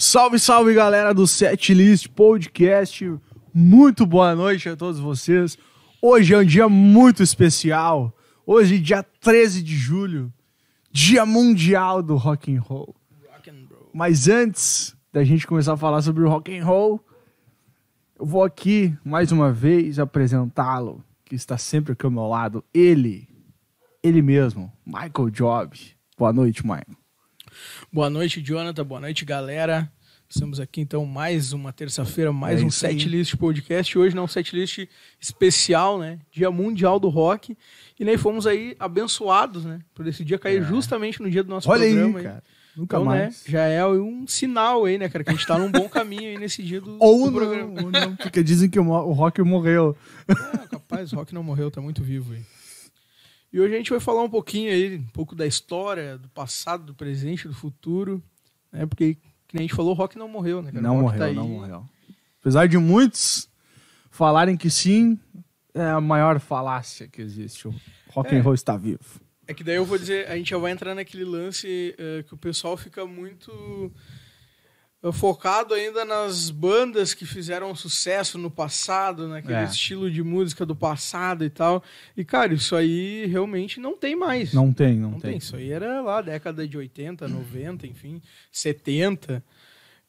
Salve, salve galera do Setlist Podcast. Muito boa noite a todos vocês. Hoje é um dia muito especial. Hoje, dia 13 de julho, Dia Mundial do Rock and Roll. Rock and roll. Mas antes da gente começar a falar sobre o rock and roll, eu vou aqui mais uma vez apresentá-lo, que está sempre aqui ao meu lado, ele, ele mesmo, Michael Job. Boa noite, Michael. Boa noite, Jonathan. Boa noite, galera. Estamos aqui então mais uma terça-feira, mais É um aí. setlist podcast. Hoje não um setlist especial, né? Dia Mundial do Rock. E nem fomos aí abençoados, né? Por esse dia cair justamente no dia do nosso É. Olha aí, programa. cara. Nunca Então, né, mais. já é um sinal aí, né, cara, que a gente tá num bom caminho aí nesse dia do, Ou do não, programa. ou não, porque dizem que o o rock morreu. Ah, capaz, o Rock não morreu, tá muito vivo aí. E hoje a gente vai falar um pouquinho aí, um pouco da história, do passado, do presente, do futuro, né? Porque, que nem a gente falou, o Rock não morreu, né? cara? Não morreu, tá aí. não morreu. Apesar de muitos falarem que sim, é a maior falácia que existe. O rock É. and roll está vivo. É que daí eu vou dizer, a gente já vai entrar naquele lance eh, que o pessoal fica muito focado ainda nas bandas que fizeram sucesso no passado, naquele É. estilo de música do passado e tal. E, cara, isso aí realmente não tem mais. Não tem, não, Não tem. tem. Isso aí era lá, década de 80, 90, enfim, 70.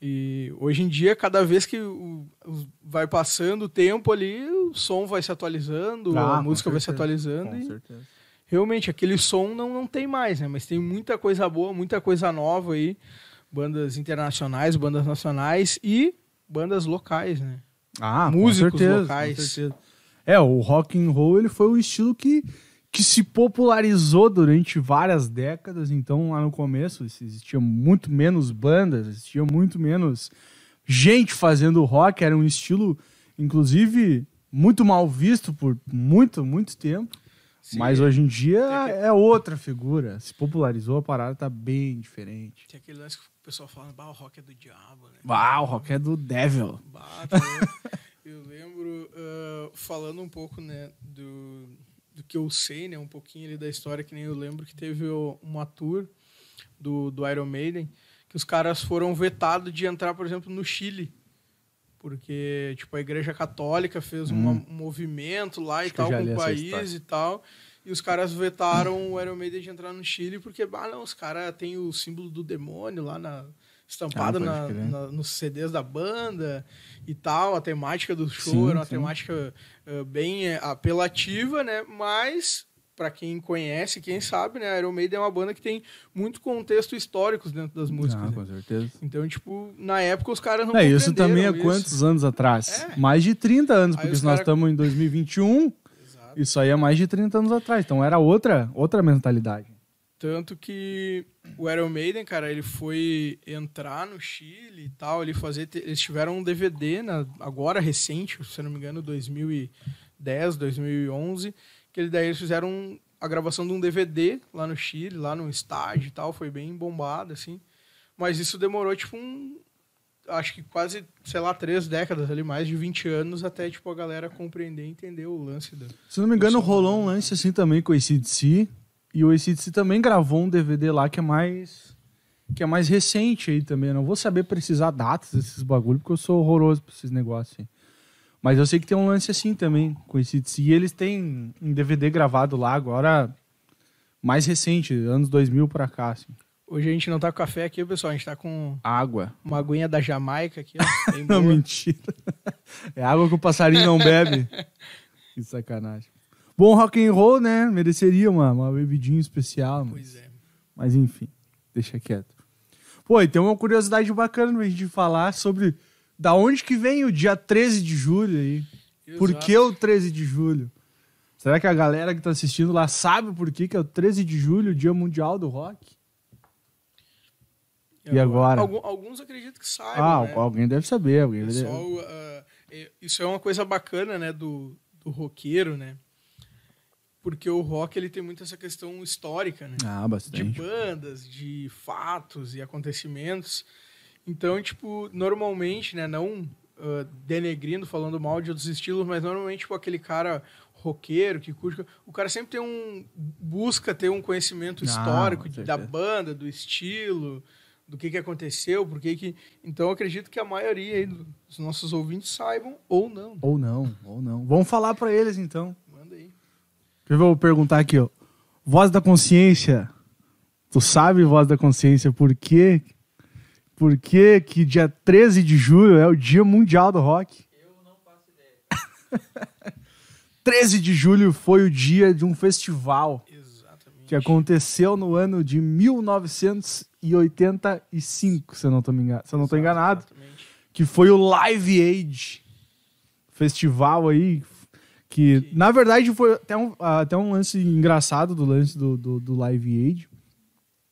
E hoje em dia, cada vez que vai passando o tempo ali, o som vai se atualizando, Ah, a música vai se certeza, atualizando. Com E certeza. realmente, aquele som não, não tem mais, né? Mas tem muita coisa boa, muita coisa nova aí. Bandas internacionais, bandas nacionais e bandas locais, né? Ah, Músicos com certeza, locais. com certeza. É, o rock and roll ele foi o estilo que, que se popularizou durante várias décadas. Então, lá no começo, existia muito menos bandas, existia muito menos gente fazendo rock. Era um estilo, inclusive, muito mal visto por muito, muito tempo. Sim. Mas hoje em dia é outra figura. Se popularizou, a parada tá bem diferente. Tem aquele lance que pessoal fala, bah, o rock é do diabo, né? Ah, o rock é do Devil. Bah, tá eu lembro, ah, falando um pouco, né, do, do que eu sei, né, um pouquinho ali da história, que nem eu lembro que teve uma tour do, do Iron Maiden, que os caras foram vetados de entrar, por exemplo, no Chile. Porque, tipo, a igreja católica fez uma- um movimento lá e Hum. Acho eu tal com o país e tal. E os caras vetaram o Iron Maiden de entrar no Chile porque, ah, não, os caras têm o símbolo do demônio lá na, estampado Ah, na, na- nos CDs da banda e tal. A temática do show Sim, era uma sim. temática eh, bem eh, apelativa, né? Mas, pra quem conhece, quem sabe, né? A Iron Maiden é uma banda que tem muito contexto histórico dentro das músicas. Ah, né? com certeza. Então, tipo, na época os caras não É, isso também há compreenderam quantos anos atrás? É. Mais de 30 anos, Aí porque nós cara- estamos em 2021, Exato. isso aí é mais de 30 anos atrás. Então era outra, outra mentalidade. Tanto que o Iron Maiden, cara, ele foi entrar no Chile e tal, ele fazer. Eles tiveram um DVD na, agora recente, se não me engano, 2010, 2011, que ele, daí eles fizeram a gravação de um DVD lá no Chile, lá no estádio e tal, foi bem bombado, assim. Mas isso demorou, tipo, um. Acho que quase, sei lá, três décadas ali, mais de 20 anos, até, tipo, a galera compreender e entender o lance da. Se não me engano, rolou um lance assim também com o ACDC. E o ACDC também gravou um DVD lá que é mais que é mais recente aí também. Eu não vou saber precisar datas desses bagulho, porque eu sou horroroso pra esses negócios. assim. Mas eu sei que tem um lance assim também com o ACDC. E eles têm um DVD gravado lá agora mais recente, anos 2000 pra cá, assim. Hoje a gente não tá com café aqui, pessoal, a gente tá com Água. uma aguinha da Jamaica aqui, ó. Não, mentira. É água que o passarinho não bebe. Que sacanagem. Bom rock and roll, né? Mereceria uma, uma bebidinha especial. Mas, Pois é. mas enfim, deixa quieto. Pô, e tem uma curiosidade bacana pra gente falar sobre da onde que vem o dia 13 de julho aí. Por Exato. que o 13 de julho? Será que a galera que tá assistindo lá sabe por que, que é o 13 de julho, o Dia Mundial do Rock? E agora? Algum- alguns acreditam que saibam, Ah, né? alguém deve saber. Alguém deve... pessoal, é- isso é uma coisa bacana, né, do, do roqueiro, né? Porque o rock, ele tem muito essa questão histórica, né? Ah, de bastante. bandas, de fatos e acontecimentos. Então, tipo, normalmente, né, não ah, denegrindo, falando mal de outros estilos, mas normalmente, tipo, aquele cara roqueiro que curte, o cara sempre tem um busca ter um conhecimento Ah, histórico da banda, do estilo, do que, que aconteceu, por que que... Então, eu acredito que a maioria aí dos nossos ouvintes saibam ou não. Ou não, ou não. Vamos falar pra eles então. Manda aí. Eu vou perguntar aqui, ó. Voz da consciência. Tu sabe, voz da consciência, por quê? Por quê que dia 13 de julho é o Dia Mundial do Rock? Eu não faço ideia. 13 de julho foi o dia de um festival Exatamente. que aconteceu no ano de 1985, se eu não me engan- se eu não tô enganado, Exatamente. que foi o Live Aid festival aí, que Que- na verdade foi até um, até um lance engraçado do lance do, do, do Live Aid,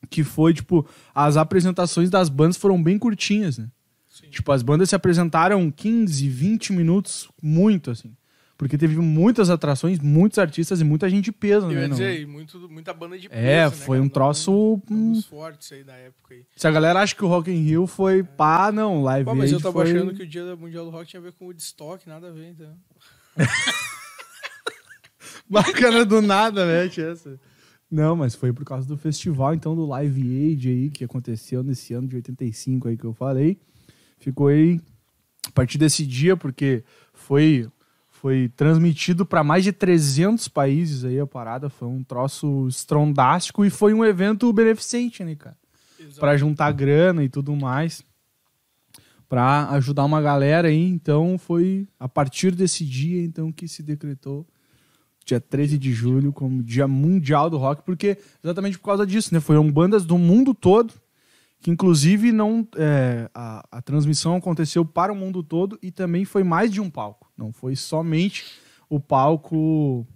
que foi, tipo, as apresentações das bandas foram bem curtinhas, né? Sim. Tipo, as bandas se apresentaram 15, 20 minutos, muito, assim. Porque teve muitas atrações, muitos artistas e muita gente de peso, Eu né? ia não- dizer, e muito, muita banda de peso, É, né, foi cara? um troço... Um hum, dos fortes aí da época aí. Se a galera acha que o Rock in Rio foi pá, não, Live Pô, mas eu tava foi... achando que o dia mundial do rock tinha a ver com o Woodstock, nada a ver, então. Bacana do nada, mete essa. Não, mas foi por causa do festival, então, do Live Aid aí, que aconteceu nesse ano de 85 aí que eu falei. Ficou aí a partir desse dia, porque foi, foi transmitido para mais de 300 países aí a parada. Foi um troço estrondástico e foi um evento beneficente, né, cara? Pra juntar grana e tudo mais. Pra ajudar uma galera aí. Então, foi a partir desse dia, então, que se decretou dia 13 de julho como Dia Mundial do Rock, porque exatamente por causa disso, né? Foram bandas do mundo todo, que inclusive não é, a, a transmissão aconteceu para o mundo todo e também foi mais de um palco. Não foi somente o palco.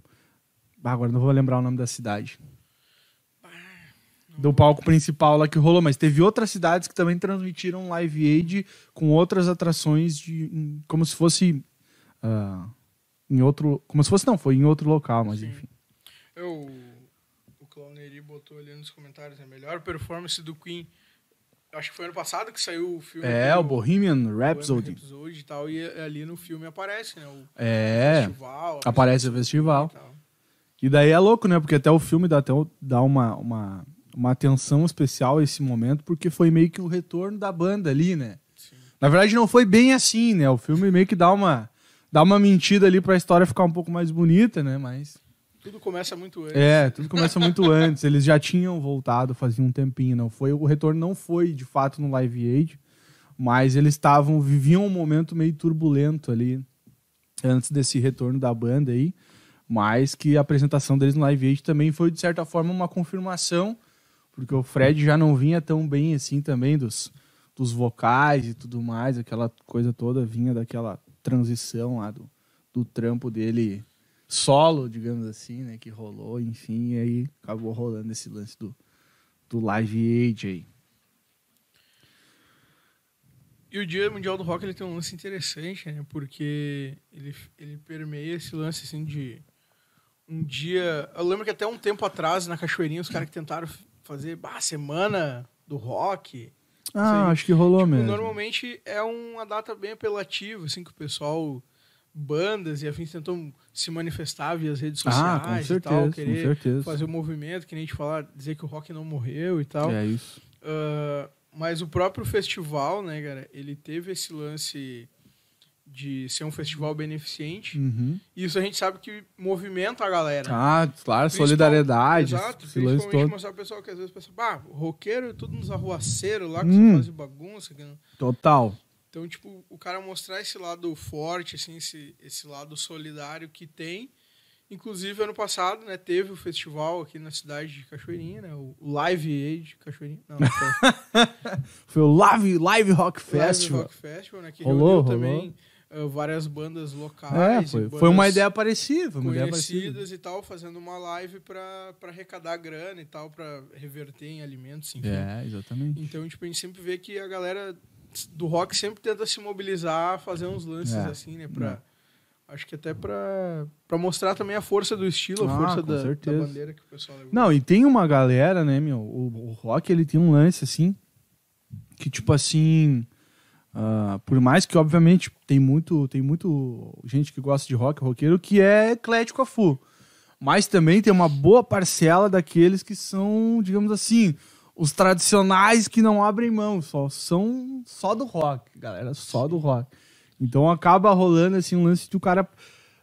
Ah, agora não vou lembrar o nome da cidade. Do palco principal lá que rolou, mas teve outras cidades que também transmitiram Live Aid com outras atrações de como se fosse ah, em outro, como se fosse não, foi em outro local, mas Sim. enfim. Eu, o Clowneri botou ali nos comentários, a melhor performance do Queen. Acho que foi ano passado que saiu o filme. É, o Bohemian Rhapsody. Rhapsody e tal, e ali no filme aparece, né? O É, festival. aparece o festival. e. E daí é louco, né? Porque até o filme dá até dá uma, uma, uma atenção especial a esse momento, porque foi meio que o retorno da banda ali, né? Sim. Na verdade, não foi bem assim, né? O filme meio que dá uma, dá uma mentira ali pra história ficar um pouco mais bonita, né? Mas. Tudo começa muito antes. É, tudo começa muito antes. Eles já tinham voltado fazia um tempinho, não foi? O retorno não foi de fato no Live Aid, mas eles estavam viviam um momento meio turbulento ali antes desse retorno da banda aí, mas que a apresentação deles no Live Aid também foi de certa forma uma confirmação, porque o Fred já não vinha tão bem assim também dos dos vocais e tudo mais, aquela coisa toda vinha daquela transição lá do, do trampo dele solo, digamos assim, né, que rolou, enfim, e aí acabou rolando esse lance do, do Live aí. E o Dia Mundial do Rock ele tem um lance interessante, né? Porque ele, ele permeia esse lance assim de um dia. Eu lembro que até um tempo atrás, na Cachoeirinha, os caras que tentaram fazer bah, semana do rock. Ah, Sim. acho que rolou Tipo, mesmo. normalmente é uma data bem apelativa, assim, que o pessoal, bandas e afins tentam se manifestar via as redes sociais Ah, com e certeza, tal, com querer certeza. fazer o movimento, que nem a gente falar, dizer que o rock não morreu e tal. É isso. Ah, mas o próprio festival, né, cara, ele teve esse lance de ser um festival beneficente. Uhum. E isso a gente sabe que movimenta a galera. Ah, claro, Principal- solidariedade, Exato, principalmente todo. mostrar o pessoal que às vezes pensa, bah, o roqueiro é tudo nos arruaceiros lá, que Hum. só fazem bagunça. não- Total. Então, tipo, o cara mostrar esse lado forte, assim, esse, esse lado solidário que tem. Inclusive, ano passado, né, teve o festival aqui na cidade de Cachoeirinha, né, o Live Aid Cachoeirinha. Não, não foi. Foi o Live, Live Rock Live Festival. Rock Festival, né, que Rolou, também ah, várias bandas É, locais. e foi, bandas foi uma ideia parecida, uma ideia parecida. conhecidas e tal, fazendo uma live pra arrecadar grana e tal, pra reverter em alimentos, enfim. É, exatamente. Então, tipo, a gente sempre vê que a galera do rock sempre tenta se mobilizar, fazer uns lances É. assim, né? Pra, Acho que até pra, pra mostrar também a força do estilo, a Ah, força com da, da bandeira que o pessoal levou. Não, e tem uma galera, né, meu? O, o rock, ele tem um lance, assim, que, tipo assim. ah, por mais que, obviamente, tem muito, tem muito gente que gosta de rock, roqueiro, que é eclético a full. Mas também tem uma boa parcela daqueles que são, digamos assim, os tradicionais que não abrem mão, só são só do rock, galera, só do rock. Então acaba rolando assim um lance que o cara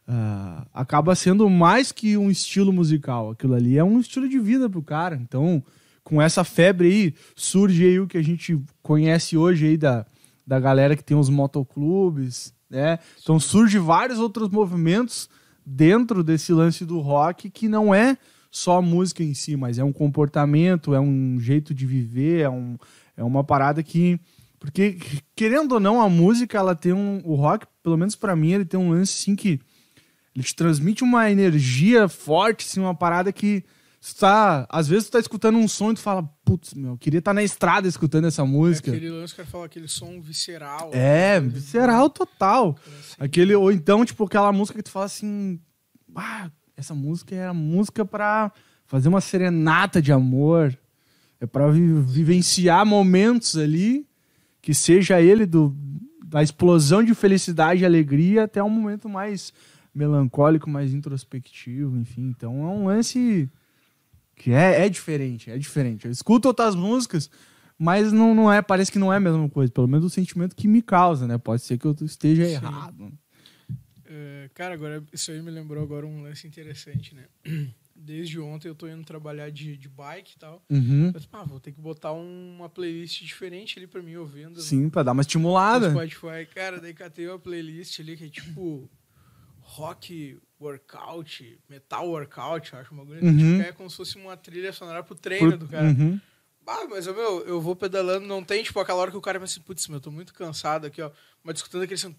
ah, acaba sendo mais que um estilo musical. Aquilo ali é um estilo de vida pro cara. Então, com essa febre aí, surge aí o que a gente conhece hoje aí da, da galera que tem os motoclubes, né? Então surge vários outros movimentos dentro desse lance do rock que não é só a música em si, mas é um comportamento, é um jeito de viver, é, um, é uma parada que. Porque, querendo ou não, a música, ela tem um. O rock, pelo menos para mim, ele tem um lance assim que. Ele te transmite uma energia forte, assim, uma parada que. Tá, às vezes tu tá escutando um som e tu fala, putz, meu, eu queria estar tá na estrada escutando essa música. É aquele lance que fala aquele som visceral. É, né? visceral total. Assim. Aquele, ou então, tipo, aquela música que tu fala assim, ah, essa música é a música para fazer uma serenata de amor, é para vi vivenciar momentos ali, que seja ele do, da explosão de felicidade e alegria até um momento mais melancólico, mais introspectivo, enfim. Então é um lance que é, é diferente, é diferente. Eu escuto outras músicas, mas não, não é, parece que não é a mesma coisa. Pelo menos o sentimento que me causa, né? Pode ser que eu esteja Sim. errado. Uh, cara, agora isso aí me lembrou agora um lance interessante, né? Desde ontem eu tô indo trabalhar de, de bike e tal. Uhum. Mas, pá, vou ter que botar uma playlist diferente ali pra mim ouvindo. Sim, pra dar uma estimulada. Spotify. Cara, daí catei uma playlist ali que é tipo rock workout, metal workout, acho uma coisa uhum. tipo, é como se fosse uma trilha sonora pro treino Por, do cara. Uhum. Ah, mas meu, eu vou pedalando, não tem, tipo, aquela hora que o cara pensa, putz, meu, eu tô muito cansado aqui, ó. Mas escutando aquele som.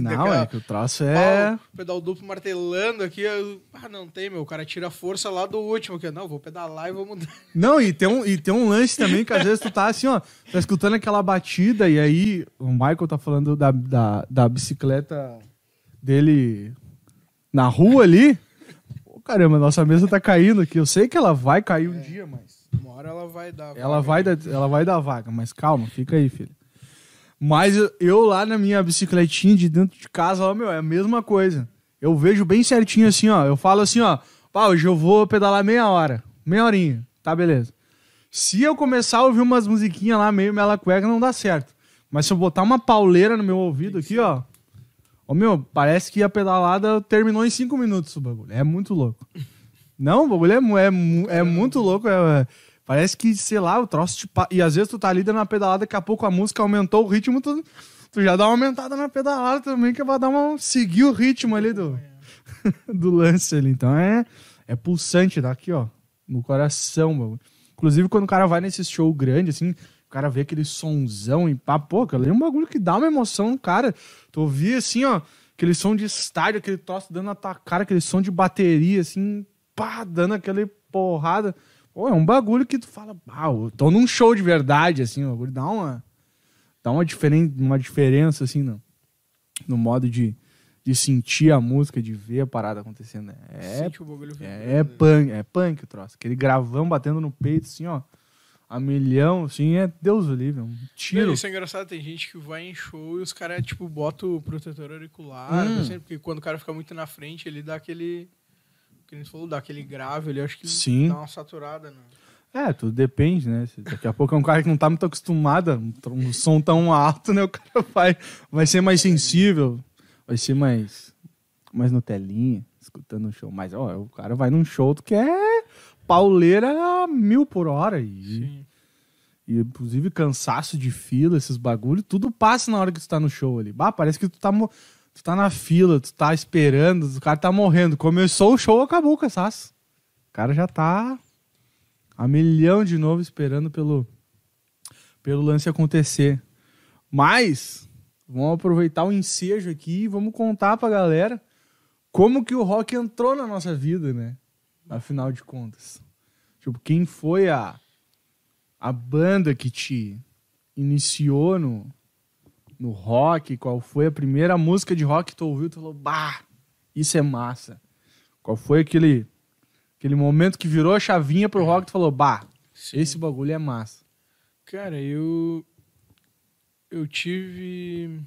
Não, daquela, é que o troço é. Pau, pedal duplo martelando aqui. Eu, ah, não tem, meu. O cara tira a força lá do último aqui. Não, vou pedalar e vou mudar. Não, e tem um, e tem um lance também que às vezes tu tá assim, ó, tá escutando aquela batida e aí o Michael tá falando da, da, da bicicleta dele na rua ali. Pô, caramba, nossa mesa tá caindo aqui. Eu sei que ela vai cair um é. dia, mas. Uma hora ela vai dar. Ela vai, dar, ela vai dar vaga, mas calma, fica aí, filho. Mas eu, lá na minha bicicletinha de dentro de casa, ó, meu, é a mesma coisa. Eu vejo bem certinho assim, ó. Eu falo assim, ó. Pá, hoje eu vou pedalar meia hora. Meia horinha. Tá, beleza. Se eu começar a ouvir umas musiquinhas lá meio mela cueca, não dá certo. Mas se eu botar uma pauleira no meu ouvido aqui, ó. Ó, meu, parece que a pedalada terminou em cinco minutos o bagulho. É muito louco. Não, o bagulho é, é, é muito louco. É, Parece que, sei lá, o troço te. E às vezes tu tá ali dando uma pedalada, daqui a pouco a música aumentou o ritmo, tu, tu já dá uma aumentada na pedalada também, que pra dar uma. seguir o ritmo ali do, do lance ali. Então é, é pulsante, daqui, ó, no coração, mano. Inclusive, quando o cara vai nesse show grande, assim, o cara vê aquele sonzão e pá, pô, ali é um bagulho que dá uma emoção no cara. Tu ouvir assim, ó, aquele som de estádio, aquele troço dando na tua cara, aquele som de bateria, assim, pá, dando aquele porrada. Pô, é um bagulho que tu fala, ah, eu tô num show de verdade, assim, o bagulho dá uma, dá uma, diferen, uma diferença, assim, no, no modo de, de sentir a música, de ver a parada acontecendo. É, o bagulho é, é punk, é punk o troço. Aquele gravão batendo no peito, assim, ó, a milhão, assim, é Deus o livre, é um tiro. Não, isso é engraçado, tem gente que vai em show e os caras, tipo, botam o protetor auricular, hum. assim, porque quando o cara fica muito na frente, ele dá aquele que nem falou, daquele grave ali, acho que Sim. dá uma saturada. Né? É, tudo depende, né? Daqui a pouco é um cara que não tá muito acostumado, um som tão alto, né? O cara vai, vai ser mais sensível, vai ser mais, mais no telinha, escutando o show. Mas, ó, o cara vai num show que é pauleira a mil por hora. E, Sim. e, inclusive, cansaço de fila, esses bagulhos, tudo passa na hora que tu tá no show ali. Bah, parece que tu tá tu tá na fila, tu tá esperando, o cara tá morrendo. Começou o show, acabou o cansaço. O cara já tá a milhão de novo esperando pelo, pelo lance acontecer. Mas, vamos aproveitar o ensejo aqui e vamos contar pra galera como que o rock entrou na nossa vida, né? Afinal de contas. Tipo, quem foi a, a banda que te iniciou no, no rock? Qual foi a primeira música de rock que tu ouviu e tu falou, bah, isso é massa? Qual foi aquele, aquele momento que virou a chavinha pro rock e tu falou, bah, Sim. esse bagulho é massa? Cara, eu. Eu tive.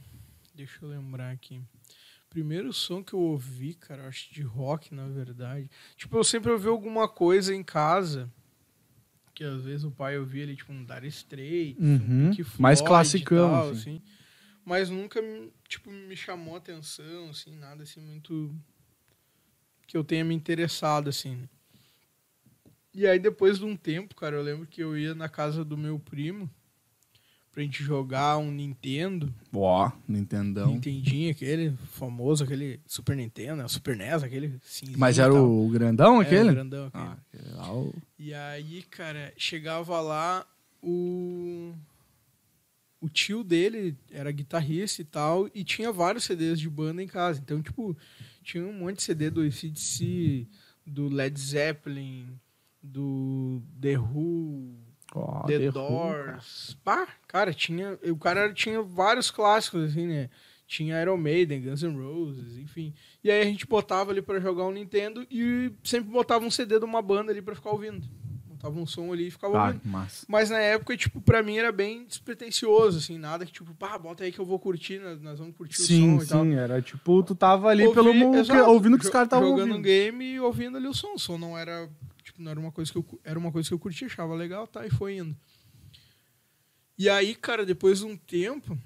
Deixa eu lembrar aqui. Primeiro som que eu ouvi, cara, acho de rock, na verdade. Tipo, eu sempre ouvi alguma coisa em casa que às vezes o pai ouvia ali, tipo, um Dire Straits, Uhum. um Pink Mais Floyd classicão, tal, assim. assim. Mas nunca, tipo, me chamou a atenção, assim, nada assim muito que eu tenha me interessado, assim. E aí, depois de um tempo, cara, eu lembro que eu ia na casa do meu primo pra gente jogar um Nintendo. Ó, Nintendão. Nintendinho, aquele famoso, aquele Super Nintendo, né? Super NES, aquele cinzinho Mas era o grandão aquele? o grandão aquele. Ah, aquele lá, o- E aí, cara, chegava lá o. O tio dele era guitarrista e tal, e tinha vários CDs de banda em casa. Então, tipo, tinha um monte de CD do ACDC, do Led Zeppelin, do The Who, Ó, The, The Who, Doors. Pá, cara, tinha. O cara tinha vários clássicos, assim, né? Tinha Iron Maiden, Guns N' Roses, enfim. E aí a gente botava ali pra jogar um Nintendo e sempre botava um CD de uma banda ali pra ficar ouvindo. Botava um som ali e ficava Ah, ouvindo. massa. Mas na época, tipo, pra mim era bem despretensioso, assim, nada que, tipo, pá, bota aí que eu vou curtir, nós, nós vamos curtir Sim, o som e tal. sim, era tipo, tu tava ali Ouvi- pelo mu- exato, ouvindo o que os caras estavam Jogando um ouvindo. game e ouvindo ali o som. O som não era, tipo, não era uma coisa que eu, era uma coisa que eu curtia, achava legal, tá, e foi indo. E aí, cara, depois de um tempo,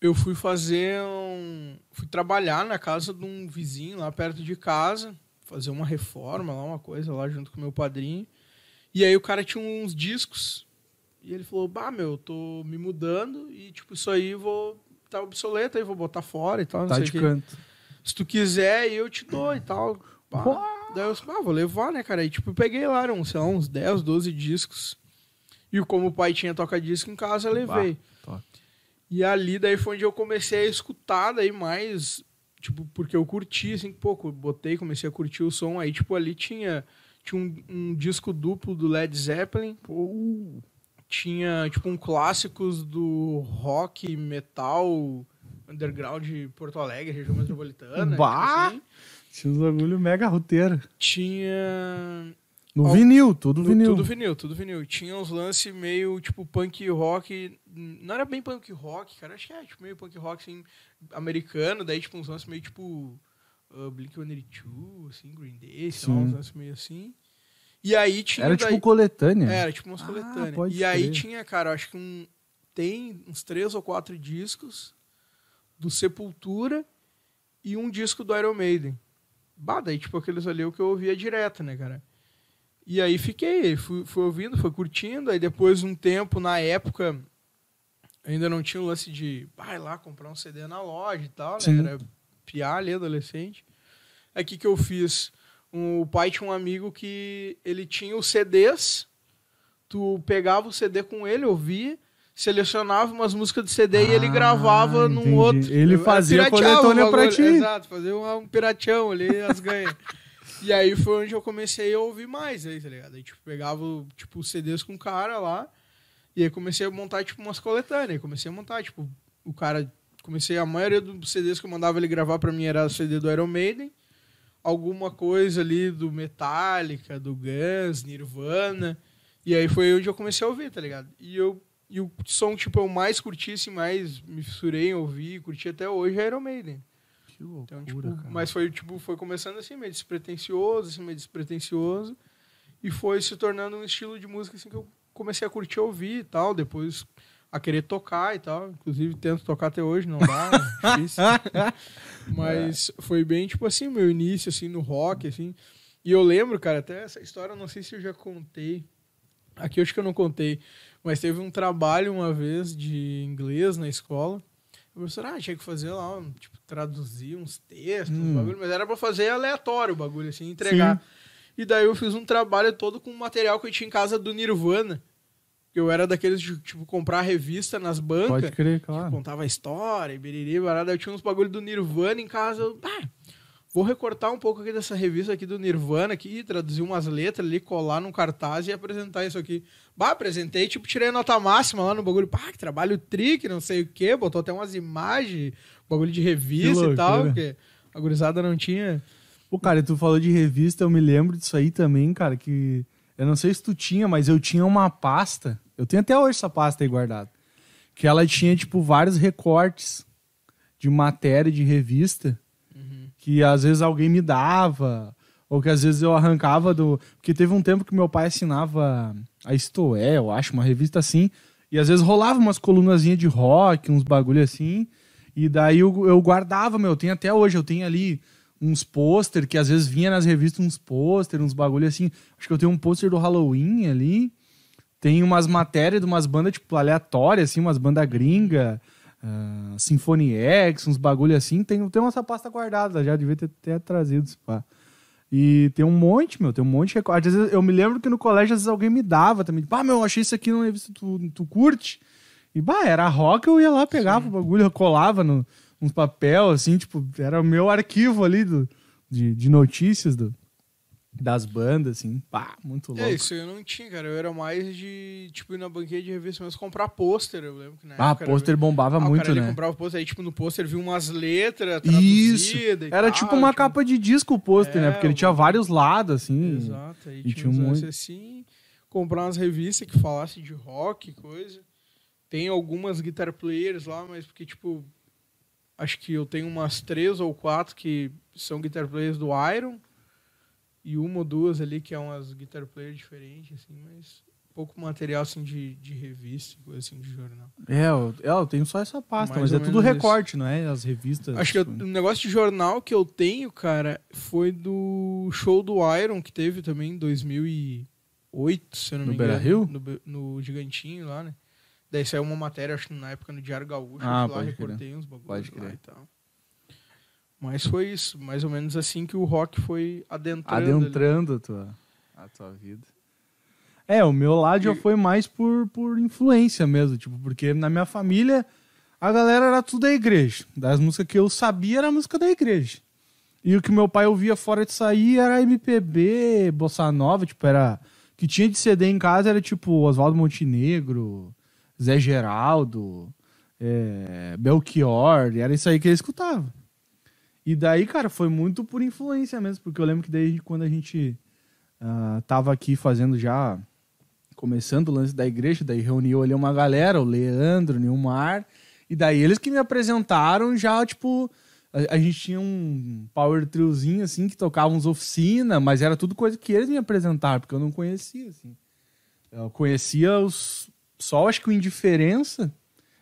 eu fui fazer um... Fui trabalhar na casa de um vizinho lá perto de casa, fazer uma reforma lá, uma coisa lá junto com meu padrinho. E aí o cara tinha uns discos. E ele falou, bah, meu, eu tô me mudando e, tipo, isso aí eu vou... Tá obsoleto aí, vou botar fora e tal, Tá de canto. se tu quiser, eu te dou e tal. Pá. Daí eu disse, ah, vou levar, né, cara? E tipo, eu peguei lá, eram, sei lá, uns 10, 12 discos. E como o pai tinha toca-disco em casa, eu levei. top. E ali, daí foi onde eu comecei a escutar, daí mais, tipo, porque eu curti, assim, pouco, botei, comecei a curtir o som. Aí, tipo, ali tinha, tinha um, um disco duplo do Led Zeppelin. Tinha, tipo, um clássicos do rock, metal, underground de Porto Alegre, região metropolitana. Bah! tipo assim. Tinha uns bagulho mega roteiro. Tinha. No Ó, vinil, tudo no- vinil. Tudo vinil, tudo vinil. Tinha uns lances meio, tipo, punk rock. Não era bem punk rock, cara. Acho que é, tipo, meio punk rock, assim, americano. Daí, tipo, uns lances meio, tipo, uh, Blink-182, assim, Green Day, sei lá, Sim. uns lances meio assim. E aí tinha... Era daí- tipo coletânea. Era, tipo umas Ah, coletâneas. pode E aí tinha, cara, acho que um... Tem uns três ou quatro discos do Sepultura e um disco do Iron Maiden. Bah, daí, tipo, aqueles ali é o que eu ouvia direto, né, cara? E aí fiquei, fui, fui ouvindo, fui curtindo. Aí depois de um tempo, na época, ainda não tinha o lance de vai lá comprar um CD na loja e tal, né? Sim. Era piar ali, adolescente. O que, que eu fiz? Um, o pai tinha um amigo que ele tinha os CDs, tu pegava o CD com ele, ouvia, selecionava umas músicas de CD e ele Ah, gravava num entendi. outro. Ele fazia coletânea pra ti. Exato, fazer um, um pirateão ali, as ganhas. e aí foi onde eu comecei a ouvir mais aí, tá ligado? Aí, tipo, pegava, tipo, os CDs com o cara lá, e aí comecei a montar, tipo, umas coletâneas. Aí Comecei a montar, tipo, o cara... Comecei, a maioria dos CDs que eu mandava ele gravar pra mim era CD do Iron Maiden, alguma coisa ali do Metallica, do Guns, Nirvana. E aí foi onde eu comecei a ouvir, tá ligado? E eu e o som tipo eu mais curti, assim, mais me fissurei em ouvir, curti até hoje é Iron Maiden. Que loucura, Então, tipo, cara. mas foi tipo foi começando assim meio despretensioso, assim meio despretensioso e foi se tornando um estilo de música assim que eu comecei a curtir ouvir e tal, depois a querer tocar e tal, inclusive tento tocar até hoje, não dá, é difícil. Mas foi bem, tipo assim, meu início, assim, no rock, assim. E eu lembro, cara, até essa história, não sei se eu já contei. Aqui eu acho que eu não contei. Mas teve um trabalho uma vez de inglês na escola. O professor, ah, tinha que fazer lá, um, tipo, traduzir uns textos, Hum. um bagulho, mas era pra fazer aleatório o bagulho, assim, entregar. E daí eu fiz um trabalho todo com o material que eu tinha em casa do Nirvana. Eu era daqueles de, tipo, comprar revista nas bancas. Pode crer, claro. contava a história, e biriri, barada. Eu tinha uns bagulho do Nirvana em casa. Eu, ah, vou recortar um pouco aqui dessa revista aqui do Nirvana aqui, traduzir umas letras ali, colar num cartaz e apresentar isso aqui. Bah, apresentei, tipo, tirei a nota máxima lá no bagulho. Pá, que trabalho trick, não sei o quê. Botou até umas imagens, bagulho de revista Que e tal, loucura. porque a gurizada não tinha. Pô, cara, tu falou de revista, eu me lembro disso aí também, cara, que eu não sei se tu tinha, mas eu tinha uma pasta. Eu tenho até hoje essa pasta aí guardada. Que ela tinha, tipo, vários recortes de matéria de revista Uhum. que às vezes alguém me dava, Ou que às vezes eu arrancava do. Porque teve um tempo que meu pai assinava a Istoé, eu acho, uma revista assim. E às vezes rolava umas colunazinhas de rock, uns bagulho assim. E daí eu, eu guardava, meu. Eu tenho até hoje, eu tenho ali uns pôster que às vezes vinha nas revistas uns pôster, uns bagulho assim. Acho que eu tenho um pôster do Halloween ali. Tem umas matérias de umas bandas, tipo, aleatórias, assim, umas bandas gringa, uh, Symphony X, uns bagulho assim. Tem, tem essa pasta guardada, já devia ter, ter trazido, pá. E tem um monte, meu, tem um monte de. Às vezes eu me lembro que no colégio, às vezes alguém me dava também. Ah, meu, achei isso aqui numa revista, tu, tu curte? E, bah, era rock, eu ia lá, pegava Sim. o bagulho, eu colava no, uns papel, assim, tipo, era o meu arquivo ali do, de, de notícias do, das bandas, assim, pá, muito louco. É, isso eu não tinha, cara. Eu era mais de, tipo, ir na banquinha de revista, mas comprar pôster, eu lembro que na Ah, pôster bombava ah, muito, cara, né? comprava pôster, aí, tipo, no pôster vinha umas letras Isso, era tal, tipo uma tipo... capa de disco o pôster, é, né? Porque ele tinha vários lados, assim. Exato, aí e tinha, tinha um monte... assim, comprar umas revistas que falassem de rock, coisa. Tem algumas guitar players lá, mas porque, tipo, acho que eu tenho umas três ou quatro que são guitar players do Iron e uma ou duas ali que é umas guitar players diferentes, assim, mas pouco material assim de, de revista, coisa assim de jornal. É, eu, é, eu tenho só essa pasta, Mais mas é tudo recorte, isso. não é? As revistas. Acho que o um negócio de jornal que eu tenho, cara, foi do show do Iron que teve também em 2008, se eu não no me engano. Rio? No, no Gigantinho lá, né? Daí saiu uma matéria, acho que na época no Diário Gaúcho, ah, lá recortei uns bagulhos lá e tal. Mas foi isso, mais ou menos assim que o rock foi adentrando. Adentrando a tua, a tua vida. É, o meu lado já foi mais por, por influência mesmo, tipo, porque na minha família a galera era tudo da igreja. Das músicas que eu sabia era a música da igreja. E o que meu pai ouvia fora de sair era MPB, bossa nova, tipo, era que tinha de CD em casa era tipo Oswaldo Montenegro, Zé Geraldo, é, Belchior, era isso aí que ele escutava. E daí, cara, foi muito por influência mesmo, porque eu lembro que daí quando a gente uh, tava aqui fazendo já, começando o lance da igreja, daí reuniu ali uma galera, o Leandro, o Nilmar, e daí eles que me apresentaram já, tipo, a, a gente tinha um power triozinho, assim, que tocava uns oficina, mas era tudo coisa que eles me apresentaram, porque eu não conhecia, assim. Eu conhecia os, só acho que o Indiferença,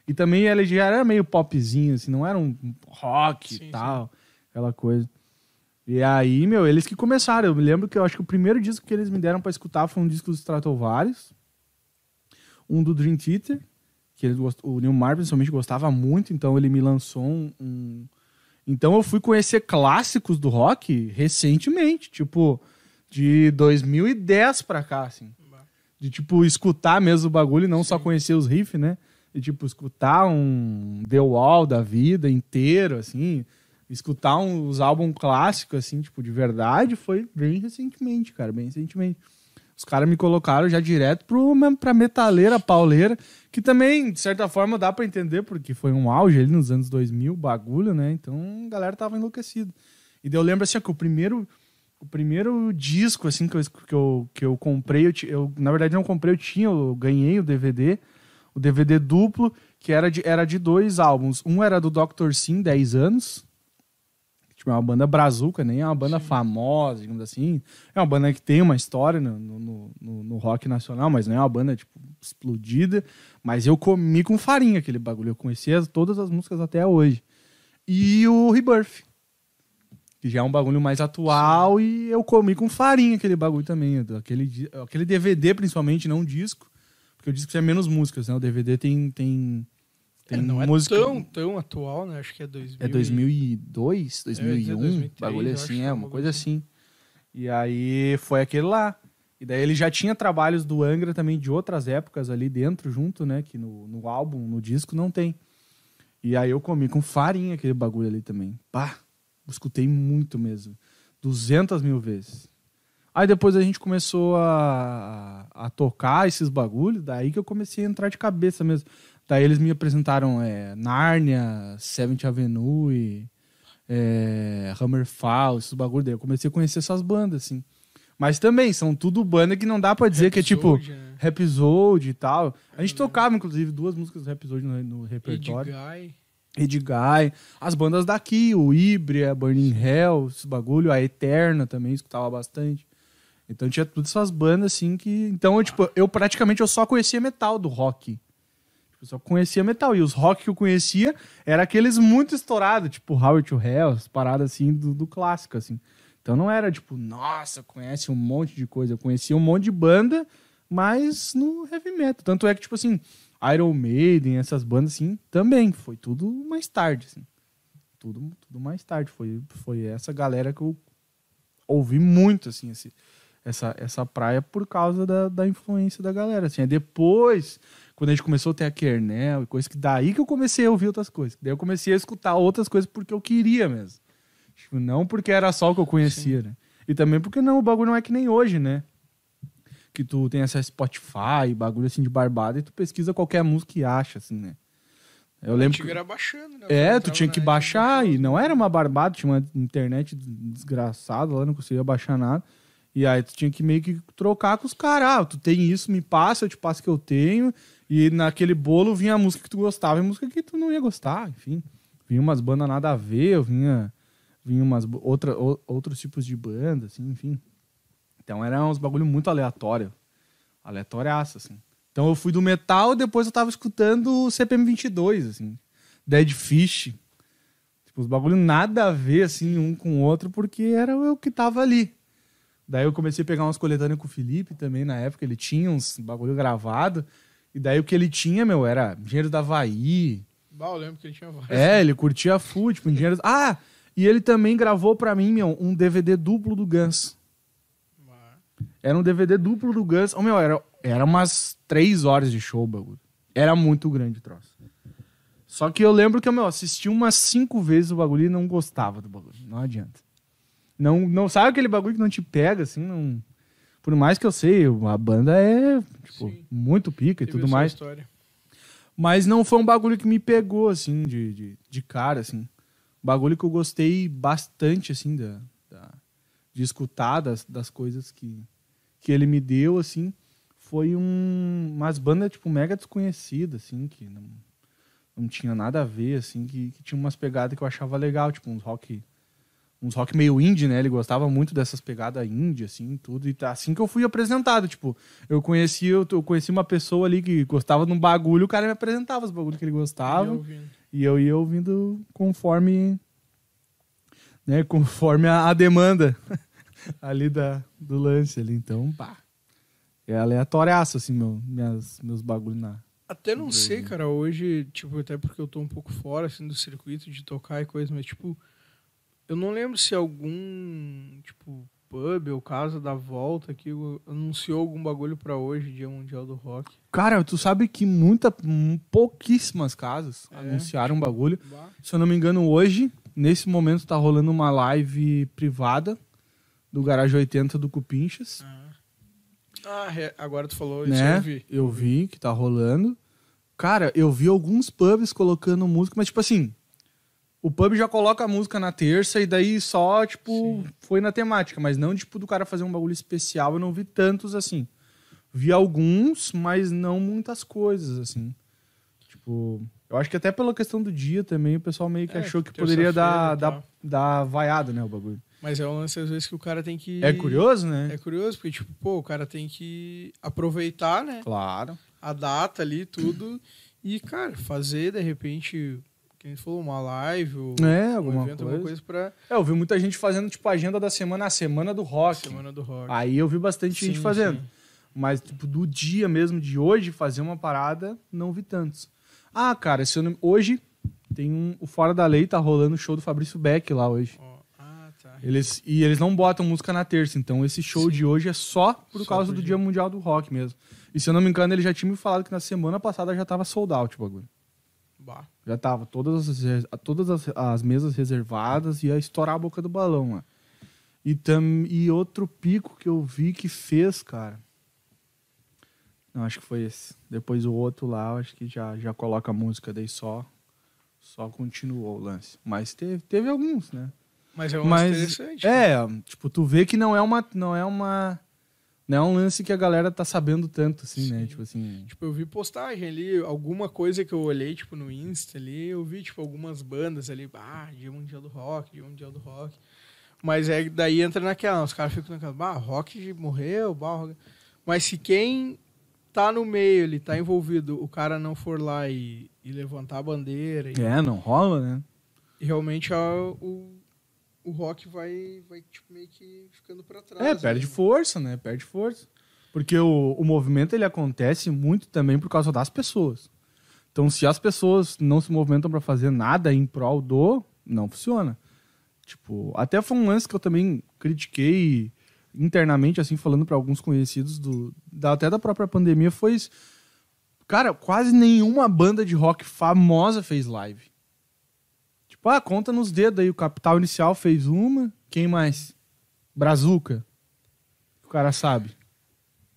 e também ele já era meio popzinho, assim, não era um rock sim, e tal. Sim aquela coisa. E aí, meu, eles que começaram. Eu me lembro que eu acho que o primeiro disco que eles me deram para escutar foi um disco dos Stratovarius, um do Dream Theater, que eles gost... o Neil Mar principalmente gostava muito, então ele me lançou um, um, Então eu fui conhecer clássicos do rock recentemente, tipo de 2010 pra cá, assim. De tipo escutar mesmo o bagulho e não Sim. só conhecer os riffs, né? De tipo escutar um The Wall da vida inteiro, assim escutar uns álbuns clássicos, assim, tipo, de verdade, foi bem recentemente, cara, bem recentemente. Os caras me colocaram já direto pro, pra metaleira, pauleira, que também, de certa forma, dá para entender, porque foi um auge ali nos anos 2000, bagulho, né? Então, a galera tava enlouquecida. E daí eu lembro, assim, que o primeiro, o primeiro disco, assim, que eu, que eu, que eu comprei, eu, eu, na verdade não comprei, eu tinha, eu ganhei o DVD, o DVD duplo, que era de, era de dois álbuns. Um era do Dr. Sim, 10 anos, Tipo, é uma banda brazuca, nem é uma banda Sim. famosa, digamos assim. É uma banda que tem uma história no, no, no, no, rock nacional, mas não é uma banda, tipo, explodida. Mas eu comi com farinha aquele bagulho. Eu conhecia todas as músicas até hoje. E o Rebirth. Que já é um bagulho mais atual Sim. e eu comi com farinha aquele bagulho também. Aquele, aquele DVD, principalmente, não um disco. Porque o disco tinha menos músicas, né? O DVD tem, tem tem é, não é música... tão, tão atual, né? Acho que é 2000 É 2002, 2001, é, 2003, bagulho assim, é, uma coisa assim. E aí foi aquele lá. E daí ele já tinha trabalhos do Angra também de outras épocas ali dentro, junto, né? Que no, no álbum, no disco, não tem. E aí eu comi com farinha aquele bagulho ali também. Pá, escutei muito mesmo. 200 mil vezes. Aí depois a gente começou a, a tocar esses bagulhos, daí que eu comecei a entrar de cabeça mesmo. Daí eles me apresentaram é, Narnia, Seventh Avenue, é, Hammerfall, esses bagulho. Daí eu comecei a conhecer essas bandas, assim. Mas também, são tudo banda que não dá pra dizer que é tipo né? Rhapsody e tal. A gente tocava, inclusive, duas músicas do Rhapsody no, no repertório. Guy. Edguy, as bandas daqui, o Ibria, Burning Hell, esse bagulho, a Eterna também escutava bastante. Então tinha todas essas bandas assim que. Então, eu, tipo, eu praticamente eu só conhecia metal do rock. Eu só conhecia metal. E os rock que eu conhecia eram aqueles muito estourados, tipo Howard to Hell, as paradas assim do, do clássico, assim. Então não era tipo, nossa, conhece um monte de coisa. Eu conhecia um monte de banda, mas no heavy metal. Tanto é que, tipo assim, Iron Maiden, essas bandas assim, também. Foi tudo mais tarde, assim. Tudo, tudo mais tarde. Foi, foi essa galera que eu ouvi muito, assim, esse, essa, essa praia por causa da, da influência da galera. Assim, é depois, quando a gente começou a ter a Kernel e coisa que daí que eu comecei a ouvir outras coisas. Daí eu comecei a escutar outras coisas porque eu queria mesmo. Tipo, não porque era só o que eu conhecia, Sim. né? E também porque não, o bagulho não é que nem hoje, né? Que tu tem acesso a Spotify, bagulho assim de barbada, e tu pesquisa qualquer música e acha, assim, né? Eu lembro. Que... Era baixando, né? É, tu tinha que baixar e não era uma barbada, tinha uma internet desgraçada lá, não conseguia baixar nada. E aí tu tinha que meio que trocar com os caras. Ah, tu tem isso, me passa, eu te passo o que eu tenho. E naquele bolo vinha a música que tu gostava e música que tu não ia gostar, enfim. Vinha umas bandas nada a ver, vinha, vinha umas outra, outros tipos de banda, assim, enfim. Então era uns bagulho muito aleatório. Aleatóriaço, assim. Então eu fui do metal, depois eu tava escutando o CPM 22, assim. Dead Fish. Tipo, os bagulho nada a ver, assim, um com o outro, porque era o que tava ali. Daí eu comecei a pegar umas coletâneas com o Felipe também, na época, ele tinha uns bagulho gravado. E daí o que ele tinha, meu, era Engenheiro da Havaí. Bah, eu lembro que ele tinha vários. É, ele curtia full, tipo, Engenheiro... Ah, e ele também gravou pra mim, meu, um DVD duplo do Guns. Era um DVD duplo do Guns. Oh, meu, era, era umas três horas de show, bagulho. Era muito grande o troço. Só que eu lembro que eu, assisti umas cinco vezes o bagulho e não gostava do bagulho. Não adianta. Não, não sabe aquele bagulho que não te pega, assim, não. Por mais que eu sei, a banda é tipo, muito pica e tudo mais. História. Mas não foi um bagulho que me pegou, assim, de, de, de cara, assim. Bagulho que eu gostei bastante, assim, da, da de escutar das, das coisas que, que ele me deu, assim, foi um, umas bandas, tipo, mega desconhecidas, assim, que não, não tinha nada a ver, assim, que, que tinha umas pegadas que eu achava legal, tipo, uns rock uns rock meio indie, né? Ele gostava muito dessas pegadas indie, assim, tudo. E tá assim que eu fui apresentado, tipo, eu conheci, eu, eu conheci uma pessoa ali que gostava de um bagulho, o cara me apresentava os bagulhos que ele gostava. E eu ia ouvindo conforme. Né, conforme a, a demanda ali da, do lance ali. Então, pá. É aleatóriaço, assim, meu, minhas, meus bagulhos na. Até não sei, cara, hoje, tipo, até porque eu tô um pouco fora, assim, do circuito de tocar e coisa, mas, tipo, eu não lembro se algum, tipo, pub ou casa da volta aqui anunciou algum bagulho para hoje, Dia Mundial do Rock. Cara, tu sabe que muita, pouquíssimas casas é, anunciaram um bagulho. Bah. Se eu não me engano, hoje, nesse momento, tá rolando uma live privada do Garage 80 do Cupinchas. Ah, ah agora tu falou isso, né? eu vi. Eu vi que tá rolando. Cara, eu vi alguns pubs colocando música, mas tipo assim, o pub já coloca a música na terça e daí só, tipo, Sim. foi na temática, mas não, tipo, do cara fazer um bagulho especial. Eu não vi tantos assim. Vi alguns, mas não muitas coisas, assim. Tipo, eu acho que até pela questão do dia também, o pessoal meio que é, achou que poderia dar, dar, dar vaiada, né, o bagulho. Mas é um lance, às vezes, que o cara tem que. É curioso, né? É curioso, porque, tipo, pô, o cara tem que aproveitar, né? Claro. A data ali, tudo. e, cara, fazer, de repente, que a gente falou, uma live, ou é, alguma um evento, coisa. alguma coisa pra. É, eu vi muita gente fazendo, tipo, a agenda da semana, a semana do rock. Semana do rock. Aí eu vi bastante sim, gente fazendo. Sim. Mas, tipo, do dia mesmo de hoje, fazer uma parada, não vi tantos. Ah, cara, se não... hoje tem um. O Fora da Lei tá rolando o show do Fabrício Beck lá hoje. Oh. Ah, tá. Eles, e eles não botam música na terça, então esse show Sim. de hoje é só por só causa por do dia. dia Mundial do Rock mesmo. E se eu não me engano, ele já tinha me falado que na semana passada já tava sold out o bagulho. Bah. Já tava todas as, todas as, as, mesas reservadas e ia estourar a boca do balão, mano. E, tam, e outro pico que eu vi que fez, cara. Não, acho que foi esse. Depois o outro lá, acho que já, já coloca a música, daí só só continuou o lance. Mas teve, teve alguns, né? Mas é um Mas, interessante. É, né? tipo, tu vê que não é uma não é uma Não é um lance que a galera tá sabendo tanto, assim, né? Sim. Tipo assim. Tipo, eu vi postagem ali, alguma coisa que eu olhei, tipo, no Insta ali, eu vi, tipo, algumas bandas ali, ah, Dia Mundial do Rock, Dia Mundial do Rock. Mas é daí entra naquela, os caras ficam naquela, bah, rock morreu, bah, rock... Mas se quem tá no meio, ele tá envolvido, o cara não for lá e, e levantar a bandeira, e, É, não rola, né? realmente a- o, o rock vai, vai, tipo, meio que ficando pra trás. É, perde né? força, né? Perde força. Porque o, o movimento ele acontece muito também por causa das pessoas. Então, se as pessoas não se movimentam pra fazer nada em prol do, não funciona. Tipo, até foi um lance que eu também critiquei internamente, assim, falando pra alguns conhecidos do, da, até da própria pandemia, foi isso. Cara, quase nenhuma banda de rock famosa fez live. Ah, conta nos dedos aí. O Capital Inicial fez uma. Quem mais? Brazuca. O cara sabe.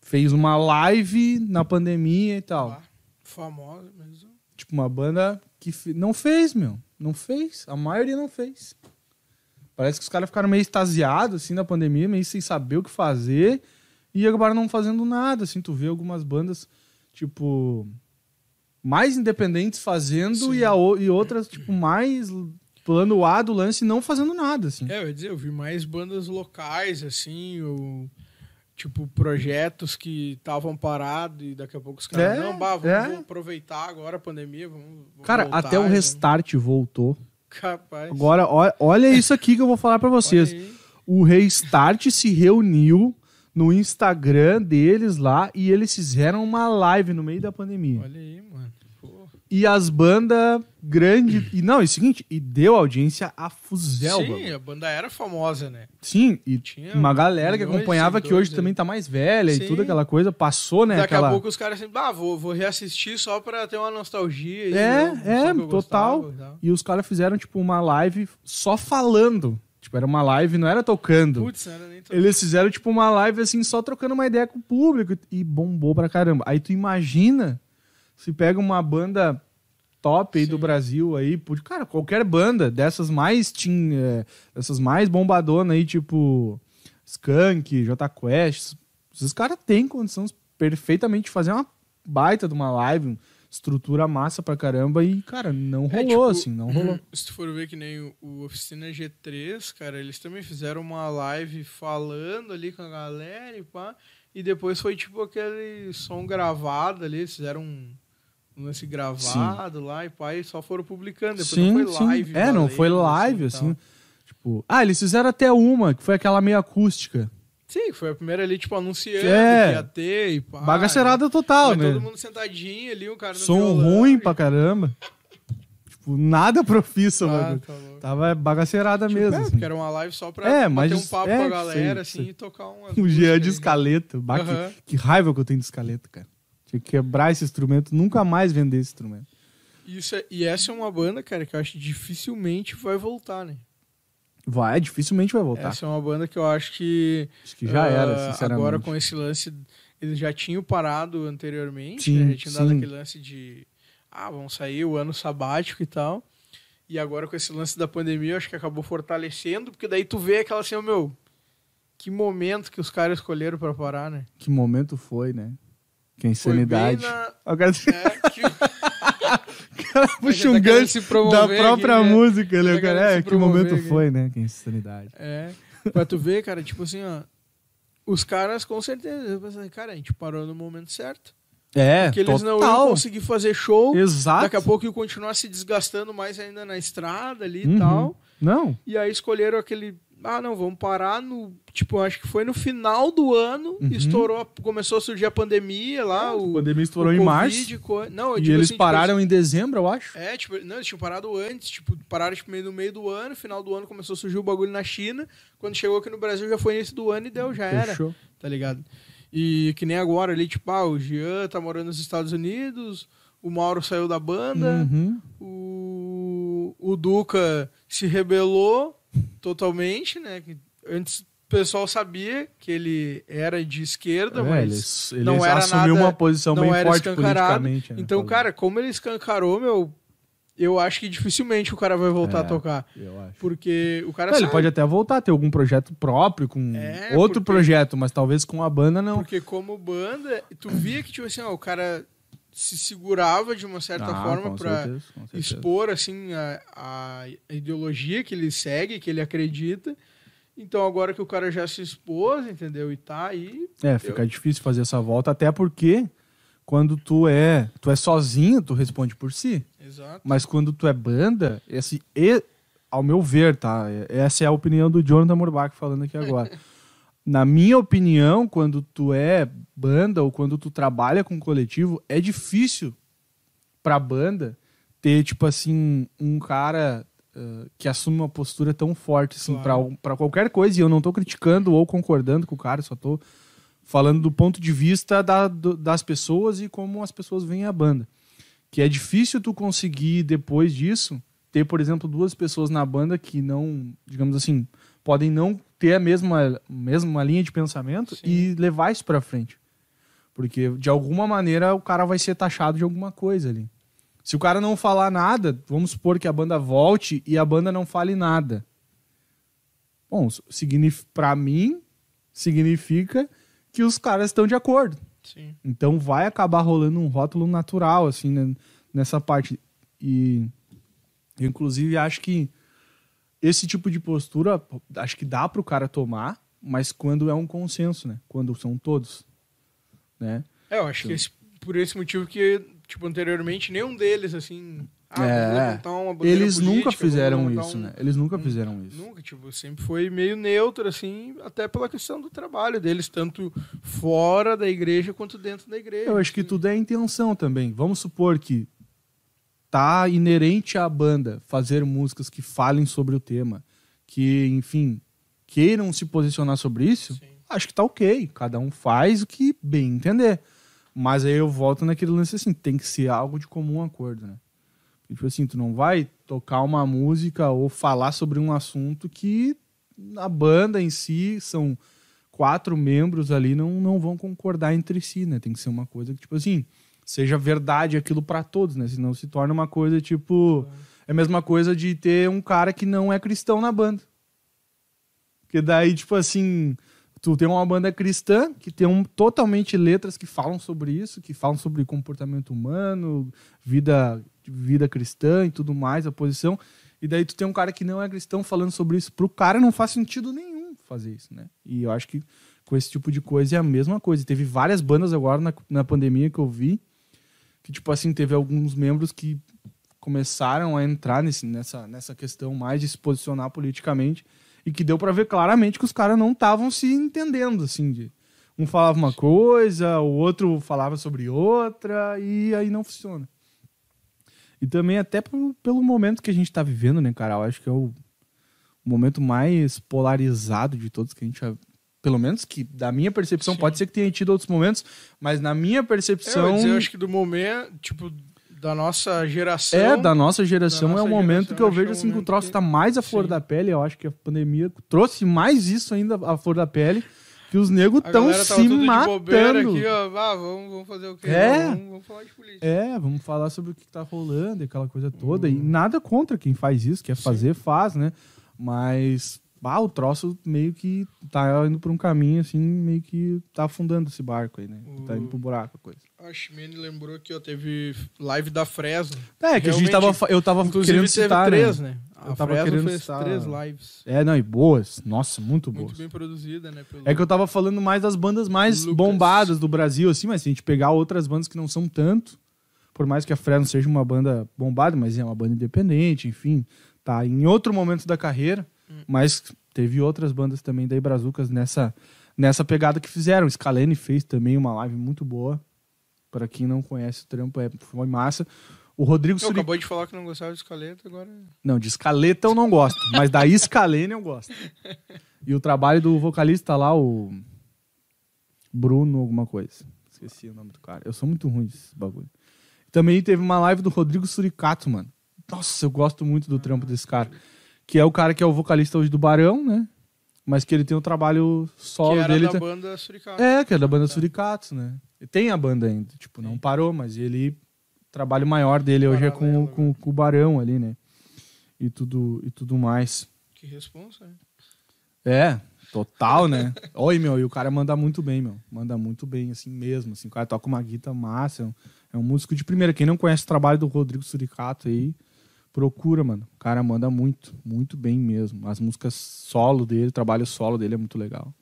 Fez uma live na pandemia e tal. Bah, famosa, mas... Tipo, uma banda que fe- não fez, meu. Não fez. A maioria não fez. Parece que os caras ficaram meio extasiados, assim, na pandemia, meio sem saber o que fazer. E acabaram não fazendo nada, assim. Tu vê algumas bandas, tipo... Mais independentes fazendo e, a, e outras, tipo, mais plano A do lance não fazendo nada, assim. É, eu ia dizer, eu vi mais bandas locais, assim, ou tipo, projetos que estavam parados e daqui a pouco os caras, É, não, bah, vamos, é. vamos aproveitar agora a pandemia, vamos, vamos Cara, voltar, até o vamos- Restart voltou. Capaz. Agora, ó- olha isso aqui que eu vou falar pra vocês. Olha o Restart se reuniu no Instagram deles lá e eles fizeram uma live no meio da pandemia. Olha aí, mano. Pô. E as bandas grandes. E não, é o seguinte, e deu audiência a fuzel. Sim, mano. a banda era famosa, né? Sim, e Tinha uma galera que acompanhava que hoje também aí. tá mais velha Sim. e tudo aquela coisa, passou, né? Daqui aquela... a pouco os caras assim, ah, vou, vou reassistir só pra ter uma nostalgia. aí, É, né? é, total. gostava. E os caras fizeram, tipo, uma live só falando. Tipo, era uma live, não era tocando. Putz, era nem tão... Eles fizeram, tipo, uma live, assim, só trocando uma ideia com o público e bombou pra caramba. Aí tu imagina se pega uma banda top aí Sim. do Brasil aí, cara, qualquer banda dessas mais teen, é, dessas mais bombadonas aí, tipo Skank, J Quest, esses caras têm condição perfeitamente de fazer uma baita de uma live, estrutura massa pra caramba e, cara, não É, rolou, tipo, assim, não rolou. Se tu for ver que nem o, o Oficina G3, cara, eles também fizeram uma live falando ali com a galera e pá. E depois foi tipo aquele som gravado ali, eles fizeram um, um lance gravado lá e pá, e só foram publicando. Depois Sim, não foi sim. live. É, não foi valendo, live, assim. tal. Tipo, ah, eles fizeram até uma, que foi aquela meio acústica. Sim, foi a primeira ali, tipo, anunciando É. que ia ter e pá. Bagacerada total, Foi né? todo mundo sentadinho ali, o cara no Som violão, ruim e- pra caramba. tipo, nada profissa, Ah, mano. tá. Tava bagacerada Tipo, mesmo. é, assim. porque era uma live só pra É, bater mas um papo é, com a galera, sei, assim, sei. e tocar umas O Jean de escaleta. Bah, que- Aham. que, raiva que eu tenho de escaleta, cara. Tinha que quebrar esse instrumento, nunca mais vender esse instrumento. Isso é- e essa é uma banda, cara, que eu acho que dificilmente vai voltar, né? Vai, dificilmente vai voltar. Essa é uma banda que eu acho que. Acho que já ah, era, sinceramente. Agora com esse lance. Eles já tinham parado anteriormente, Sim, né? Já tinham dado aquele lance de. Ah, vão sair o ano sabático e tal. E agora com esse lance da pandemia, eu acho que acabou fortalecendo, porque daí tu vê aquela assim, meu. Que momento que os caras escolheram pra parar, né? Que momento foi, né? Que Foi insanidade. bem na. É, que... puxa tá um querendo gancho da própria aqui, né? música, né? Tá cara? É, que momento aqui. foi, né? Que insanidade. É. Pra tu ver, cara, tipo assim, ó. Os caras, com certeza, cara, a gente parou no momento certo. É, Porque eles não iam total. conseguir fazer show. Exato. Daqui a pouco iam continuar se desgastando mais ainda na estrada ali e Uhum. tal. Não, E aí escolheram aquele. Ah, não, vamos parar no. Tipo, acho que foi no final do ano. Uhum. Estourou, começou a surgir a pandemia lá. a o, pandemia estourou em março. co- Não, E digo eles assim, tipo, pararam em dezembro, eu acho. É, tipo, não, eles tinham parado antes, tipo, pararam tipo, meio no meio do ano, final do ano começou a surgir o bagulho na China. Quando chegou aqui no Brasil já foi início do ano e deu, já era, Fechou. tá ligado? E que nem agora ali, tipo, ah, o Jean tá morando nos Estados Unidos, o Mauro saiu da banda, Uhum. o, o Duca se rebelou totalmente, né? Antes o pessoal sabia que ele era de esquerda, É, mas eles, não eles era assumiu nada- uma posição não bem era forte politicamente. né, então, falando. cara, como ele escancarou, meu. eu acho que dificilmente o cara vai voltar É. a tocar. Eu acho. Porque o cara Não, ele pode até voltar a ter algum projeto próprio, com É, outro porque- projeto, mas talvez com a banda não. Porque como banda, tu via que, tipo assim, ó, o cara se segurava de uma certa Ah, forma certeza. expor, assim, a, a ideologia que ele segue, que ele acredita. Então agora que o cara já se expôs, entendeu? E tá aí... É, fica difícil fazer essa volta, até porque quando tu é, tu é sozinho, tu responde por si. Exato. Mas quando tu é banda, esse e ao meu ver, tá? Essa é a opinião do Jonathan Morbach falando aqui agora. Na minha opinião, quando tu é banda ou quando tu trabalha com coletivo, é difícil pra banda ter tipo assim um cara eh, que assume uma postura tão forte assim Claro. pra para qualquer coisa e eu não tô criticando ou concordando com o cara, só tô falando do ponto de vista da- do- das pessoas e como as pessoas veem a banda. Que é difícil tu conseguir, depois disso, ter, por exemplo, duas pessoas na banda que não, digamos assim, podem não ter a mesma, mesma linha de pensamento Sim. e levar isso pra frente. Porque, de alguma maneira, o cara vai ser taxado de alguma coisa ali. Se o cara não falar nada, vamos supor que a banda volte e a banda não fale nada. Bom, para mim, significa que os caras estão de acordo. Sim. Então vai acabar rolando um rótulo natural, assim, né, nessa parte. E eu, inclusive, acho que esse tipo de postura, acho que dá pro cara tomar, mas quando é um consenso, né? Quando são todos, né? É, eu acho que esse- por esse motivo que, tipo, anteriormente, nenhum deles, assim... Ah, É, Eles nunca política, fizeram vamos levantar isso, um- né? Eles nunca fizeram isso. Nunca, tipo, sempre foi meio neutro, assim, até pela questão do trabalho deles, tanto fora da igreja quanto dentro da igreja. Eu acho que tudo é intenção também. Vamos supor que tá inerente à banda fazer músicas que falem sobre o tema, que, enfim, queiram se posicionar sobre isso. Sim. Acho que tá ok. Cada um faz o que bem entender. Mas aí eu volto naquele lance assim, tem que ser algo de comum acordo, né? Tipo assim, tu não vai tocar uma música ou falar sobre um assunto que a banda em si são quatro membros ali não, não vão concordar entre si, né? Tem que ser uma coisa que, tipo assim, seja verdade aquilo pra todos, né? Senão se torna uma coisa, tipo... É a mesma coisa de ter um cara que não é cristão na banda. Porque daí, tipo assim, tu tem uma banda cristã que tem um, totalmente letras que falam sobre isso, que falam sobre comportamento humano, vida, vida cristã e tudo mais, a posição. E daí tu tem um cara que não é cristão falando sobre isso. Pro cara não faz sentido nenhum fazer isso, né? E eu acho que com esse tipo de coisa é a mesma coisa. Teve várias bandas agora na, na pandemia que eu vi, que tipo assim, teve alguns membros que começaram a entrar nesse, nessa, nessa questão mais de se posicionar politicamente e que deu pra ver claramente que os caras não estavam se entendendo, assim, de um falava uma coisa, o outro falava sobre outra e aí não funciona. E também até pro- pelo momento que a gente tá vivendo, né, cara? Eu acho que é o, o momento mais polarizado de todos que a gente já, pelo menos que da minha percepção, Sim. pode ser que tenha tido outros momentos, mas na minha É, eu, percepção dizer, eu acho que do momento, tipo, da nossa geração... é, da nossa geração da é o nossa momento que eu vejo é assim que o troço que- tá mais à flor Sim. da pele. Eu acho que a pandemia trouxe mais isso ainda à flor da pele, que os negros estão se matando. aqui. Ah, vamos, vamos fazer o quê? É. Vamos, vamos falar de política. É, vamos falar sobre o que tá rolando e aquela coisa toda. E nada contra quem faz isso, quer fazer, faz, né? Mas, bah, o troço meio que tá indo pra um caminho assim, meio que tá afundando esse barco aí, né? Tá indo pro buraco a coisa. A Ximene lembrou que ó, teve live da Fresno. É, que a gente Realmente, tava. Eu tava querendo teve citar. três, né? né? A Eu tava Fresno querendo fez citar- três lives. É, não, e boas. Nossa, muito boas. Muito bem produzida, né? Pelo... É que eu tava falando mais das bandas mais Lucas. bombadas do Brasil, assim, mas se a gente pegar outras bandas que não são tanto, por mais que a Fresno seja uma banda bombada, mas é uma banda independente, enfim, tá em outro momento da carreira, Hum. mas teve outras bandas também daí Brazucas nessa, nessa pegada que fizeram. Scalene fez também uma live muito boa. Pra quem não conhece o trampo, é, foi massa. O Rodrigo Eu Suri... acabou de falar que não gostava de escaleta, agora. Não, de escaleta eu não gosto, mas da Scalene eu gosto. E o trabalho do vocalista lá, o Bruno alguma coisa. Esqueci o nome do cara. Eu sou muito ruim desse bagulho. Também teve uma live do Rodrigo Suricato, mano. Nossa, eu gosto muito do trampo desse cara. Que é o cara que é o vocalista hoje do Barão, né? Mas que ele tem o trabalho solo que era dele. da banda Suricato. É, que é da banda Suricatos, né? E tem a banda ainda, tipo, não parou, mas ele trabalho maior dele hoje é com, com, com o Barão ali, né? E tudo, e tudo mais. Que responsa, né? É, total, né? Oi, meu, e o cara manda muito bem, meu. Manda muito bem, assim mesmo. Assim, o cara toca uma guitarra massa. É um, é um músico de primeira. Quem não conhece o trabalho do Rodrigo Suricato aí, procura, mano. O cara manda muito, muito bem mesmo. As músicas solo dele, o trabalho solo dele é muito legal.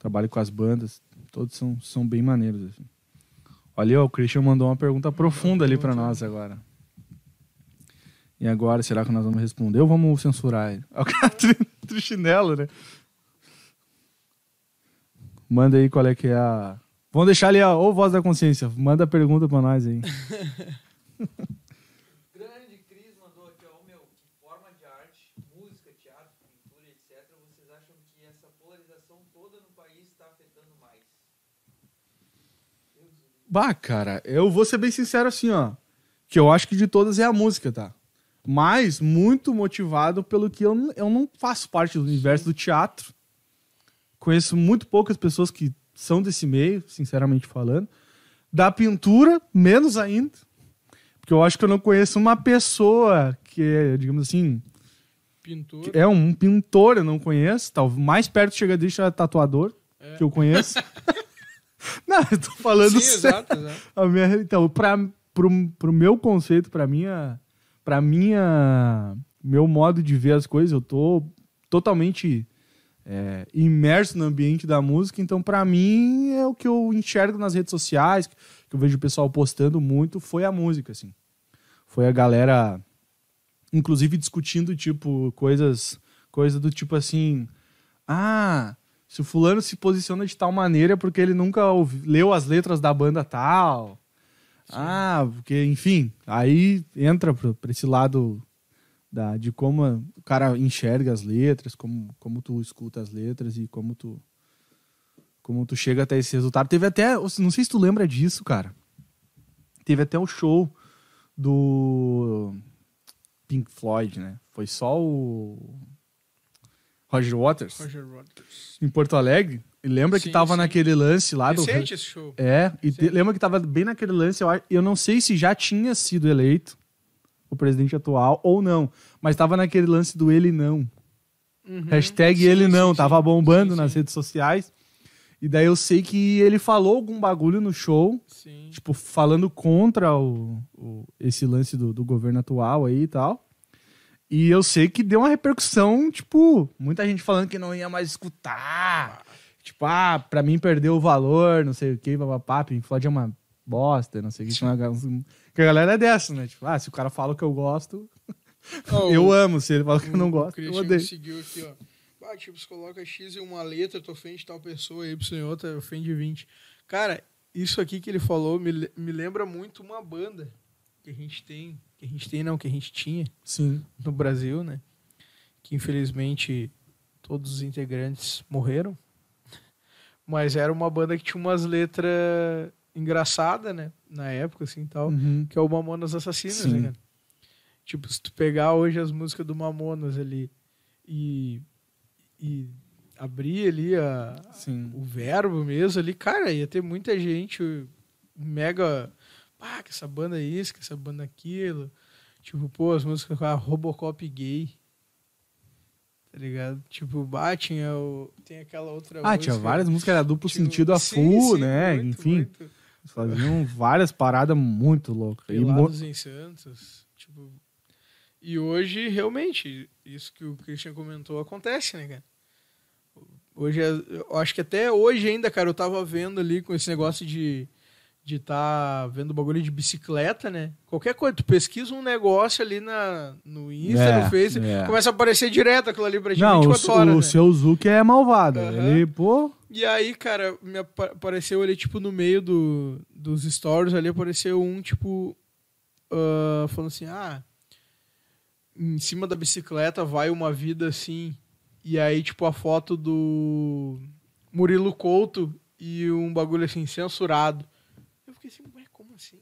Trabalho com as bandas, todos são, são bem maneiros, assim. Olha, o Christian mandou uma pergunta profunda ali pra nós agora. E agora, será que nós vamos responder ou vamos censurar ele? O cara tri, tri chinelo, né? Manda aí qual é que é a. Vamos deixar ali a ou voz da consciência. Manda a pergunta pra nós aí. Mandou aqui, ó, meu, que forma de arte, música, teatro, pintura, etc. Vocês acham que essa polarização toda no país está afetando mais? Bah, cara, eu vou ser bem sincero assim, ó. Que eu acho que de todas é a música, tá? Mas muito motivado pelo que eu, eu não faço parte do universo do teatro. Conheço muito poucas pessoas que são desse meio, sinceramente falando. Da pintura, menos ainda. Porque eu acho que eu não conheço uma pessoa que é, digamos assim, Pintor. é um pintor, eu não conheço. Tal, mais perto chega disso é tatuador, É. que eu conheço. não, eu tô falando Sim, sério. exato, exato. A minha, então, pra, pro, pro meu conceito, pra minha, pra minha, meu modo de ver as coisas, eu tô totalmente é, imerso no ambiente da música. Então, pra mim, é o que eu enxergo nas redes sociais, que eu vejo o pessoal postando muito, foi a música, assim. Foi a galera, inclusive, discutindo, tipo, coisas, coisa do tipo assim, ah, se o fulano se posiciona de tal maneira é porque ele nunca ouvi- leu as letras da banda tal. Ah, porque, enfim, aí entra pra esse lado da, de como o cara enxerga as letras, como, como tu escuta as letras e como tu como tu chega até esse resultado. Teve até, não sei se tu lembra disso, cara. Teve até o show do Pink Floyd, né? Foi só o Roger Waters Roger Waters. em Porto Alegre. E lembra que Sim, tava sim. naquele lance lá do Recente esse show. é, e te- lembra que tava bem naquele lance, eu, eu não sei se já tinha sido eleito o presidente atual ou não, mas tava naquele lance do ele não. Uhum. Hashtag Sim, ele não, tava bombando nas redes sociais. E daí eu sei que ele falou algum bagulho no show, Sim. tipo, falando contra o, o- esse lance do, do governo atual aí e tal. E eu sei que deu uma repercussão, tipo, muita gente falando que não ia mais escutar. Tipo, ah, pra mim perdeu o valor, não sei o que, papapá, Pink Floyd é uma bosta, não sei o que. Que uma- que a galera é dessa, né? Tipo, ah, se o cara fala o que eu gosto, Ó, eu amo. Se ele fala que eu não gosto, eu odeio. seguiu aqui, ó. Ah, tipo, coloca X em uma letra, tu ofende tal pessoa, Y em outra, ofende 20. Cara, isso aqui que ele falou me, me lembra muito uma banda que a gente tem. Que a gente tem, não, que a gente tinha Sim. no Brasil, né? Que infelizmente todos os integrantes morreram. Mas era uma banda que tinha umas letras engraçadas, né? Na época, assim tal. Uhum. Que é o Mamonas Assassinas, Sim. né, cara? Tipo, se tu pegar hoje as músicas do Mamonas ali e, e abrir ali a, Sim. o verbo mesmo ali, cara, ia ter muita gente mega. Ah, que essa banda é isso, que essa banda é aquilo. Tipo, pô, as músicas com a Robocop gay. Tá ligado? Tipo, bah, tinha o, tem aquela outra Ah, tinha música, várias músicas, era duplo tipo, sentido a sim, full, sim, né? muito, Enfim, muito. faziam várias paradas muito loucas. E mo- Pelados em Santos. Tipo, e hoje, realmente, isso que o Christian comentou acontece, né, cara? Hoje, é- eu acho que até hoje ainda, cara, eu tava vendo ali com esse negócio de de tá vendo bagulho de bicicleta, né? Qualquer coisa, tu pesquisa um negócio ali na, no Insta, É, no Face, é. começa a aparecer direto aquilo ali pra ti Não, o, 24 horas, o né? seu Zuki é malvado. Aham. Ele, pô. E aí, cara, me apa- apareceu ali, tipo, no meio do, dos stories ali, apareceu um, tipo, ah, falando assim, ah, em cima da bicicleta vai uma vida assim, e aí, tipo, a foto do Murilo Couto e um bagulho assim, censurado. Eu fiquei assim, ué, como assim?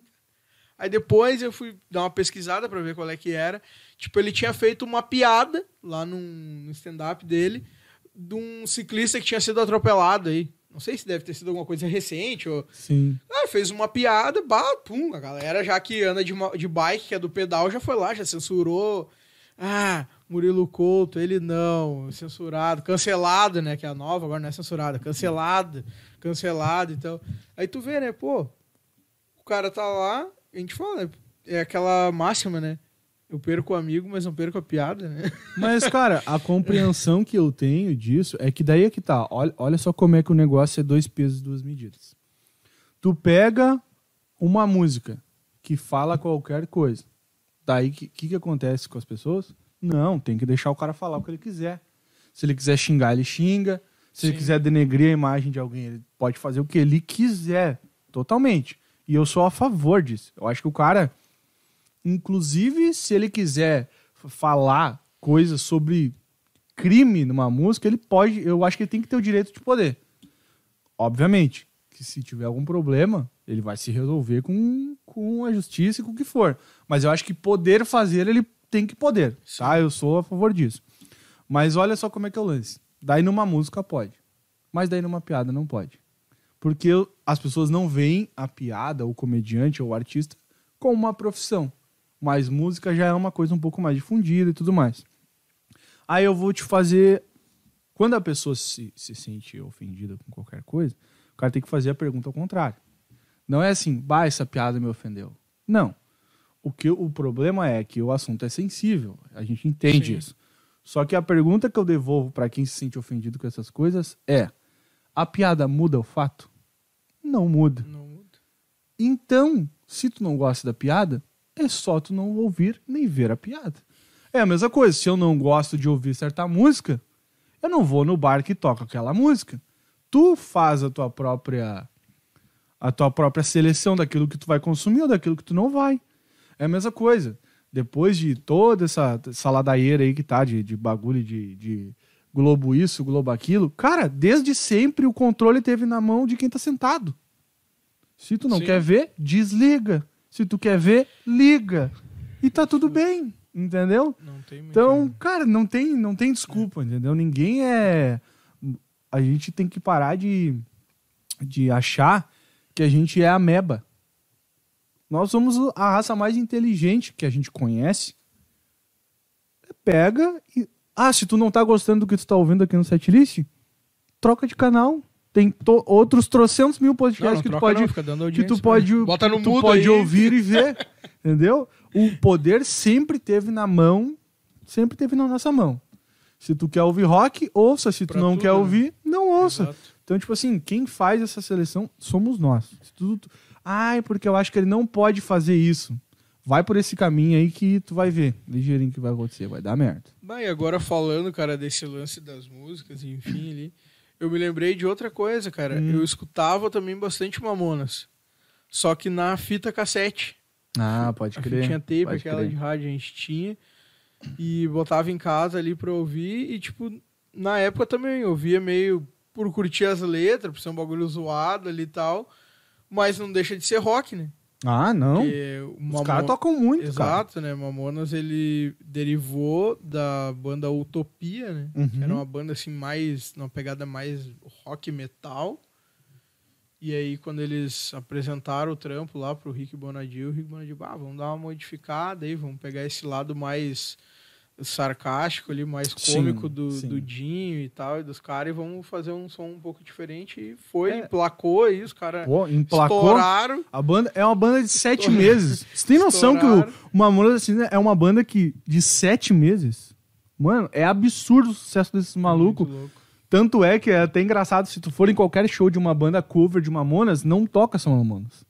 Aí depois eu fui dar uma pesquisada pra ver qual é que era. Tipo, ele tinha feito uma piada lá num, no stand-up dele de um ciclista que tinha sido atropelado aí. Não sei se deve ter sido alguma coisa recente ou. Sim. Ah, fez uma piada, bah, pum, a galera já que anda de, de bike, que é do pedal, já foi lá, já censurou. Ah, Murilo Couto, ele não, censurado, cancelado, né? Que é a nova, agora não é censurada, cancelado, cancelado, então. Aí tu vê, né, pô, o cara tá lá, a gente fala, é aquela máxima, né? Eu perco o amigo, mas não perco a piada, né? Mas, cara, a compreensão que eu tenho disso é que daí é que tá. Olha, olha só como é que o negócio é dois pesos, duas medidas. Tu pega uma música que fala qualquer coisa. Daí, o que, que, que acontece com as pessoas? Não, tem que deixar o cara falar o que ele quiser. Se ele quiser xingar, ele xinga. Se ele Sim. quiser denegrir a imagem de alguém, ele pode fazer o que ele quiser. Totalmente. E eu sou a favor disso. Eu acho que o cara, inclusive, se ele quiser falar coisas sobre crime numa música, ele pode. Eu acho que ele tem que ter o direito de poder. Obviamente, que se tiver algum problema, ele vai se resolver com, com a justiça e com o que for. Mas eu acho que poder fazer, ele tem que poder. Tá? Eu sou a favor disso. Mas olha só como é que é o lance. Daí numa música pode. Mas daí numa piada não pode. Porque eu- as pessoas não veem a piada, o comediante ou o artista como uma profissão. Mas música já é uma coisa um pouco mais difundida e tudo mais. Aí eu vou te fazer. Quando a pessoa se, se sente ofendida com qualquer coisa, o cara tem que fazer a pergunta ao contrário. Não é assim, bah, essa piada me ofendeu. Não. O, que, o problema é que o assunto é sensível. A gente entende Sim. isso. Só que a pergunta que eu devolvo para quem se sente ofendido com essas coisas é: a piada muda o fato? Não muda. Não muda. Então, se tu não gosta da piada, é só tu não ouvir nem ver a piada. É a mesma coisa, se eu não gosto de ouvir certa música, eu não vou no bar que toca aquela música. Tu faz a tua própria a tua própria seleção daquilo que tu vai consumir ou daquilo que tu não vai. É a mesma coisa. Depois de toda essa, essa ladaieira aí que tá de, de bagulho de, de Globo isso, Globo aquilo, cara, desde sempre o controle teve na mão de quem tá sentado. Se tu não Sim. quer ver, desliga. Se tu quer ver, liga. E tá tudo bem, entendeu? Não tem muito. Então, cara, não tem, não tem desculpa, entendeu? Ninguém é. A gente tem que parar de, de achar que a gente é ameba. Nós somos a raça mais inteligente que a gente conhece. Pega e. Ah, se tu não tá gostando do que tu tá ouvindo aqui no setlist, troca de canal. Tem to- outros trocentos mil não, podcasts não que tu pode não, fica dando que tu pode. Bota que no tu mudo pode aí. ouvir e ver, entendeu? O poder sempre teve na mão, sempre teve na nossa mão. Se tu quer ouvir rock, ouça. Se tu Pra não tudo, quer né? ouvir, não ouça. Exato. Então, tipo assim, quem faz essa seleção somos nós. Se tu- tu- Ai, porque eu acho que ele não pode fazer isso. Vai por esse caminho aí que tu vai ver ligeirinho que vai acontecer, vai dar merda. Bah, e agora falando, cara, desse lance das músicas, enfim, ali, eu me lembrei de outra coisa, cara. Hum. Eu escutava também bastante Mamonas. Só que na fita cassete. Ah, pode A crer. fitinha tape, pode aquela crer. de rádio a gente tinha. E botava em casa ali pra ouvir. E, tipo, na época também eu ouvia meio por curtir as letras, por ser um bagulho zoado ali e tal. Mas não deixa de ser rock, né? Ah, não. O Os Mamon- caras tocam muito, cara. Exato, né? Mamonas ele derivou da banda Utopia, né? Uhum. Que era uma banda assim mais, uma pegada mais rock metal. E aí quando eles apresentaram o trampo lá pro Rick Bonadio, o Rick Bonadio, ah, vamos dar uma modificada aí, vamos pegar esse lado mais sarcástico ali, mais Sim, cômico do, sim. do Dinho e tal, e dos caras, e vamos fazer um som um pouco diferente. E foi, É. emplacou aí, os caras estouraram. A banda é uma banda de sete meses. Você tem noção que o, Estouraram. o Mamonas é uma banda que de sete meses? Mano, é absurdo o sucesso desses malucos. Louco. Tanto é que é até engraçado, se tu for em qualquer show de uma banda cover de Mamonas, não toca São Mamonas.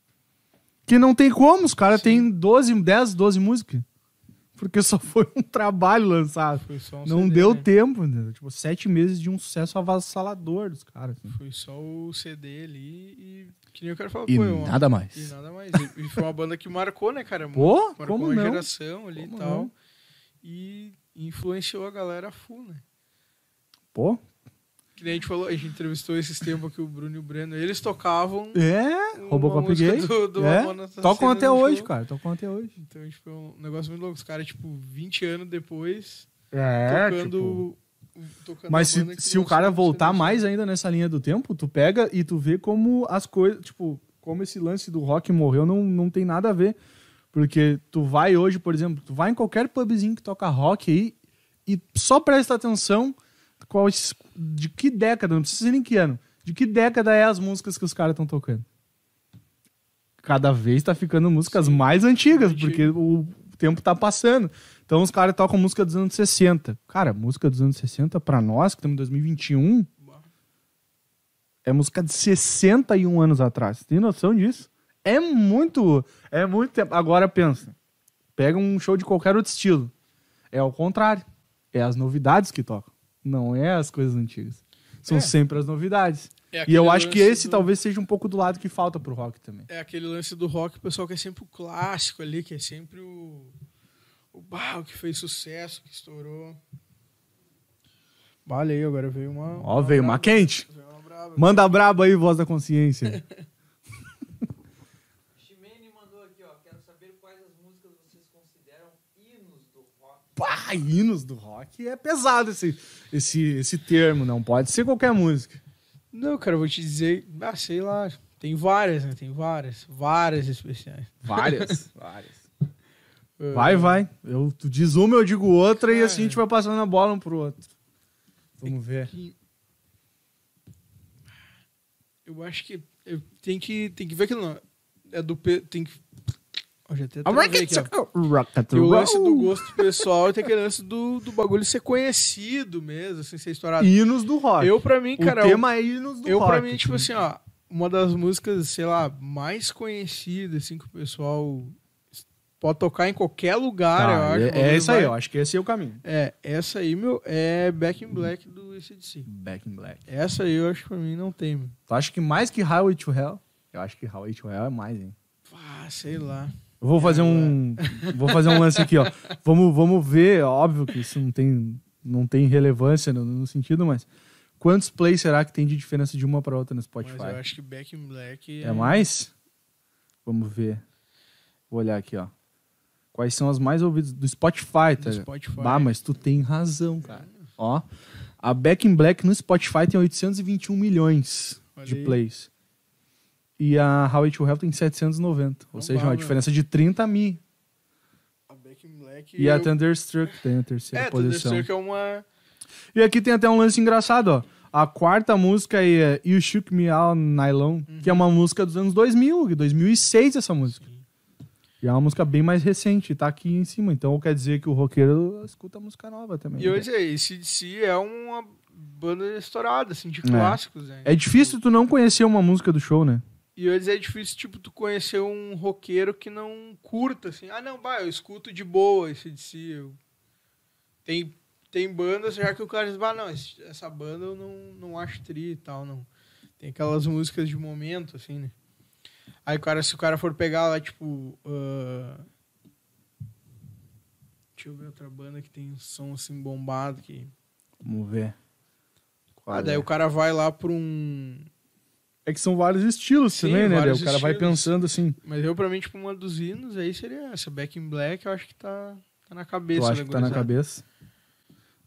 Que não tem como, os caras têm 12, 10, 12 músicas. Porque só foi um trabalho lançado. Foi só um Não CD, deu né? tempo, entendeu? Tipo, sete meses de um sucesso avassalador dos caras. assim. Foi só o CD ali e. Que nem eu quero falar, E foi uma- nada mais. E nada mais. E, e foi uma banda que marcou, né, cara? Pô, marcou como uma não? geração ali Como e tal. não? E influenciou a galera full, né? Pô, Que nem a gente falou, a gente entrevistou esses tempos aqui o Bruno e o Breno. Eles tocavam. é, Robocop Gay. do- do é. Tocam até hoje, show. cara. Tocam até hoje. Então, tipo, é um negócio muito louco. Os caras, tipo, 20 anos depois, É, tocando tocando Mas se, que se o cara voltar mais ainda nessa linha do tempo, tu pega e tu vê como as coisas, tipo, como esse lance do rock morreu não, não tem nada a ver. Porque tu vai hoje, por exemplo, tu vai em qualquer pubzinho que toca rock aí e só presta atenção de que década, não precisa nem que ano, de que década é as músicas que os caras estão tocando. Cada vez tá ficando músicas Sim. mais antigas, Antigo. porque o tempo tá passando. Então os caras tocam música dos anos 60. Cara, música dos anos 60 pra nós, que estamos em 2021, Bah. é música de 61 anos atrás. Tem noção disso? É muito, é muito tempo. Agora pensa, pega um show de qualquer outro estilo. É ao contrário. É as novidades que tocam. Não é as coisas antigas. São É. sempre as novidades. É E eu acho que esse do- talvez seja um pouco do lado que falta pro rock também. É aquele lance do rock, o pessoal quer sempre o clássico ali, que é sempre o. O barro que fez sucesso, que estourou. Vale aí, agora veio uma. Ó, veio uma braba. quente. Veio uma braba. Manda brabo aí, voz da consciência. Ximene mandou aqui, ó. Quero saber quais as músicas vocês consideram hinos do rock. Pá, hinos do rock é pesado esse, esse, esse termo, não pode ser qualquer música. Não, cara, eu vou te dizer. Ah, sei lá. Tem várias, né? Tem várias. Várias especiais. Várias, várias. Ah, Vai, vai. Eu, tu diz uma, eu digo outra e Cara. assim a gente vai passando a bola um pro outro. Vamos ver. que- Eu acho que. Eu tem que, tem que ver aquilo. Não. É do. Tem que. Já até aqui, ó. O lance do gosto pessoal e tem aquele lance do, do bagulho ser conhecido mesmo, assim, ser estourado. Hinos do rock. Eu, pra mim, cara, o tema é hinos do eu, rock. pra mim, tipo assim, ó, uma das músicas, sei lá, mais conhecidas, assim, que o pessoal pode tocar em qualquer lugar, Tá, eu acho. é, é isso aí, eu acho que esse é o caminho. É, essa aí, meu, é Back in Black do ACDC. Back in Black. Essa aí eu acho que pra mim não tem, meu. Tu acha que mais que Highway to Hell? Eu acho que Highway to Hell é mais, hein? Ah, sei lá. Eu vou fazer um. Vou fazer um lance aqui, ó. Vamos, vamos ver, óbvio que isso não tem, não tem relevância no, no sentido, mas quantos plays será que tem de diferença de uma para outra no Spotify? Mas eu acho que Back in Black É mais? Vamos ver. Vou olhar aqui, ó. Quais são as mais ouvidas do Spotify, tá? do Spotify. Bah, mas tu tem razão, cara. Ó, a Back in Black no Spotify tem 821 milhões Olha de aí. plays. E a How It to Hell tem 790. Ou Então seja, bah, uma diferença de 30 mil. A Back in Black E a eu- Thunderstruck tem a terceira É, posição. Thunderstruck é uma... E aqui tem até um lance engraçado, ó. A quarta música aí é You Shook Me Out Nylon, que é uma música dos anos 2000, 2006 essa música. E é uma música bem mais recente, tá aqui em cima. Então quer dizer que o roqueiro escuta música nova também. E hoje é, esse DC é uma banda estourada, assim, de clássicos, né? É difícil tu não conhecer uma música do show, né? E hoje é difícil, tipo, tu conhecer um roqueiro que não curta, assim. Ah, não, bah, eu escuto de boa esse DC. Eu... Tem, tem bandas já que o cara diz, bah, não, esse- essa banda eu não, não acho tri e tal, não. Tem aquelas músicas de momento, assim, né? Aí, cara, se o cara for pegar lá, tipo... ah, Deixa eu ver outra banda que tem um som, assim, bombado, que... Vamos ver. Qual Ah, daí é? o cara vai lá pra um... É que são vários estilos Sim, também, né? O cara vai estilos. pensando assim. Mas eu, pra mim, tipo, uma dos hinos aí seria essa. Back in Black, eu acho que tá, tá na cabeça. acha da que tá na cabeça?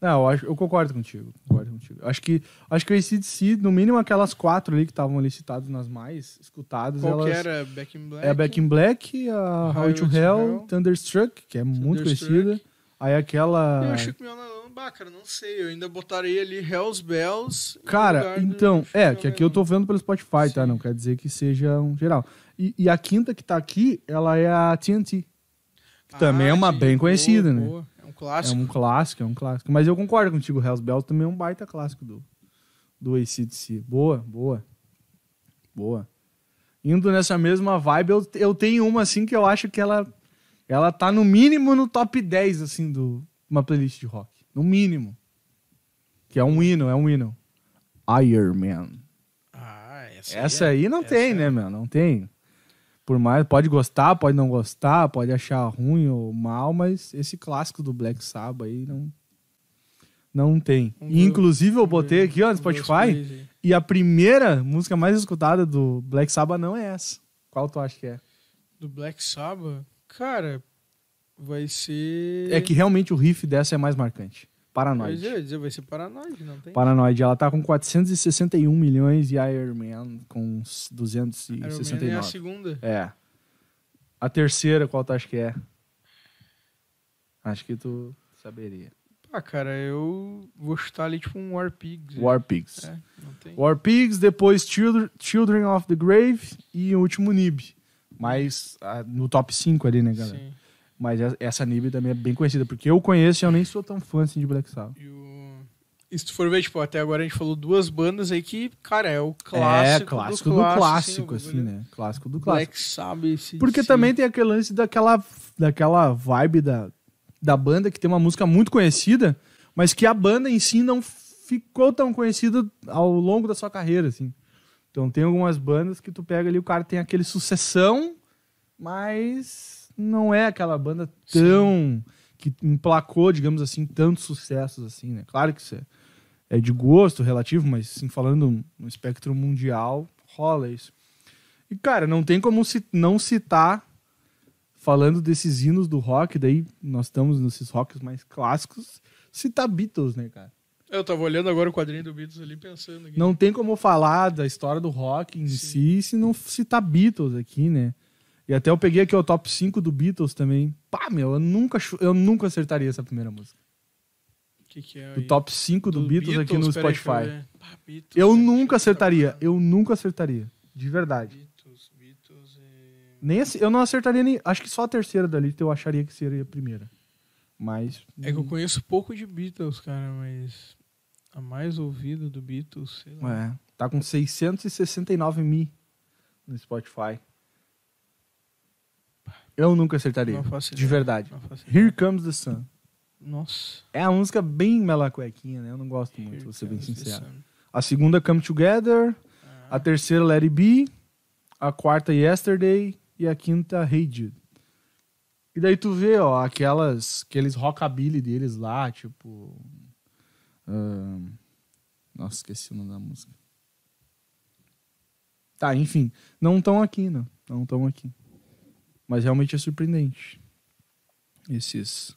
Não, eu, acho, eu concordo contigo. Concordo contigo. Acho que, acho que o ACDC, no mínimo aquelas quatro ali que estavam ali citadas nas mais escutadas, Qual que elas. era? Back in Black? É a Back in Black, a How It to Hell, Thunderstruck, que é muito Thunderstruck. conhecida. Aí aquela. Eu que meu não, bah, cara, não sei. Eu ainda botaria ali Hells Bells. Cara, então, Chico é, que aqui eu tô vendo pelo Spotify, tá? Sim. Não quer dizer que seja um geral. E, e a quinta que tá aqui, ela é a TNT. Que também é uma sim, bem boa, conhecida, né? boa. É um É clássico. um clássico, é um clássico. Mas eu concordo contigo, Hells Bells também é um baita clássico do, do ACDC. Boa, boa. Boa. Indo nessa mesma vibe, eu, eu tenho uma assim que eu acho que ela, ela tá no mínimo no top 10, assim, do uma playlist de rock. No mínimo. Que é um hino, é um hino. Iron Man. Ah, essa, Essa é- aí não essa tem, é- né, meu? Não tem. Por mais, pode gostar, pode não gostar, pode achar ruim ou mal, mas esse clássico do Black Sabbath aí não não tem. Vamos E, inclusive eu botei aqui, ó, no Spotify, aí. e a primeira música mais escutada do Black Sabbath não é essa. Qual tu acha que é? Do Black Sabbath, cara, vai ser... É que realmente o riff dessa é mais marcante. Paranoid. Mas eu ia dizer, vai ser paranoide, não tem? Paranoid, ela tá com 461 milhões e Iron Man com uns Iron Man é a 269. segunda. É. A terceira, qual tu acha que é? Acho que tu saberia. Ah, cara, eu vou chutar ali tipo um War Pigs. War Pigs. É. War Pigs, depois Children, Children of the Grave e o último Nib. Mas ah, no top 5 ali, né, galera? Sim. Mas essa- essa Nib também é bem conhecida, porque eu conheço e eu nem sou tão fã assim de Black Sabbath. E, o... e se tu for ver, tipo, até agora a gente falou duas bandas aí que, cara, é o clássico. é, clássico do do clássico, clássico, assim, assim, bagulho. né? Clássico do clássico. Black Sabbath. Porque AC/DC. também tem aquele lance daquela, daquela vibe da, da banda que tem uma música muito conhecida, mas que a banda em si não ficou tão conhecida ao longo da sua carreira, assim. Então tem algumas bandas que tu pega ali, o cara tem aquele sucessão, mas não é aquela banda tão... que emplacou, digamos assim, tantos sucessos assim, né? Claro que isso é, é de gosto relativo, mas assim, falando no espectro mundial, rola isso. E, cara, não tem como não citar, falando desses hinos do rock, daí nós estamos nesses rocks mais clássicos, citar Beatles, né, cara? Eu tava olhando agora o quadrinho do Beatles ali pensando aqui. Não tem como falar da história do rock em si se não citar Beatles aqui, né? E até eu peguei aqui o top 5 do Beatles também. Pá, meu, eu nunca, eu nunca acertaria essa primeira música. O que, que é aí? top 5 do, Do Beatles, aqui no Spotify. ver. Pá, Beatles, Eu cara, nunca acertaria. pensar. Eu nunca acertaria. De verdade. Beatles, Beatles e... Nem assim, eu não acertaria nem. Acho que só a terceira da lista eu acharia que seria a primeira. Mas. É que eu conheço pouco de Beatles, cara, mas a mais ouvida do Beatles, sei lá. É, tá com 669 mil no Spotify. Eu nunca acertaria. Não faço De verdade. Não faço ideia. Here Comes the Sun. Nossa. É uma música bem melacuequinha, né? Eu não gosto muito, Here vou ser bem sincero. A segunda, Come Together. Ah, A terceira, Let It Be. A quarta, Yesterday. E a quinta, Hey Jude. E daí tu vê, ó, aquelas, aqueles rockabilly deles lá, tipo... ahn, nossa, esqueci o nome da música. Tá, enfim. Não estão aqui, não. Não estão aqui. Mas realmente é surpreendente. Esses,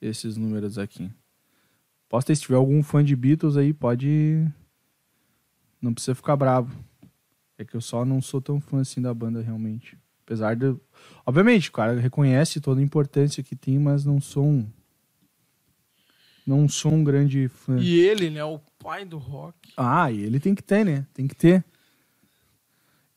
esses números aqui. Posso ter, se tiver algum fã de Beatles aí, pode... Não precisa ficar bravo. É que eu só não sou tão fã assim da banda, realmente. Apesar de. Obviamente, o cara reconhece toda a importância que tem, mas não sou um. Não sou um grande fã. E ele, né, o pai do rock. Ah, e ele tem que ter, né? Tem que ter.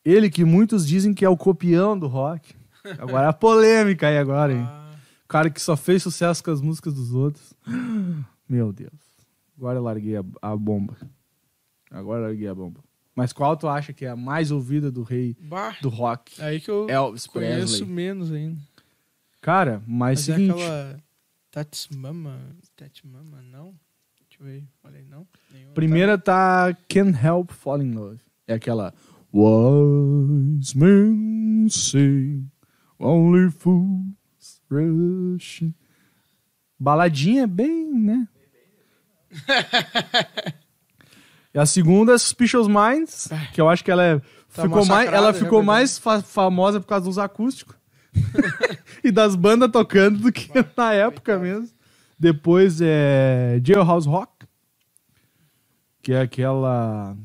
Ele que muitos dizem que é o copião do rock. Agora a polêmica aí agora, hein? Ah, O cara que só fez sucesso com as músicas dos outros. Meu Deus. Agora eu larguei a, a bomba. Agora eu larguei a bomba. Mas qual tu acha que é a mais ouvida do rei bah, do rock? aí que eu Elvis conheço Presley. menos ainda. Cara, mas, Mas é seguinte. aquela Tats Mama, não? Deixa eu ver, falei não. Nenhuma. Primeira tá Can't Help Falling in Love. É aquela Wise men say Only fools rush. Baladinha bem, né? e a segunda é Suspicious Minds, que eu acho que ela é, Tá ficou mais, massacrada, ela né, ficou verdade. mais fa- famosa por causa dos acústicos e das bandas tocando do que na época mesmo. Depois é Jailhouse Rock, que é aquela.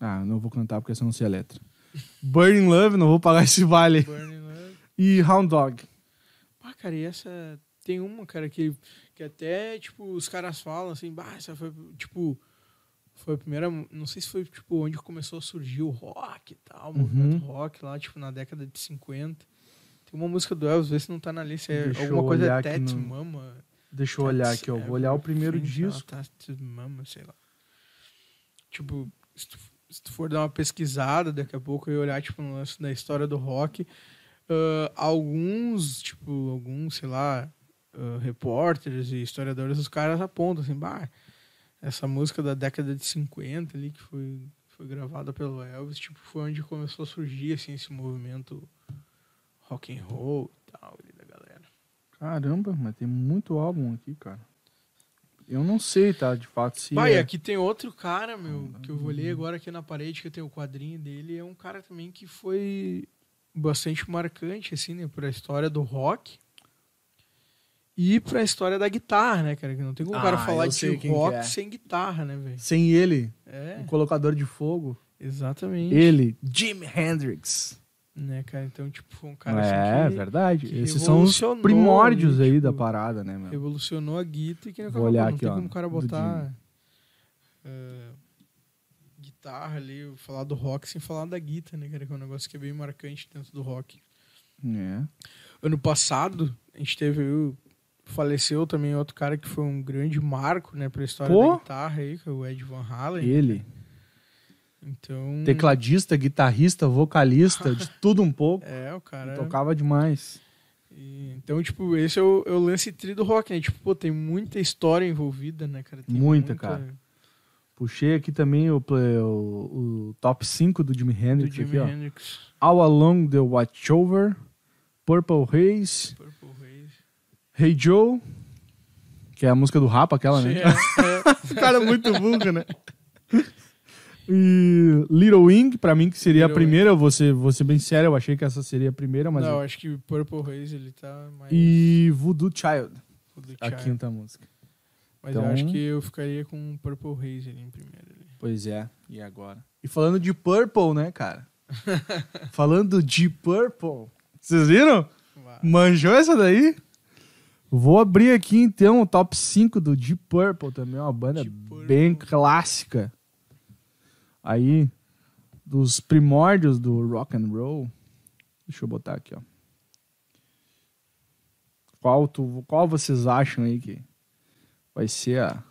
Ah, não vou cantar porque essa não sei a letra. Burning Love, não vou pagar esse vale. Burning Love. E Hound Dog. Ah, cara, e essa. Tem uma, cara, que, que até, tipo, os caras falam assim, bah, essa foi, tipo. Foi a primeira. Não sei se foi, tipo, onde começou a surgir o rock e tal, o Uhum. movimento rock lá, tipo, na década de 50. Tem uma música do Elvis, vê se não tá na lista. É Deixa alguma coisa é Tat no- Mama. Deixa eu olhar aqui, ó. Vou olhar o primeiro disco. Tat Mama, sei lá. Tipo, se tu, se tu for dar uma pesquisada daqui a pouco e olhar, tipo, no lance da história do rock, ah, alguns, tipo, alguns, sei lá, ah, repórteres e historiadores, os caras apontam assim, bah, essa música da década de 50 ali, que foi, foi gravada pelo Elvis, tipo, foi onde começou a surgir, assim, esse movimento rock and roll e tal, ali da galera. Caramba, mas tem muito álbum aqui, cara. Eu não sei, tá? De fato, se. E é... aqui tem outro cara, meu, que eu vou ler agora aqui na parede, que tem o quadrinho dele, é um cara também que foi bastante marcante, assim, né, por a história do rock. E pra história da guitarra, né, cara? Que não tem como o cara Ah, falar eu de rock é. sem guitarra, né, velho? Sem ele, É, o colocador de fogo. exatamente. Ele, Jimi Hendrix. Né, cara? Então, tipo, foi um cara é, assim que verdade. Esses são os primórdios aí tipo, da parada, né, meu? revolucionou a guitarra e que Vou olhar não aqui, tem ó, como o cara botar eh, guitarra ali, falar do rock sem falar da guitarra, né, cara? Que é um negócio que é bem marcante dentro do rock. É. Ano passado, a gente teve faleceu também outro cara que foi um grande marco, né, pra história Pô. da guitarra aí, que é o Ed Van Halen. Ele, Então, tecladista, guitarrista, vocalista, de tudo um pouco. é, o cara Tocava demais. E, então, tipo, esse é o, é o lance tri do rock, né? Tipo, pô, tem muita história envolvida, né, cara? Tem Muita, cara. Puxei aqui também o, play- o, o top 5 do Jimi Do Hendrix Jimi aqui, ó. Hendrix, All Along the Watchover, Purple Haze, Purple Haze. Hey Joe, que é a música do Rapa, aquela, né? É, é. Cara é muito burro, né? E Little Wing, pra mim, que seria Little a primeira, eu vou ser, vou ser bem sério, eu achei que essa seria a primeira, mas. Não, acho que Purple Haze ele tá mais. E Voodoo Child, do a Child. quinta música. Mas Então- eu acho que eu ficaria com Purple Haze ali em primeiro. Ali. Pois é, e agora? E falando de Purple, né, cara? falando de Purple, vocês viram? Vá. Manjou essa daí? Vou abrir aqui então o top 5 do Deep Purple também, uma banda Deep Purple. bem clássica. Aí, dos primórdios do rock and roll. Deixa eu botar aqui, ó. Qual, tu, qual vocês acham aí que vai ser a.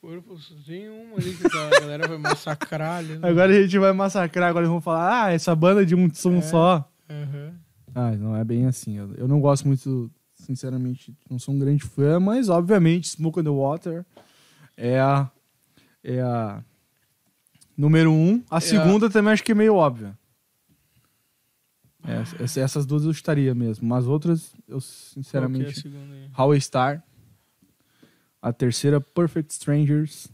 Purple só tem uma ali que tá- a galera vai massacrar ali. Né? Agora a gente vai massacrar, agora eles vão falar, ah, essa banda de um som É. só. Aham. Ah, não é bem assim. Eu, eu não gosto muito, sinceramente, não sou um grande fã, mas obviamente Smoke on the Water é a, é a número um. A É segunda também acho que é meio óbvia. É, essa- essas duas eu estaria mesmo, mas outras eu Qual que é a sinceramente. How Star. A terceira, Perfect Strangers.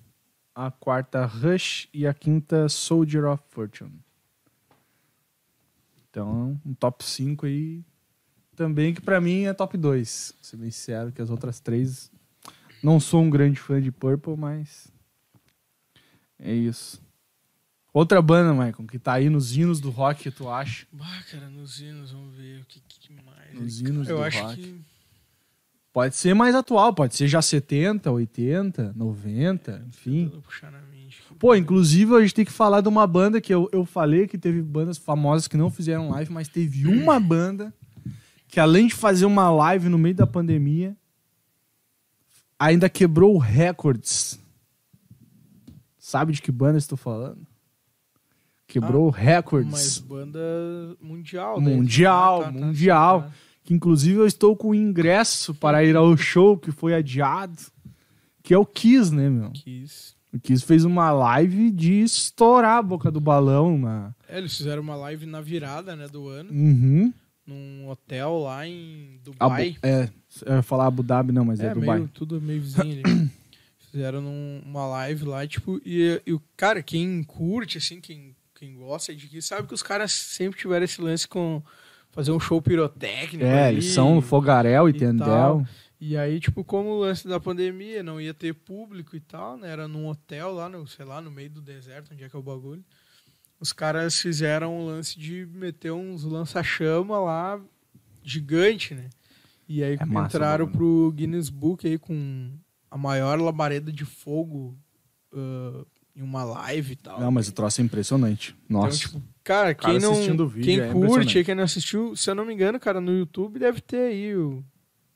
A quarta, Rush. E a quinta, Soldier of Fortune. Então, um top 5 aí. Também que pra mim é top 2. Vou ser bem sincero que as outras três. Não sou um grande fã de Purple, mas. É isso. Outra banda, Michael, que tá aí nos hinos do rock que tu acha. Bah, cara, nos hinos, vamos ver o que, que mais. Nos Cara, hinos eu do acho rock. que. Pode ser mais atual, pode ser já 70, 80, 90, enfim. Tentando puxar na mente. Pô, inclusive a gente tem que falar de uma banda que eu, eu falei que teve bandas famosas que não fizeram live, mas teve uma banda que além de fazer uma live no meio da pandemia, ainda quebrou recordes. Sabe de que banda eu estou falando? Quebrou Mas records. banda mundial. daí. Mundial, Ah, tá, tá, mundial. tá. Que inclusive eu estou com o ingresso para ir ao show que foi adiado. Que é o Kiss, né, meu? Kiss. O Kiss fez uma live de estourar a boca do balão na. É, eles fizeram uma live na virada, né, do ano, Uhum. num hotel lá em Abu, Dubai. é, eu ia falar Abu Dhabi, não, mas é, é, Dubai. meio, tudo meio vizinho ali. Fizeram num- uma live lá, tipo, e, e o cara, quem curte, assim, quem, quem gosta de Kiss, sabe que os caras sempre tiveram esse lance com fazer um show pirotécnico. É, ali, eles são Fogarel e e Tendel. tal. E aí, tipo, como o lance da pandemia não ia ter público e tal, né? Era num hotel lá, no, sei lá, no meio do deserto, onde é que é o bagulho. Os caras fizeram o lance de meter uns lança-chama lá gigante, né? E aí É massa entraram o bagulho. pro Guinness Book aí com a maior labareda de fogo ah, em uma live e tal. Não, mas o troço é impressionante. Nossa. Então, tipo, cara, cara quem não. assistindo o vídeo quem é curte, quem não assistiu, se eu não me engano, cara, no YouTube deve ter aí o.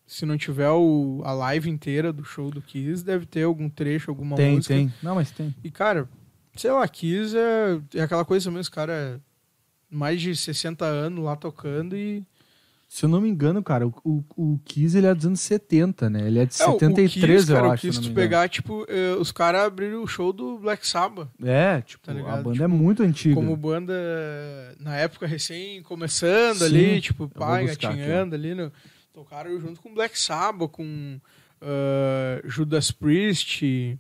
Se não tiver o, a live inteira do show do Kiss, deve ter algum trecho, alguma tem, música. tem. Não, mas tem. E, cara, sei lá, Kiss é, é aquela coisa mesmo, cara, mais de 60 anos lá tocando e. Se eu não me engano, cara, o, o, o Kiss ele é dos anos 70, né? Ele é de É, o- 73, o Kiss, cara, eu o acho. Kiss, se tu pegar, tipo, eh, os caras abriram o show do Black Sabbath. É, tipo, Tá a banda Tipo, é muito antiga. como banda na época recém começando Sim, ali, tipo, pai, buscar aqui, gatinhando ali, no, tocaram junto com Black Sabbath, com ah, Judas Priest.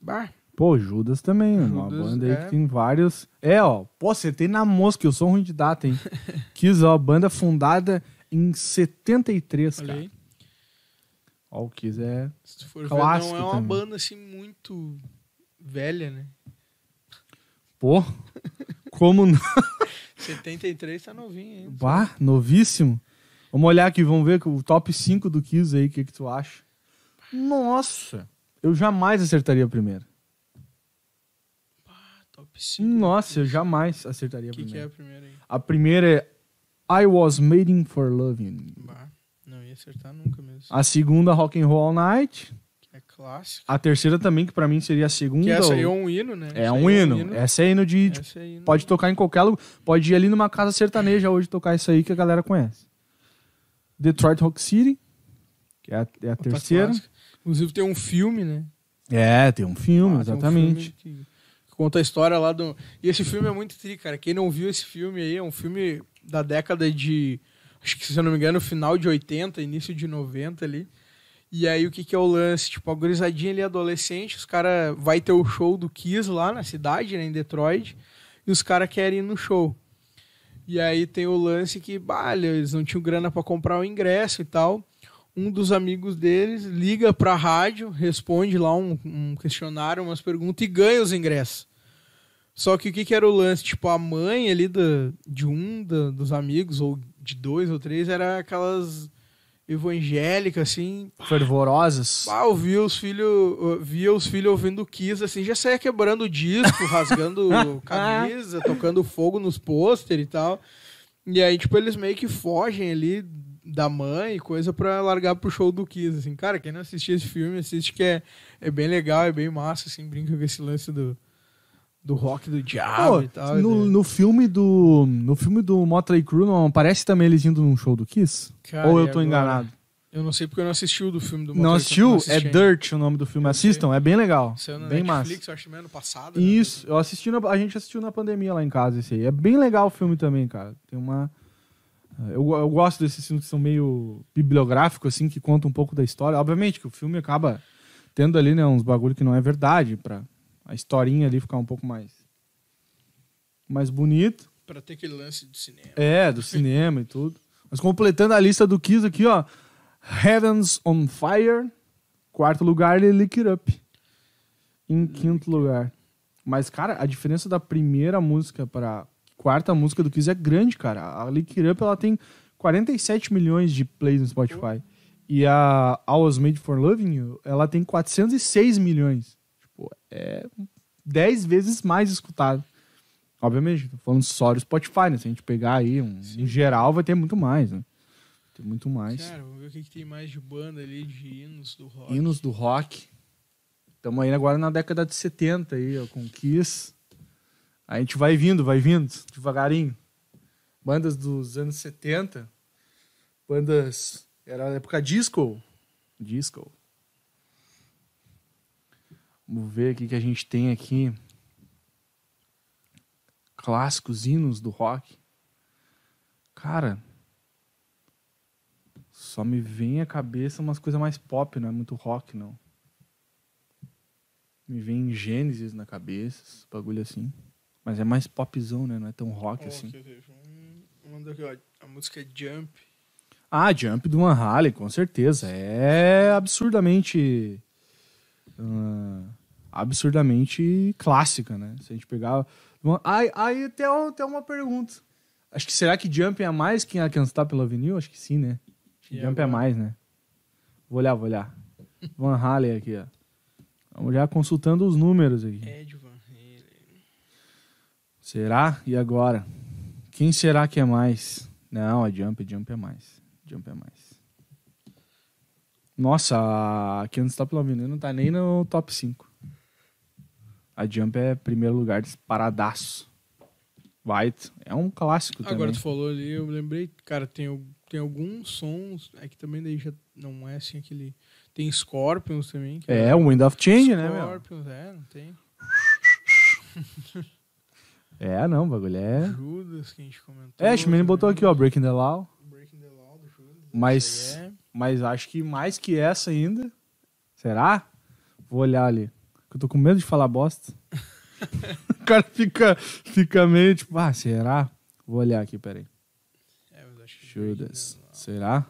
Bah, Pô, Judas também, uma Judas, banda aí é. que tem vários. É, ó, pô, você tem na mosca, eu sou ruim de data, hein? Kiss, ó, banda fundada em 73, Olha cara. aí. Ó, o Kiss é... Se tu for Clássico ver, não é uma também. banda assim muito velha, né? Pô, como não? 73 tá novinho ainda. Bah, novíssimo. Vamos olhar aqui, vamos ver o top 5 do Kiss aí, o que, que tu acha? Nossa, eu jamais acertaria a primeira. Top 5. Nossa, eu jamais acertaria O a que, que é primeira. a primeira aí? A primeira é I Was Made for Loving. Bah, não ia acertar nunca mesmo. A segunda, Rock and Roll All Night. Que é clássico. A terceira também, que pra mim seria a segunda. Que essa aí é um hino, né? É Essa um aí hino. Essa é hino de. tipo, Essa aí não- pode tocar em qualquer lugar. Pode ir ali numa casa sertaneja hoje tocar isso aí que a galera conhece. Detroit Rock City, que é a, é a terceira. Inclusive tem um filme, né? É, tem um filme, Ah, tem um exatamente. filme que conta a história lá do. E esse filme é muito tri, cara. Quem não viu esse filme aí, é um filme da década de. Acho que, se eu não me engano, final de 80, início de 90 ali. E aí, o que, que é o lance? Tipo, a gurizadinha ali, adolescente, os caras. Vai ter o show do Kiss lá na cidade, né, em Detroit. E os caras querem ir no show. E aí tem o lance que, bah, eles não tinham grana pra comprar o ingresso e tal. Um dos amigos deles liga pra rádio, responde lá um, um questionário, umas perguntas e ganha os ingressos. Só que o que, que era o lance? Tipo, a mãe ali da, de um da- dos amigos, ou de dois ou três, era aquelas evangélicas, assim. Fervorosas. Pá, eu via os filhos via os filhos ouvindo Kiss, assim, já saía quebrando o disco, rasgando camisa, tocando fogo nos pôster e tal. E aí, tipo, eles meio que fogem ali da mãe e coisa pra largar pro show do Kiss, assim. Cara, quem não assistiu esse filme, assiste que é, é bem legal, é bem massa, assim, brinca com esse lance do, do rock do diabo Pô, e tal. no, né? no filme do. No filme do Motley Crue não aparece também eles indo num show do Kiss? Cara, Ou eu tô agora? enganado? Eu não sei porque eu não assisti o do filme do Não Motley assistiu? Crue, não É assisti ainda. Dirt o nome do filme. Assistam, é bem legal. Saiu na Bem Netflix, massa. eu acho, ano passado. né? Isso, eu assisti na- a gente assistiu na pandemia lá em casa esse aí. É bem legal o filme também, cara. Tem uma. Eu, eu gosto desses filmes que são meio bibliográficos, assim, que contam um pouco da história. Obviamente que o filme acaba tendo ali, né, uns bagulho que não é verdade, pra a historinha ali ficar um pouco mais. mais bonito. Pra ter aquele lance do cinema. É, do cinema e tudo. Mas completando a lista do Kiss aqui, ó. Heavens on Fire. Quarto lugar, ele Lick It Up. Em quinto lugar. Mas, cara, a diferença da primeira música para quarta música do Kiss é grande, cara. A Lick It Up, ela tem 47 milhões de plays no Spotify. E a I Was Made For Loving You, ela tem 406 milhões. Tipo, é 10 vezes mais escutado. Obviamente, tô falando só do Spotify, né? Se a gente pegar aí, um, em geral, vai ter muito mais, né? Tem muito mais. Cara, vamos ver o que, que tem mais de banda ali, de hinos do rock. Hinos do rock. Estamos aí agora na década de 70 aí, ó, com Kiss. A gente vai vindo, vai vindo, devagarinho. Bandas dos anos 70. Bandas. Era a época disco. Disco. Vamos ver o que a gente tem aqui. Clássicos hinos do rock. Cara. Só me vem à cabeça umas coisas mais pop, não é muito rock, não. Me vem Gênesis na cabeça, esse bagulho assim. Mas é mais popzão, né? Não é tão rock Ó, assim. A música é Jump. Ah, Jump do Van Halen, com certeza. É absurdamente. ah, absurdamente clássica, né? Se a gente pegar. Aí, aí até, até uma pergunta. Acho que será que Jump é mais que a Pela Avenue? Acho que sim, né? Acho que E Jump é agora? mais, né? Vou olhar, vou olhar. Van Halen aqui, ó. Vamos já consultando os números aqui. Ed Van Halen. Será? E agora? Quem será que é mais? Não, a Jump, Jump é mais. Jump é mais. Nossa, a Can't Stop Loving não tá nem no top 5. A Jump é primeiro lugar disparadaço. White é um clássico Agora também. tu falou ali, eu lembrei, cara, tem, tem alguns sons, é que também daí já não é assim aquele... Tem Scorpions também. que É, o Wind of Change, né, meu? Scorpions, é, não tem. É, não, o bagulho é... Judas, que a gente comentou. É, menino botou aqui, ó, Breaking the Law. Breaking the Law do Judas. Mas, é- mas acho que mais que essa ainda. Será? Vou olhar ali. Que Eu tô com medo de falar bosta. o cara fica, fica meio tipo, ah, será? Vou olhar aqui, peraí. é, mas acho que Judas. Será?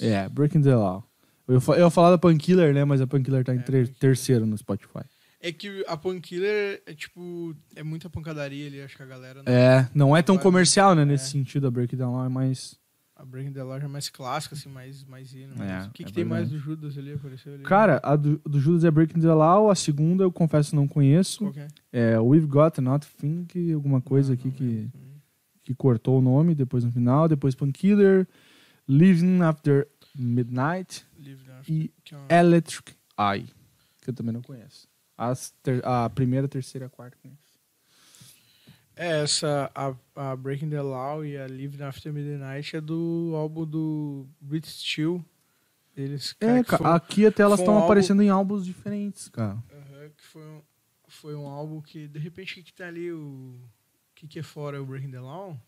É, Breaking the Law. Eu eu ia falar da Painkiller, né? Mas a Painkiller tá em É, Painkiller. terceiro no Spotify. É que a Painkiller é tipo. É muita pancadaria ali, acho que a galera. não- É, não é tão comercial, né? é. Nesse sentido, a Breaking the Law é mais... A Breaking the Law já é mais clássica, assim, mais, mais hino. É, mas o que, é que tem mais do Judas ali? Apareceu ali? Cara, a do, do Judas é Breaking the Law, a segunda eu confesso não conheço. É? É We've Got Nothing, alguma coisa Não, aqui não que, que cortou o nome depois no final. Depois Painkiller, Living After Midnight Live Now, e é Electric Eye, que eu também não conheço. As ter- a primeira, terceira a quarta conheço. É, essa, a, a Breaking the Law e a Live After Midnight é do álbum do British Steel. Eles, cara, É, que ca- foi, aqui até elas foi um estão álbum- aparecendo em álbuns diferentes, cara. Aham, que foi, um, foi um álbum que, de repente, o que, que tá ali? O que, que é fora? O Breaking the Law?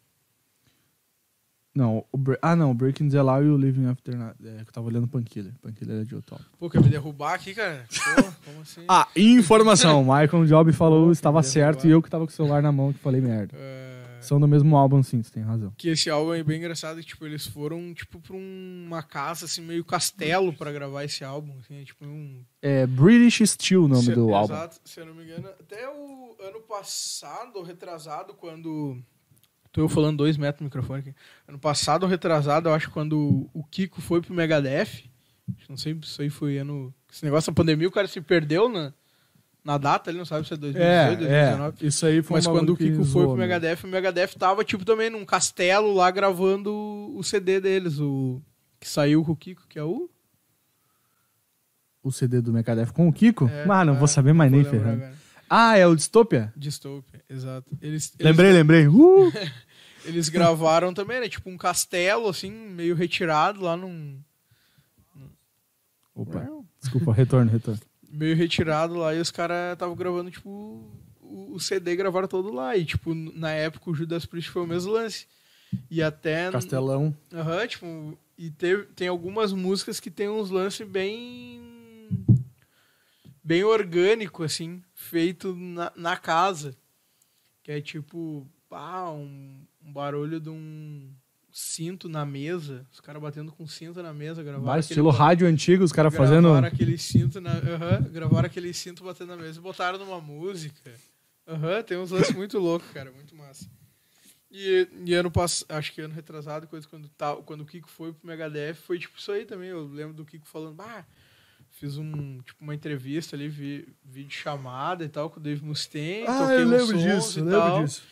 Não, o Bre- ah não, o Breaking the Law e o Living After Night. É, que eu tava olhando Painkiller. Painkiller é de outro álbum. Pô, quer me derrubar aqui, cara? Pô, como assim? Ah, informação. Michael Job falou Pô, estava que certo e eu que tava com o celular na mão que falei merda. É, São do mesmo álbum, sim, você tem razão. que esse álbum é bem engraçado, que, tipo, eles foram, tipo, pra um- uma casa, assim, meio castelo pra gravar esse álbum, assim, é, tipo, um... É British Steel o nome se, do álbum. Exato, se eu não me engano, até o ano passado, ou retrasado, quando... Tô eu falando dois metros no microfone aqui. Ano passado retrasado, eu acho, quando o Kiko foi pro Megadeth, não sei se isso aí foi ano... Esse negócio da pandemia, o cara se perdeu na, na data, ele não sabe se é 2018, 2019. é, isso aí foi Mas quando o Kiko foi pro né? Megadeth, o Megadeth tava, tipo, também num castelo lá gravando o CD deles, o que saiu com o Kiko, que é o... O CD do Megadeth com o Kiko? É, Mano, não é, vou saber mais nem ferrando. Ah, é o Dystopia? Dystopia, exato. Eles, eles, Lembrei, lembrei. Uh! eles gravaram também, né? Tipo um castelo, assim, meio retirado lá num... Opa, desculpa, retorno, retorno. Meio retirado lá, e os caras estavam gravando, tipo, o, CD gravaram todo lá. E, tipo, na época o Judas Priest foi o mesmo lance. E até... Castelão. Aham, tipo, e teve, tem algumas músicas que tem uns lances bem. Bem orgânico, assim, feito na, na casa. Que é tipo, ah, um, um barulho de um cinto na mesa. Os caras batendo com cinto na mesa, gravaram. Aquele estilo ba- rádio antigo, os caras gravaram fazendo. aquele cinto na. aham, gravaram aquele cinto batendo na mesa e botaram numa música. Aham, tem uns lances muito loucos, cara, muito massa. E, e ano passado, acho que ano retrasado, coisa quando, tá, quando o Kiko foi pro Megadeth, foi tipo isso aí também. Eu lembro do Kiko falando, ah, fiz um, tipo, uma entrevista ali, vi, vídeo chamada e tal, com o Dave Mustaine. Ah, eu lembro disso, e eu lembro tal. disso.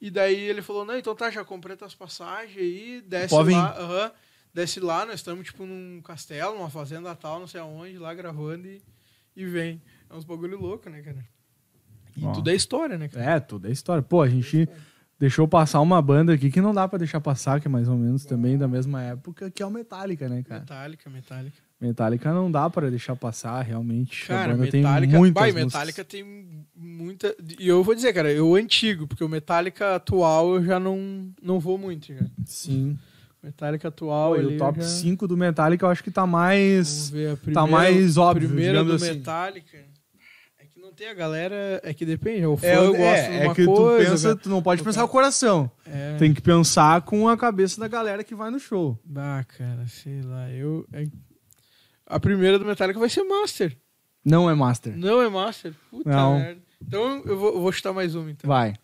E daí ele falou, não, então tá, já comprei tuas passagens aí, desce Pode lá, aham, desce lá, nós estamos tipo num castelo, numa fazenda tal, não sei aonde, lá gravando e, e vem. É uns bagulho louco, né, cara? E Ó. tudo é história, né, cara? É, tudo é história. Pô, a gente deixou passar uma banda aqui que não dá pra deixar passar, que é mais ou menos também da mesma época, que é o Metallica, né, cara? Metallica, Metallica. Metallica não dá pra deixar passar, realmente. Cara, Metallica, tem muitas vai. Metallica tem muita. E eu vou dizer, cara, eu antigo, porque o Metallica atual eu já não, não vou muito já. Sim. Metallica atual. Pô, o eu top já... 5 do Metallica eu acho que tá Vamos mais. ver a primeira, mais óbvio, primeira do assim. Metallica. É que não tem a galera. É que depende. O fã É, gosta é, de é uma que coisa. tu pensa, cara. tu não pode pensar o coração. É. Tem que pensar com a cabeça da galera que vai no show. Ah, cara, sei lá. Eu. é- A primeira do Metallica vai ser Master. Não é Master. Não é Master. Puta Não. merda. Então eu vou, eu vou chutar mais uma, então. Vai.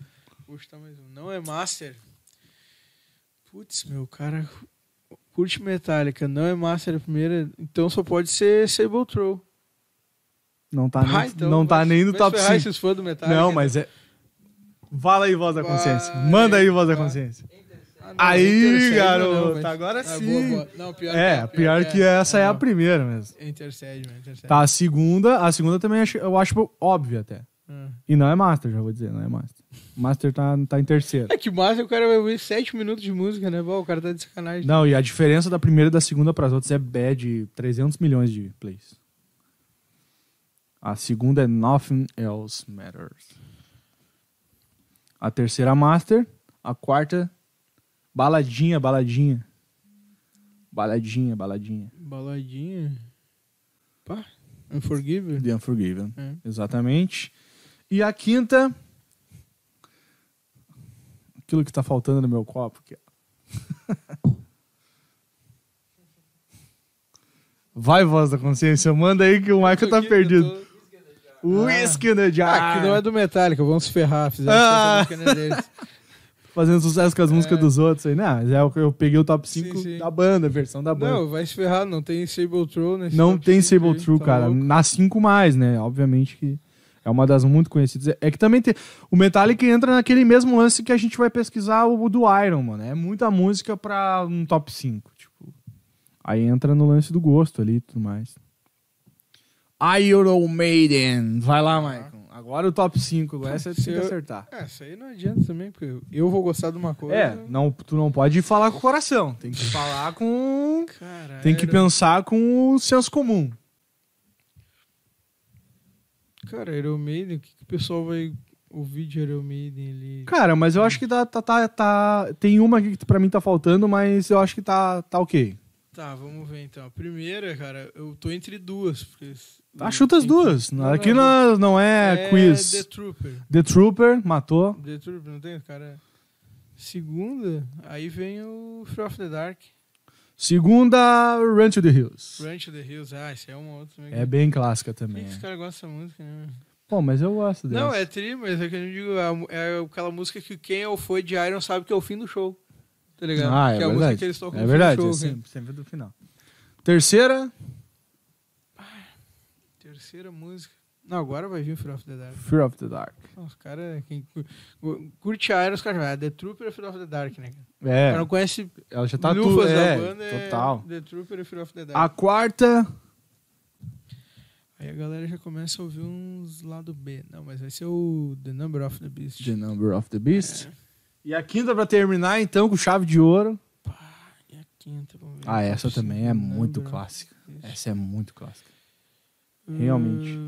Vou chutar mais um. Não é Master. Putz, meu, cara. Curte Metallica, não é Master a primeira. Então só pode ser Sabotrow. Não tá, Ah, nem, então não tá nem no top ferrar 5. esses fãs do Metallica. Não, mas é. Fala aí, voz da consciência. Manda aí, voz da consciência. Ah, não, Aí, garoto, não, mas- agora Ah, sim. boa, boa. Não, pior É, pior que essa é a primeira mesmo. Intercede, mano. Intercede. Tá, a segunda, a segunda também eu acho óbvia até. Ah. E não é Master, já vou dizer, não é Master. Master tá, tá em terceiro. É que Master o cara vai ouvir 7 minutos de música, né? Bom, o cara tá de sacanagem. Não, e a diferença da primeira e da segunda pras outras é bad 300 milhões de plays. A segunda é Nothing Else Matters. A terceira Master. A quarta, Baladinha, Baladinha. Baladinha, Baladinha. Baladinha. Pá. Unforgiven. The Unforgiven. É. Exatamente. E a quinta. Aquilo que tá faltando no meu copo. ó. Vai, voz da consciência, manda aí que o Michael tá perdido. tô- Whisky in the Jar. Ah, que não é do Metallica, vamos se ferrar. Fizeram Ah. deles. Fazendo sucesso com as músicas dos outros aí. Não, mas é o que eu peguei o top 5 Sim, sim. da banda, a versão da banda. Não, vai se ferrar, não tem Sable True nesse Não tem Sable True, tá cara. louco. Na 5 mais, né? Obviamente que é uma das muito conhecidas. É que também tem. O Metallica entra naquele mesmo lance que a gente vai pesquisar o do Iron, mano. É muita música pra um top 5. Tipo. Aí entra no lance do gosto ali e tudo mais. Iron Maiden. Vai lá, Michael. Agora o top 5. Agora essa tem que eu- acertar. É, isso aí não adianta também, porque eu vou gostar de uma coisa. É, não, tu não pode falar com o coração. Tem que falar com. Tem que pensar com o senso comum. Cara, Iron Maiden, o que, que o pessoal vai ouvir de Iron Maiden ali? Cara, mas eu acho que tá, tá, tá, tá- Tem uma aqui que pra mim tá faltando, mas eu acho que tá, tá ok. Tá, vamos ver então. A primeira, cara, eu tô entre duas. Porque... Ah, chuta as duas. Não, Aqui não, não, não é, É quiz. The Trooper. The Trooper matou. The Trooper, não tem? Cara. Segunda, aí vem o Fear of the Dark. Segunda, Run to the Hills. Run to the Hills. Ah, esse é uma outra. também. É bem clássica Por que também. os caras gostam dessa música, né? Pô, mas eu gosto dessa. Não, é tri, mas é que eu digo. é É aquela música que quem é o fã de Iron sabe que é o fim do show. Tá ligado? Ah, é que é a verdade. música que eles tocam É no verdade, fim é show. sempre, sempre do final. Terceira, Terceira música. Não, agora vai vir o Fear of the Dark. Fear of the Dark. Os caras. Quem cu- curte Iron, os caras vai. Ah, The Trooper e Fear of the Dark, né? O É, cara não conhece ela já tá tudo. É, banda. é total. The Trooper e Fear of the Dark. A quarta, Aí a galera já começa a ouvir uns lado B. Não, mas vai ser o The Number of the Beast. The Number of the Beast. É. E a quinta pra terminar, então, com chave de ouro. E a quinta, vamos ver. Ah, essa também é muito clássica. Essa é muito clássica. Realmente.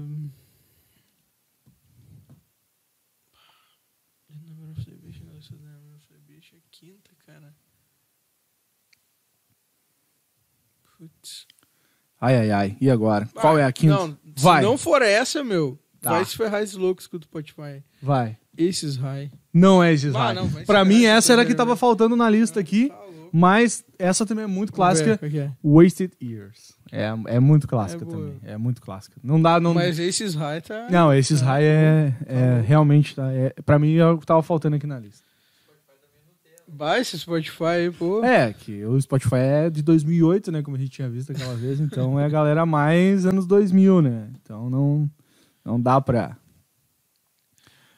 Beast é quinta, cara. Putz. Ai, ai, ai. E agora? Qual Ah, é a quinta? Não, Vai. se não for essa, meu, Tá. vai se ferrar esses loucos que o Spotify. Vai. Esses high. Não é esses Ah, high. não, vai Pra mim, essa era a que tava né? faltando na lista aqui. Tá. Mas essa também é muito ver, clássica. qual que é? Wasted Years. É, é muito clássica É também. É muito clássica. Não dá. Não, Mas esses high tá. não esses tá high é, tá é realmente. Tá, é, pra mim é o que tava faltando aqui na lista. Vai esse Spotify, pô. É, que o Spotify é de 2008, né? Como a gente tinha visto aquela vez. Então é a galera mais anos 2000, né? Então não, não dá pra.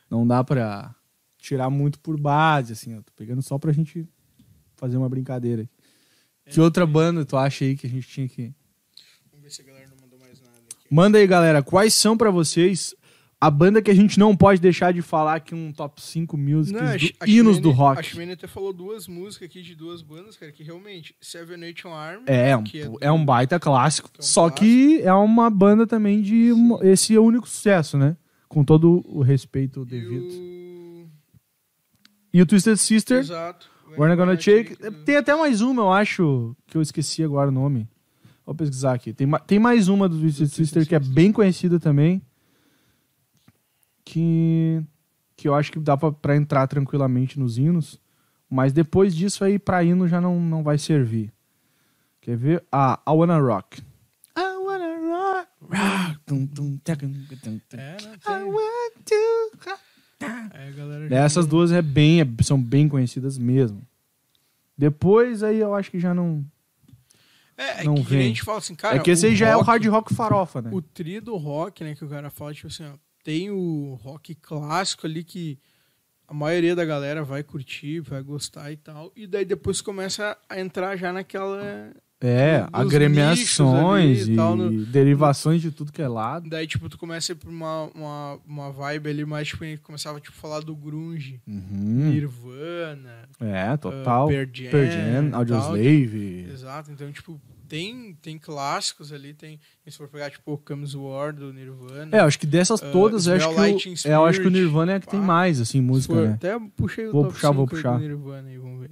Não dá pra tirar muito por base, assim. Eu tô pegando só pra gente fazer uma brincadeira. É. Que outra banda tu acha aí que a gente tinha que. Vamos ver se a galera não mandou mais nada aqui. Manda aí, galera. Quais são pra vocês a banda que a gente não pode deixar de falar aqui um top 5 musics Não, do, hinos do rock? A Shimane até falou duas músicas aqui de duas bandas, cara, que realmente, Seven Nation Army. É, um, que é um baita clássico. que é um só que é uma banda também de. esse é o único sucesso, né? Com todo o respeito e devido. o... E o Twisted Sister, Exato. We're Not Gonna Shake. do- Tem até mais uma, eu acho, que eu esqueci agora o nome. Vou pesquisar aqui. Tem, ma- tem mais uma do Twisted Sister que é bem conhecida também. Que. Que eu acho que dá pra, pra entrar tranquilamente nos hinos. Mas depois disso aí, pra hino já não, não vai servir. Quer ver? Ah, I Wanna Rock. I Wanna Rock. rock tum, tum, tacum, tum, tum. É, I want to rock. Aí a galera já- Essas duas é bem, é- são bem conhecidas mesmo. Depois aí eu acho que já não. É, é não que, vem. a gente fala assim, cara. é que esse aí já é o rock- hard rock farofa, né? O tri do rock, né, que o cara fala, tipo assim, ó, tem o rock clássico ali que a maioria da galera vai curtir, vai gostar e tal, e daí depois começa a entrar já naquela... É, agremiações e tal, no- derivações de tudo que é lado. Daí, tipo, tu começa a ir pra uma, uma, uma vibe ali mais, tipo, a gente começava, tipo, a falar do grunge, Uhum. Nirvana, É, total. uh, Pearl Jam, Pearl Jam, tal, Audioslave. Exato, então, tipo, tem, tem clássicos ali, tem, se for pegar, tipo, Comes War do Nirvana, É, eu acho que dessas Uh, todas, eu acho, que o, é, eu acho que o Spirit, Nirvana é a que tem pá. mais, assim, música, For- né? Até puxei o Vou top puxar, vou 5 aí puxar. do Nirvana aí, vamos ver.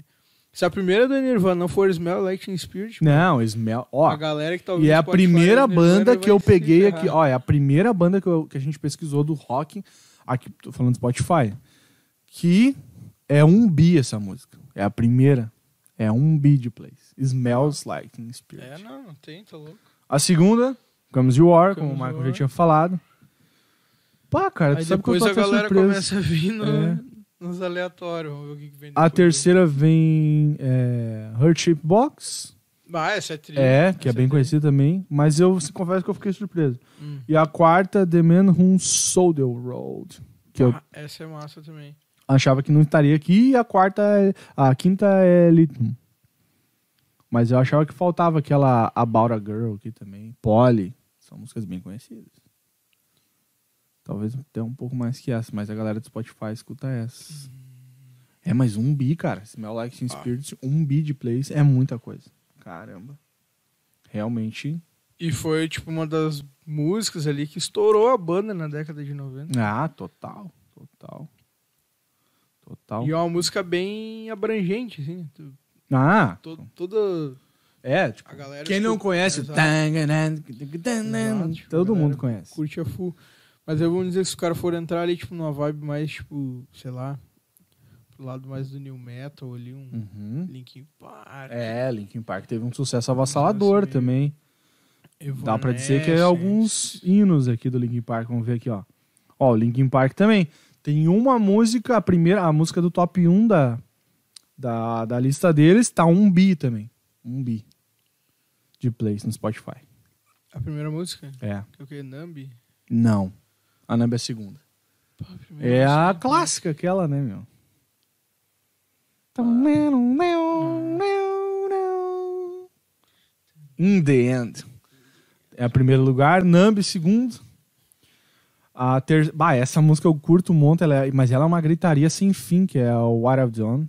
Se a primeira do Nirvana não for Smell Teen Spirit, Não, Smell. Ó, a galera que tá E é a primeira banda que eu peguei aqui. Ó, é a primeira banda que, eu- que a gente pesquisou do rock. Aqui, tô falando do Spotify. Que é um bi essa música. É a primeira. É um bi de plays. Smells like Teen Spirit. É, não, não tem, tá louco. A segunda, Comes You War, como o Michael já Are. tinha falado. Pá, cara, tu Aí sabe que eu depois a galera surpreso. começa a vir no- É. nos aleatórios. Vamos ver o que, que vem A depois. terceira vem é, Hurt Shape Box. Ah, essa é trilha. É, que é Essa bem trilha. conhecida também. Mas eu se confesso que eu fiquei surpreso. Hum. E a quarta, The Man Who Sold the Road. Que eu Ah, essa é massa também. achava que não estaria aqui. E a quarta, é- a quinta é Lithium. Mas eu achava que faltava aquela About a Girl aqui também. Polly. São músicas bem conhecidas. Talvez até um pouco mais que essa, mas a galera do Spotify escuta essas. É, mas um bi, cara. Smell Like Teen Ah. Spirit, um bi de plays é muita coisa. Caramba. Realmente. E foi, tipo, uma das músicas ali que estourou a banda na década de 90. Ah, total. Total. Total. E é uma música bem abrangente, assim. Tu- Ah, to- toda é, tipo, a galera... quem não escuta- conhece, Exato. Todo mundo conhece. Curte a full. Mas eu vou dizer que se os caras forem entrar ali, tipo, numa vibe mais, tipo, sei lá, pro lado mais do new metal ali, um Uhum. Linkin Park. É, Linkin Park teve um sucesso avassalador Nossa, também. Dá pra dizer que é alguns hinos aqui do Linkin Park. Vamos ver aqui, ó. Ó, o Linkin Park também. Tem uma música, a primeira, a música do top 1 da, da, da lista deles, tá um bi também. Um bi de plays no Spotify. A primeira música? É. Que é o que? Nambi? Não. A Namba é a segunda. Pô, a É a clássica aquela, né, meu? In the end. É a primeiro lugar, Numb segundo. A ter... Bah, essa música eu curto um monte, ela é- mas ela é uma gritaria sem fim, que é o What I've Done.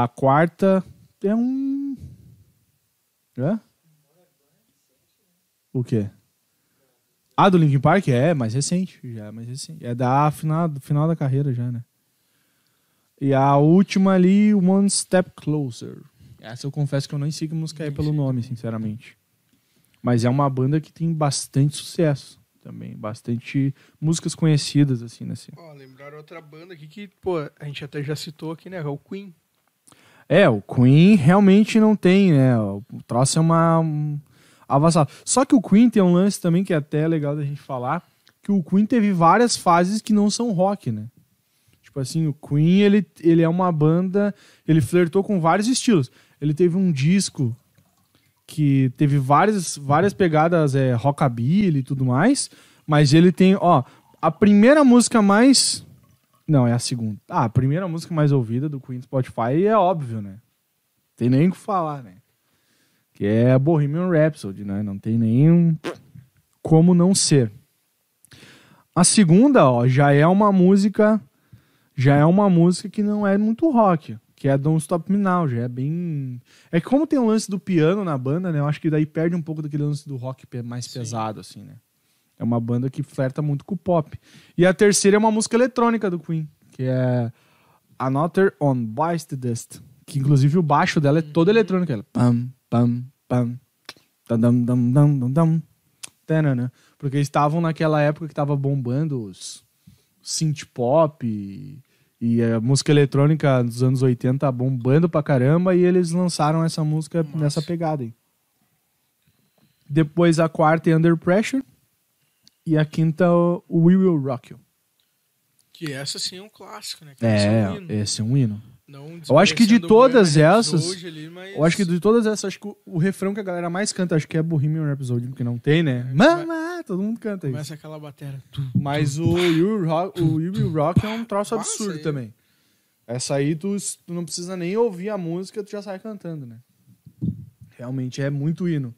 A quarta é um... Hã? O quê? Ah, do Linkin Park? É, mais recente. Já é mais recente. É da final, final da carreira já, né? E a última ali, One Step Closer. Essa eu confesso que eu nem que música é Nem pelo nome, sinceramente. Mas é uma banda que tem bastante sucesso também. Bastante músicas conhecidas, assim, nesse. Ó, lembraram outra banda aqui que, pô, a gente até já citou aqui, né? É o Queen. É, o Queen realmente não tem, né? O troço é uma. Um. Só que o Queen tem um lance também que é até legal da gente falar, que o Queen teve várias fases que não são rock, né? Tipo assim, o Queen, ele, ele é uma banda, ele flertou com vários estilos. Ele teve um disco que teve várias, várias pegadas é, rockabilly e tudo mais, mas ele tem, ó, a primeira música mais... Não, é a segunda. Ah, a primeira música mais ouvida do Queen Spotify é óbvio, né? Tem nem o que falar, né? Que é Bohemian Rhapsody, né? Não tem nem como não ser. A segunda, ó, já é uma música já é uma música que não é muito rock, que é Don't Stop Me Now, já é bem... É que como tem um lance do piano na banda, né, eu acho que daí perde um pouco daquele lance do rock mais Sim. pesado, assim, né. É uma banda que flerta muito com o pop. E a terceira é uma música eletrônica do Queen, que é Another on Bites the Dust, que inclusive o baixo dela é todo eletrônico, ela pam, pam, pam, dam, dam, dam, dam, dam, tanana. porque estavam naquela época que tava bombando os synth pop e, e a música eletrônica dos anos 80 bombando pra caramba e eles lançaram essa música Massa. nessa pegada aí. Depois a quarta é Under Pressure e a quinta o We Will Rock You. Que essa sim é um clássico, né? Que esse É, um hino. esse é um hino. Não Eu acho que de todas essas, ali, mas- Eu acho que de todas essas, acho que o, o refrão que a galera mais canta, acho que é Bohemian Rhapsody, porque não tem, né? É, Mama, todo mundo canta isso. Começa aquela bateria. Mas o You Rock, o You Will Rock é um troço absurdo também. Essa aí tu, tu não precisa nem ouvir a música, tu já sai cantando, né? Realmente é muito hino.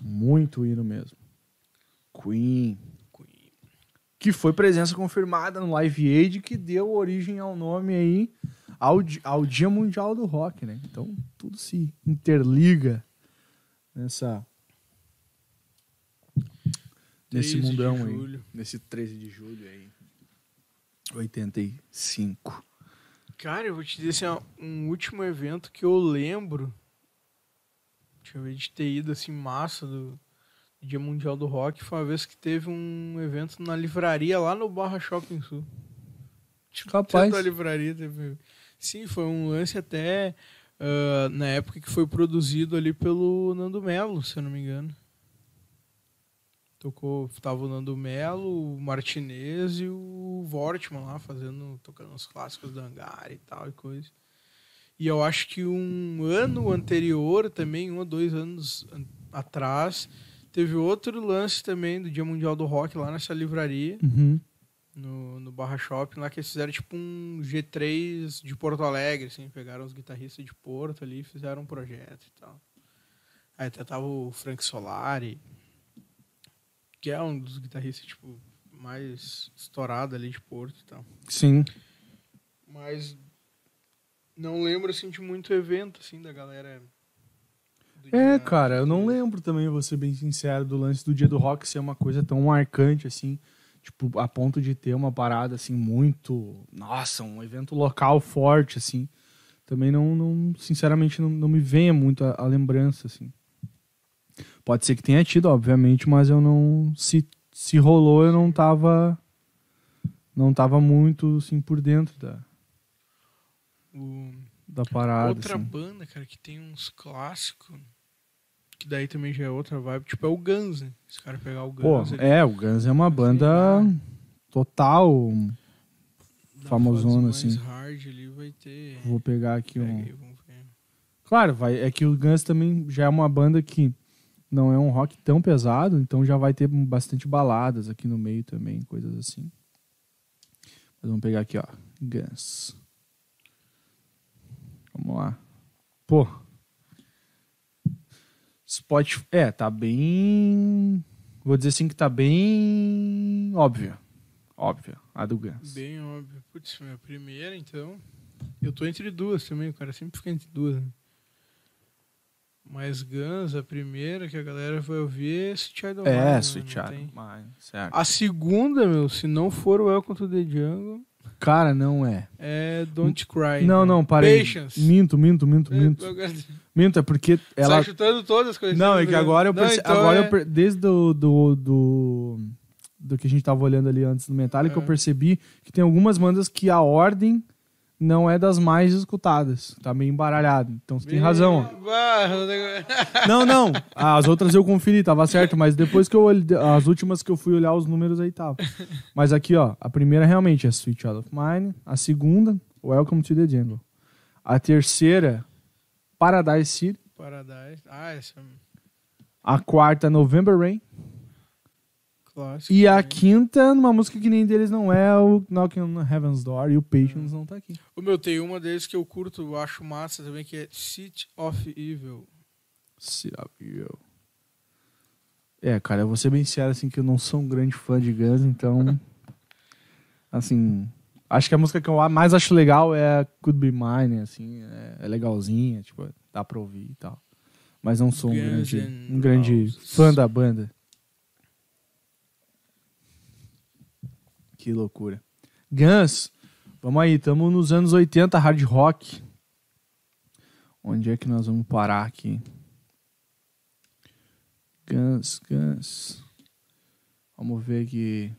Muito hino mesmo. Queen. Queen. Que foi presença confirmada no Live Aid, que deu origem ao nome aí, ao, ao Dia Mundial do Rock, né? Então tudo se interliga nessa. Nesse 13 de mundão aí. Nesse 13 de julho aí. 85. Cara, eu vou te dizer assim, um último evento que eu lembro. Deixa eu ver, de ter ido assim, massa do Dia Mundial do Rock. Foi uma vez que teve um evento na livraria lá no Barra Shopping Sul. Tipo, Capaz. da livraria teve. Sim, foi um lance até ah, na época que foi produzido ali pelo Nando Melo, se eu não me engano. Tocou, tava o Nando Melo, o Martinez e o Vortman lá, fazendo, tocando os clássicos do Hangar e tal e coisa. E eu acho que um ano anterior, também, um ou dois anos an- atrás, teve outro lance também do Dia Mundial do Rock lá nessa livraria, Uhum. no, no Barra Shopping, lá que eles fizeram tipo um G3 de Porto Alegre, assim, pegaram os guitarristas de Porto ali e fizeram um projeto e tal. Aí até tava o Frank Solari, que é um dos guitarristas, tipo, mais estourado ali de Porto e tal. Sim. Mas não lembro, assim, de muito evento, assim, da galera... É, dia- cara, eu não lembro também, vou ser bem sincero, do lance do dia do rock ser uma coisa tão marcante, assim, tipo, a ponto de ter uma parada, assim, muito. Nossa, um evento local forte, assim. Também não, não sinceramente, não, não me venha muito a, a lembrança, assim. Pode ser que tenha tido, obviamente, mas eu não. Se, se rolou, eu não tava. Não tava muito, assim, por dentro da, O... da parada. Outra assim. banda, cara, que tem uns clássicos, que daí também já é outra vibe, tipo, é o Guns, né? Esse cara pegar o Pô, Guns... ali, é, o Guns é uma banda total. da famosona, assim. hard ali vai ter... Vou pegar aqui Pega um. aí. Claro, vai, é que o Guns também já é uma banda que não é um rock tão pesado, então já vai ter bastante baladas aqui no meio também, coisas assim. Mas vamos pegar aqui, ó. Guns. Vamos lá. Pô. Spotify. É, tá bem. Vou dizer assim que tá bem. Óbvio. Óbvio. A do Guns. Bem óbvio. Putz, minha primeira, então... Eu tô entre duas também, o cara sempre fica entre duas, né? Mas Guns, a primeira que a galera vai ouvir é Sweet Child of Mine, É, né? Sweet tem- Mine, certo. A segunda, meu, se não for o Welcome to the Jungle, Cara, não é. é Don't Cry. Não, né? não, parei. Patience. Minto, minto, minto, minto. Minto, é porque ela. Ela... chutando todas as coisas. Não, é que agora eu perce... então agora é- eu per- desde do, do, do, do que a gente tava olhando ali antes do Metallica, É. eu percebi que tem algumas bandas que a ordem não é das mais escutadas. Tá meio embaralhado. Então você tem razão. ó. Não, não. As outras eu conferi, tava certo, mas depois que eu olhei, as últimas que eu fui olhar os números aí tava. Mas aqui, ó, a primeira realmente é Sweet Child of Mine, a segunda, Welcome to the Jungle. A terceira, Paradise City, Paradise. Ah, essa é a quarta, November Rain, clássica. e a quinta, numa música que nem deles não é, o Knocking on Heaven's Door, e o Patience não tá aqui. O meu tem uma deles que eu curto, eu acho massa também, que é City of Evil. Sit up, yo. É, cara, eu vou ser bem sincero, assim, que eu não sou um grande fã de Guns, então. assim. Acho que a música que eu mais acho legal é Could Be Mine, assim, é, é legalzinha, tipo, dá pra ouvir e tal. Mas não sou um Guns grande, um grande fã da banda. Que loucura. Guns, vamos aí, estamos nos anos 80 hard rock. Onde é que nós vamos parar aqui? Guns, Guns. Vamos ver aqui.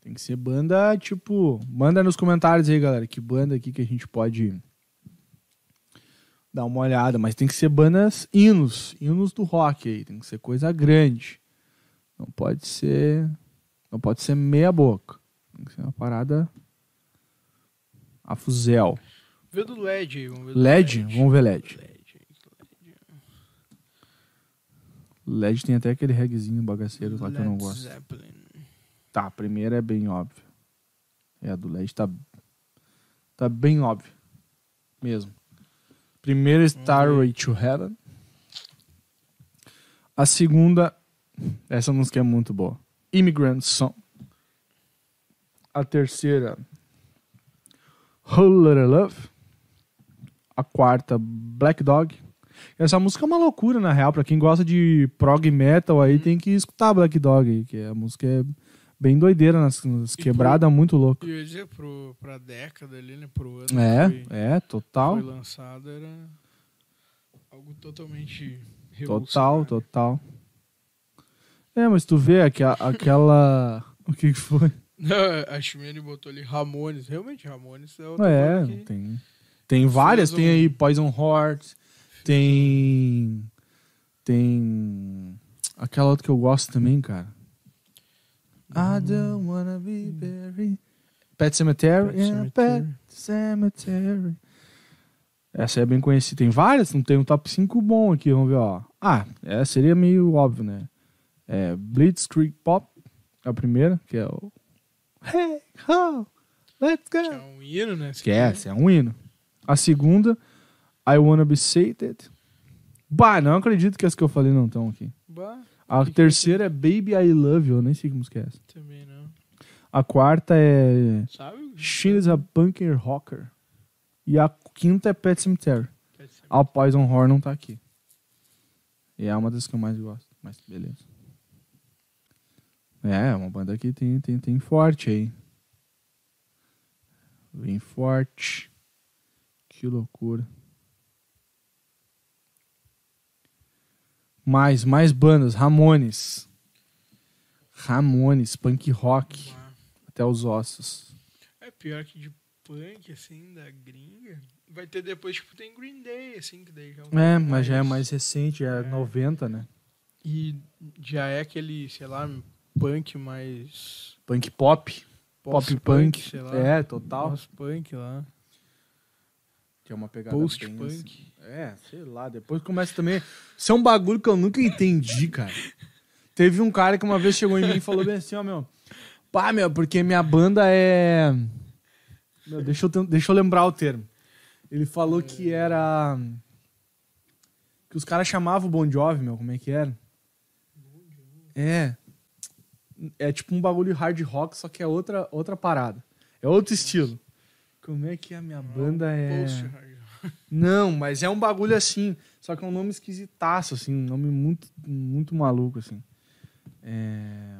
Tem que ser banda, tipo. Manda nos comentários aí, galera. Que banda aqui que a gente pode dar uma olhada. Mas tem que ser bandas hinos. Hinos do rock aí. Tem que ser coisa grande. Não pode ser. Não pode ser meia boca. Tem que ser uma parada. A fuzel. Vê do LED aí, vamos ver do LED? Vamos ver LED. LED. LED tem até aquele reggaezinho bagaceiro lá que eu não Led gosto. Zeppelin. Tá, a primeira é bem óbvio. É, a do LED tá, tá bem óbvio. Mesmo. Primeira, Starway to Heaven. A segunda, essa música é muito boa. Immigrant Song. A terceira, Whole Lotta Love. A quarta, Black Dog. Essa música é uma loucura, na real. Pra quem gosta de prog metal aí, tem que escutar Black Dog que a música é bem doideira nas, nas quebradas, muito louco. E eu ia dizer, pro, pra década ali, né? Pro ano É, foi, é, total. foi lançado, era algo totalmente Total, total. É, mas tu vê aqua- aquela. O que que foi? Não, a Shimene botou ali Ramones. Realmente, Ramones é outra É, que- tem. Tem várias, Fez tem um- aí Poison Heart, tem. Tem. Aquela outra que eu gosto também, cara. I don't wanna be buried. Pet Cemetery. Pet yeah, Pet Cemetery. Essa é bem conhecida. Tem várias, não tem um top 5 bom aqui, vamos ver, ó. Ah, essa seria meio óbvio, né? É Blitzkrieg Pop, é a primeira, que é o Hey, ho, let's Que é go. um hino, né? Que é, é um hino. A segunda, I Wanna Be Sated. Bah, não acredito que as que eu falei não estão aqui. Bah, A é terceira é Baby I Love You, eu nem sei que música é essa. também não. A quarta é Sabe? She's a Bunker Rocker. E a quinta é Pet Cemetery. Pode ser. A Poison Horror não tá aqui. E é uma das que eu mais gosto. Mas beleza. É, uma banda que tem, tem, tem forte aí. Bem forte. Que loucura. Mais, mais bandas. Ramones. Ramones, punk rock. Bah. Até os ossos. É pior que de punk, assim, da gringa. Vai ter depois, tipo, tem Green Day, assim, que daí já um É, pouco mas já é mais recente, já é, É. 90, né? E já é aquele, sei lá, punk mais. Punk pop. Pop punk. sei lá. É, total. Pós-punk lá. Que é uma pegada bem assim. Post-punk. É, sei lá. Depois começa também. Isso é um bagulho que eu nunca entendi, cara. Teve um cara que uma vez chegou em mim e falou bem assim, ó, meu. Pá, meu, porque minha banda é. Meu, deixa, eu, deixa eu lembrar o termo. Ele falou que era. Que os caras chamavam o Bon Jovi, meu, como é que era? É. É tipo um bagulho hard rock, só que é outra, outra parada. É outro estilo. Como é que a minha banda é. Post hard. Não, mas é um bagulho assim. Só que é um nome esquisitaço, assim. Um nome muito, muito maluco, assim. É...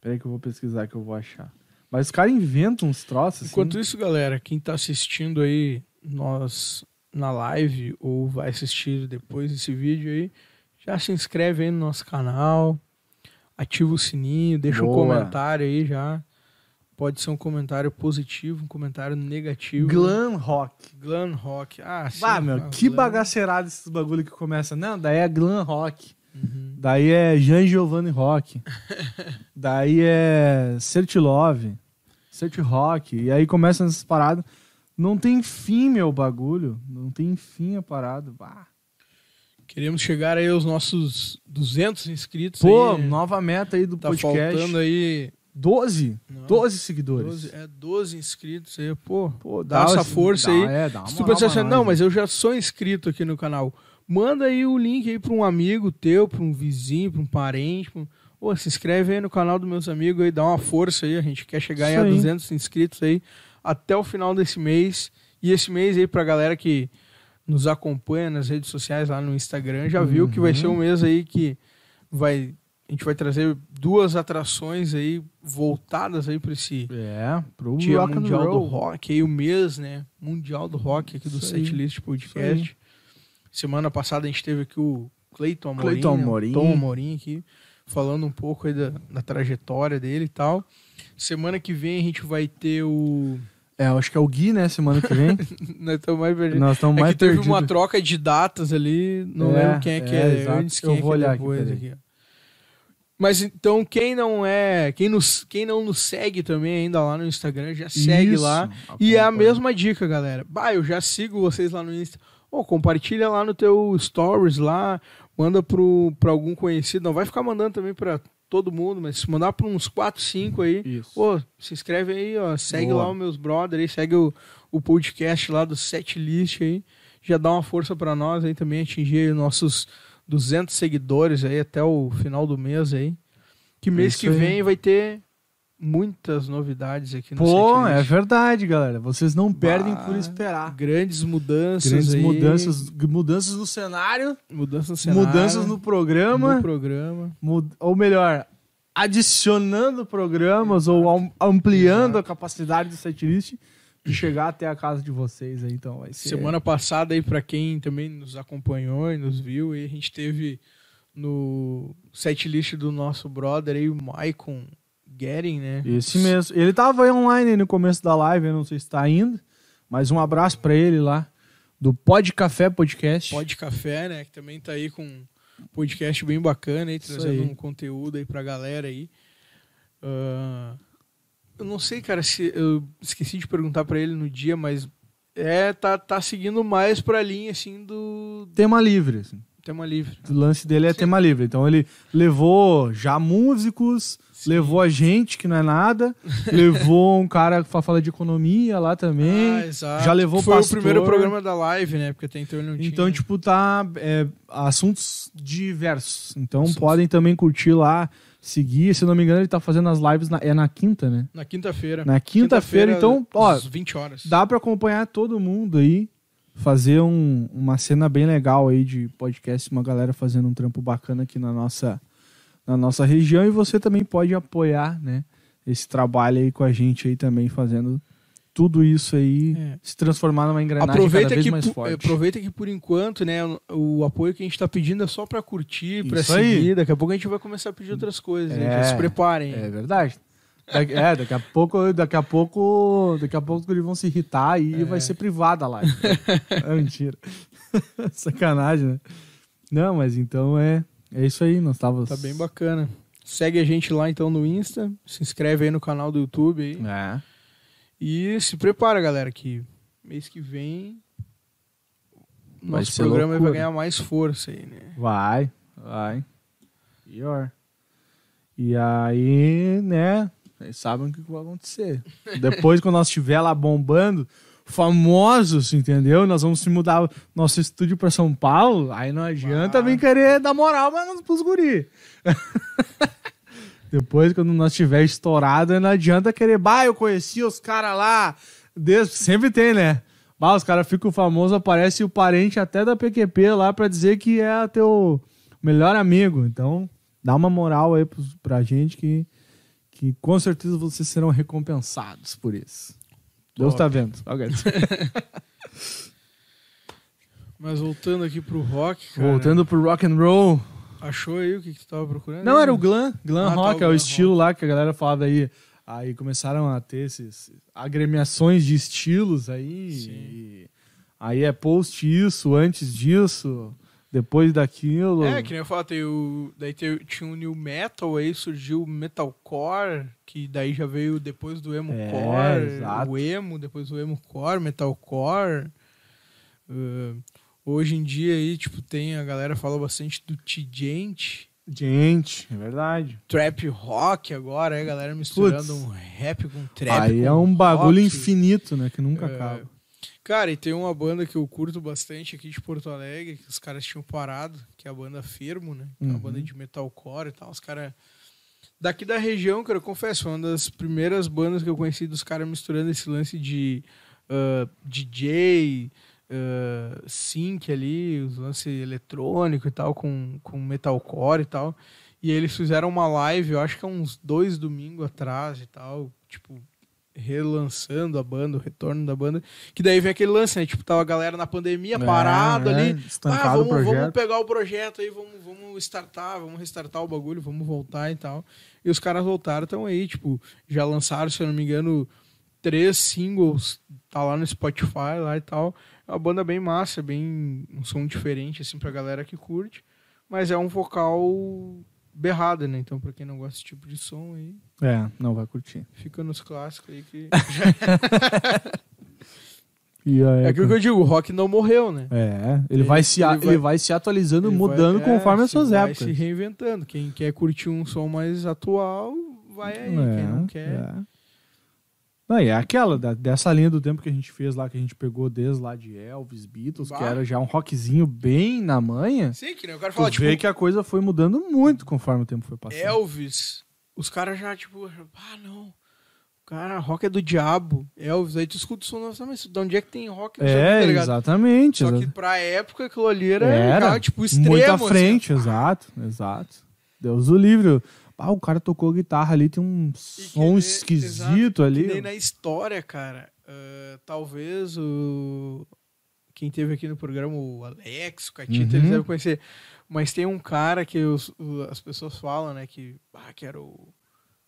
Peraí que eu vou pesquisar que eu vou achar. Mas os caras inventam uns troços, assim. Enquanto isso, galera, quem tá assistindo aí nós na live ou vai assistir depois desse vídeo aí, já se inscreve aí no nosso canal, ativa o sininho, deixa um Boa. comentário aí já. Pode ser um comentário positivo, um comentário negativo. Glam Rock. Glam Rock. Ah, sim. Ah, meu, ah, que glam. bagaceirada esses bagulho que começa. Não, daí é Glam Rock. Uhum. Daí é Jean Giovanni Rock. daí é Cert Love. Cert Rock. E aí começa essas paradas. Não tem fim, meu bagulho. Não tem fim a parada. Bah. Queremos chegar aí aos nossos 200 inscritos Pô, aí. nova meta aí do Tá podcast. faltando aí 12? Não. 12 seguidores. 12, é 12 inscritos aí, pô. Pô, Dá essa força dá, aí. É, dá uma Se tu pensar assim, não, mas eu já sou inscrito aqui no canal. Manda aí o link aí pra um amigo teu, pra um vizinho, pra um parente. Pra. Pô, se inscreve aí no canal dos meus amigos aí, dá uma força aí. A gente quer chegar Isso aí a aí. 200 inscritos aí até o final desse mês. E esse mês aí pra galera que nos acompanha nas redes sociais lá no Instagram, já viu que vai ser Uhum. um mês aí que vai a gente vai trazer duas atrações aí voltadas aí para esse É, pro Dia rock Mundial do. Rock, aí o mês, né? Mundial do Rock aqui do Isso. Setlist Podcast. Semana passada a gente teve aqui o Cleiton Amorim, Cleiton né? Amorim. Tom Amorim aqui, falando um pouco aí da, da trajetória dele e tal. Semana que vem a gente vai ter o... É, eu acho que é o Gui, né, semana que vem. Nós estamos mais perdidos. Nós estamos É mais que teve perdidos. uma troca de datas ali, não É, lembro quem é que é, é, exato. antes, Eu quem é vou que é olhar aqui, depois aqui. Mas então, quem não é, quem, nos, quem não nos segue também ainda lá no Instagram, já segue Isso, lá. E é a mesma dica, galera. Bah, eu já sigo vocês lá no Insta. Ô, compartilha lá no teu stories lá, manda pro, pra algum conhecido. Não vai ficar mandando também pra todo mundo, mas se mandar pra uns 4, 5 aí, Isso. Pô, se inscreve aí, ó. Segue Boa. lá os meus brothers aí, segue o, o podcast lá do Setlist aí. Já dá uma força pra nós aí também, atingir aí nossos 200 seguidores aí até o final do mês aí. Que mês Isso que aí. vem vai ter muitas novidades aqui no Pô, é verdade, galera. Vocês não perdem Bah, por esperar. Grandes mudanças Grandes aí, mudanças, mudanças no cenário, Mudanças no cenário, mudanças no programa, no programa. mu- ou melhor, adicionando programas ou am- ampliando Exato. a capacidade do setlist de chegar até a casa de vocês aí, então vai ser Semana passada aí para quem também nos acompanhou e nos viu, aí a gente teve no setlist do nosso brother aí, o Maicon Getting, né? esse mesmo. Ele tava aí online aí no começo da live, eu não sei se tá ainda, mas um abraço pra ele lá do Pod Café Podcast. Pode Café, né? Que também tá aí com podcast bem bacana aí, trazendo aí. um conteúdo aí pra galera aí. Ah, eu não sei, cara, se eu esqueci de perguntar pra ele no dia, mas é tá, tá seguindo mais pra linha assim do Tema livre, assim. tema livre. O lance dele é Sim. tema livre. Então ele levou já músicos, Sim. levou a gente, que não é nada, levou um cara que fa- fala de economia lá também. Ah, exato. já levou Foi pastor. o primeiro programa da live, né? Porque até então ele não tinha. Então, tipo, tá é, assuntos diversos. Então Assuntos. podem também curtir lá, seguir. Se não me engano, ele tá fazendo as lives na- é na quinta, né? Na quinta-feira. Na quinta-feira, então, ó, às 20 horas. dá pra acompanhar todo mundo aí, fazer um- uma cena bem legal aí de podcast, uma galera fazendo um trampo bacana aqui na nossa, na nossa região e você também pode apoiar, né, esse trabalho aí com a gente aí também fazendo tudo isso aí É. se transformar numa engrenagem Aproveita cada vez que, mais forte. aproveita que por enquanto, né, o, apoio que a gente tá pedindo é só pra curtir, pra Isso aí. seguir. Daqui a pouco a gente vai começar a pedir outras coisas, né? É. Já se preparem. É verdade. É, daqui a pouco, daqui a pouco, daqui a pouco guris vão se irritar e É. vai ser privada a live. é mentira. Sacanagem, né? Não, mas então é, é isso aí, nós tava Tá bem bacana. Segue a gente lá então no Insta, se inscreve aí no canal do YouTube aí. É. E se prepara, galera, que mês que vem Vai nosso programa vai loucura. ganhar mais força aí, né? Vai, vai. Pior. E aí, né? Vocês sabem o que que vai acontecer. Depois, quando nós estiver lá bombando, famosos, entendeu? Nós vamos se mudar nosso estúdio pra São Paulo. Aí não adianta vir querer dar moral mas pros guri. Depois, quando nós estiver estourado, não adianta querer. Bah, eu conheci os caras lá. Desde... Sempre tem, né? Bah, os caras ficam famosos, aparece o parente até da PQP lá pra dizer que é teu melhor amigo. Então, dá uma moral aí pra gente que, que com certeza vocês serão recompensados por isso. Deus Top. tá vendo. Mas voltando aqui pro rock, cara. Voltando pro rock and roll. Achou aí o que, que tu tava procurando? Não, era o glam, glam Ah, tá, rock, o é o glam estilo lá que a galera falava aí. Aí começaram a ter esses agremiações de estilos aí. Sim. e aí é post isso, antes disso, depois daquilo. É, que nem eu falo, tem o, daí tem- tinha o New Metal, aí surgiu o Metalcore, que daí já veio depois do Emo É, Core, exato. o Emo, depois o Emo Core, Metalcore. Uh, hoje em dia aí, tipo, tem, a galera fala bastante do T-Gente, Gente, é verdade. Trap Rock agora, aí a galera misturando Putz. um rap com trap. aí é com um bagulho rock. infinito, né? Que nunca É, acaba. Cara, e tem uma banda que eu curto bastante aqui de Porto Alegre, que os caras tinham parado, que é a banda Firmo, né? Que é uma Uhum. banda de metalcore e tal. Os caras. Daqui da região, cara, eu confesso, uma das primeiras bandas que eu conheci dos caras misturando esse lance de ah, DJ, ah, sync ali, os lance eletrônico e tal, com, com metalcore e tal. E eles fizeram uma live, eu acho que há uns dois domingos atrás e tal, tipo, relançando a banda, o retorno da banda. Que daí vem aquele lance, né? Tipo, tava a galera na pandemia, parado É, ali. é, Ah, estancado o vamos, vamos pegar o projeto aí, vamos, vamos startar, vamos restartar o bagulho, vamos voltar e tal. E os caras voltaram, estão aí, tipo, já lançaram, se eu não me engano, três singles, tá lá no Spotify lá e tal. É uma banda bem massa, bem um som diferente, assim, pra galera que curte. Mas é um vocal berrado, né? Então, pra quem não gosta desse tipo de som aí, É, não vai curtir. fica nos clássicos aí que. Aí, É aquilo que eu digo, o rock não morreu, né? É, ele, Ele- vai se, ele ele, vai... vai- se atualizando, mudando vai- é, conforme as suas vai épocas. se reinventando. Quem quer curtir um som mais atual, vai aí. É, Quem não quer. É. Não, e é aquela, da- dessa linha do tempo que a gente fez lá, que a gente pegou desde lá de Elvis, Beatles, que Bah. era já um rockzinho bem na manha. Sim, que nem o cara Tu fala, vê tipo, que a coisa foi mudando muito conforme o tempo foi passando. Elvis, os caras já, tipo, ah, não. O cara, rock é do diabo. Elvis, aí tu escuta o som, nossa, mas de onde é que tem rock? no É, tá exatamente. Só que pra época aquilo ali era, Era, cara, tipo, extremo. muito à assim. frente, exato, exato. Deus o livre. Ah, o cara tocou guitarra ali, tem um E som nem- esquisito exato, ali. Nem na história, cara. ah, talvez o. Quem teve aqui no programa, o Alex, o Catita, Uhum. eles devem conhecer. Mas tem um cara que os- as pessoas falam, né? Que, ah, que era o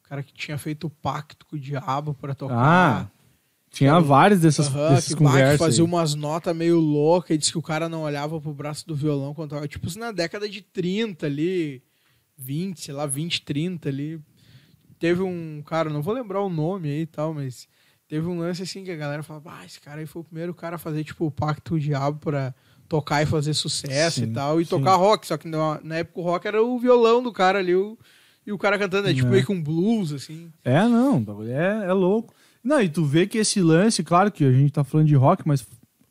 cara que tinha feito o pacto com o diabo Ah, tocar. Tinha Aham. várias dessas, Aham, dessas que conversas. fazia aí. umas notas meio loucas e disse que o cara não olhava pro braço do violão quando tava, tipo, assim, na década de 30 ali, 20, sei lá, 20, 30 ali. Teve um cara, não vou lembrar o nome aí e tal, mas teve um lance assim que a galera falava, ah, esse cara aí foi o primeiro cara a fazer, tipo, o pacto com o diabo pra tocar e fazer sucesso Sim, e tal, e sim. tocar rock, só que na, na época o rock era o violão do cara ali, o, e o cara cantando, é tipo É. meio que um blues, assim. É, não, é, é louco. Não, e tu vê que esse lance, claro que a gente tá falando de rock, mas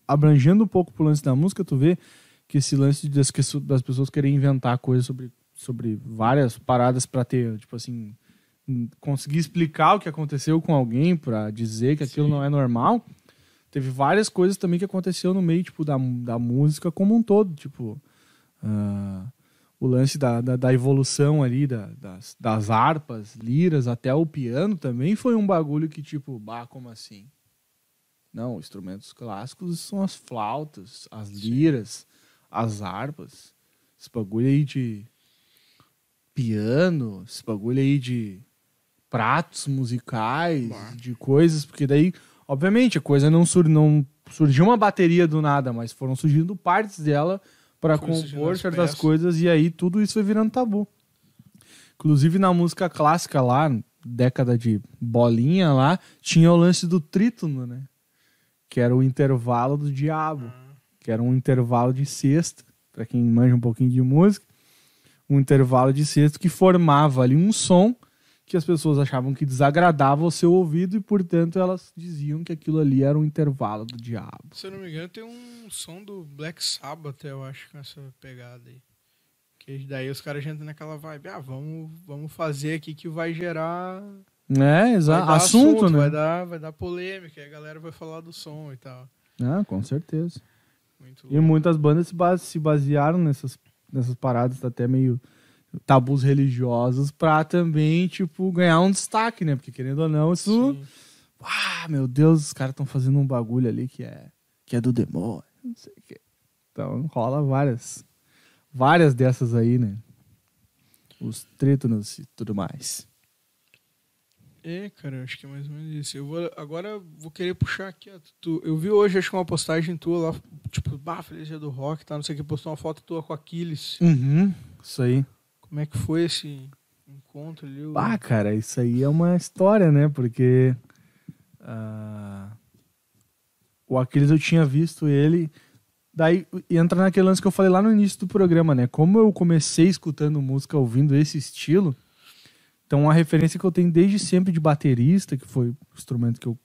abrangendo um pouco pro lance da música, tu vê que esse lance das, das pessoas querem inventar coisas sobre, sobre várias paradas pra ter, tipo assim, hum, conseguir explicar o que aconteceu com alguém pra dizer que aquilo Sim. não é normal. Teve várias coisas também que aconteceu no meio, tipo, da, da música como um todo, tipo... ah, o lance da, da, da evolução ali da- das, das harpas, liras, até o piano também foi um bagulho que, tipo, bah, como assim? Não, instrumentos clássicos são as flautas, as liras, as harpas. Esse bagulho aí de piano, esse bagulho aí de pratos musicais, Bah. de coisas, porque daí, obviamente, a coisa não, sur não surgiu uma bateria do nada, mas foram surgindo partes dela para compor as certas coisas e aí tudo isso foi virando tabu. Inclusive na música clássica lá, década de bolinha lá, tinha o lance do trítono, né? Que era o intervalo do diabo, que era um intervalo de sexta, para quem manja um pouquinho de música, um intervalo de sexta que formava ali um som que as pessoas achavam que desagradava ao seu ouvido e, portanto, elas diziam que aquilo ali era um intervalo do diabo. Se eu não me engano, tem um som do Black Sabbath, eu acho, com essa pegada aí. Que daí os caras já entram naquela vibe, ah, vamos, vamos fazer aqui que vai gerar É, exato. dar Assunto, né? Vai dar, vai dar polêmica, a galera vai falar do som e tal. Ah, com certeza. Muito E muitas bandas se basearam nessas, nessas paradas até meio tabus religiosos pra também, tipo, ganhar um destaque, né? Porque querendo ou não, isso. Sim. Ah, meu Deus, os caras estão fazendo um bagulho ali que é, que é do demônio. Não sei o quê. Então rola várias. Várias dessas aí, né? Os trítonos e tudo mais. É, cara, acho que é mais ou menos isso. Eu vou, agora vou querer puxar aqui, ó. Tu, eu vi hoje, acho que uma postagem tua lá, tipo, bah, feliz dia do rock, tá, não sei o que, postou uma foto tua com Aquiles. Uhum. Isso aí. Como é que foi esse encontro ali? o- Ah, cara, isso aí é uma história, né? Porque ah, o Aquiles eu tinha visto ele. Daí entra naquele lance que eu falei lá no início do programa, né? Como eu comecei escutando música, ouvindo esse estilo, então a referência que eu tenho desde sempre de baterista, que foi o instrumento que eu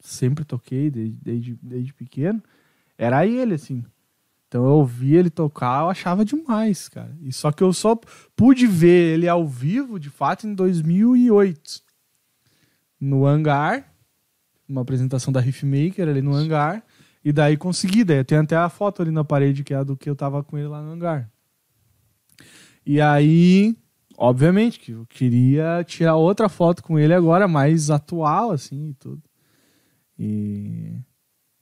sempre toquei desde, desde, desde pequeno, era ele, assim. Então eu ouvia ele tocar, eu achava demais, cara. E só que eu só pude ver ele ao vivo, de fato, em 2008. No Hangar, uma apresentação da Riffmaker ali no Hangar. E daí consegui, daí tem até a foto ali na parede que é a do que eu tava com ele lá no Hangar. E aí, obviamente, que eu queria tirar outra foto com ele agora, mais atual, assim, e tudo. E,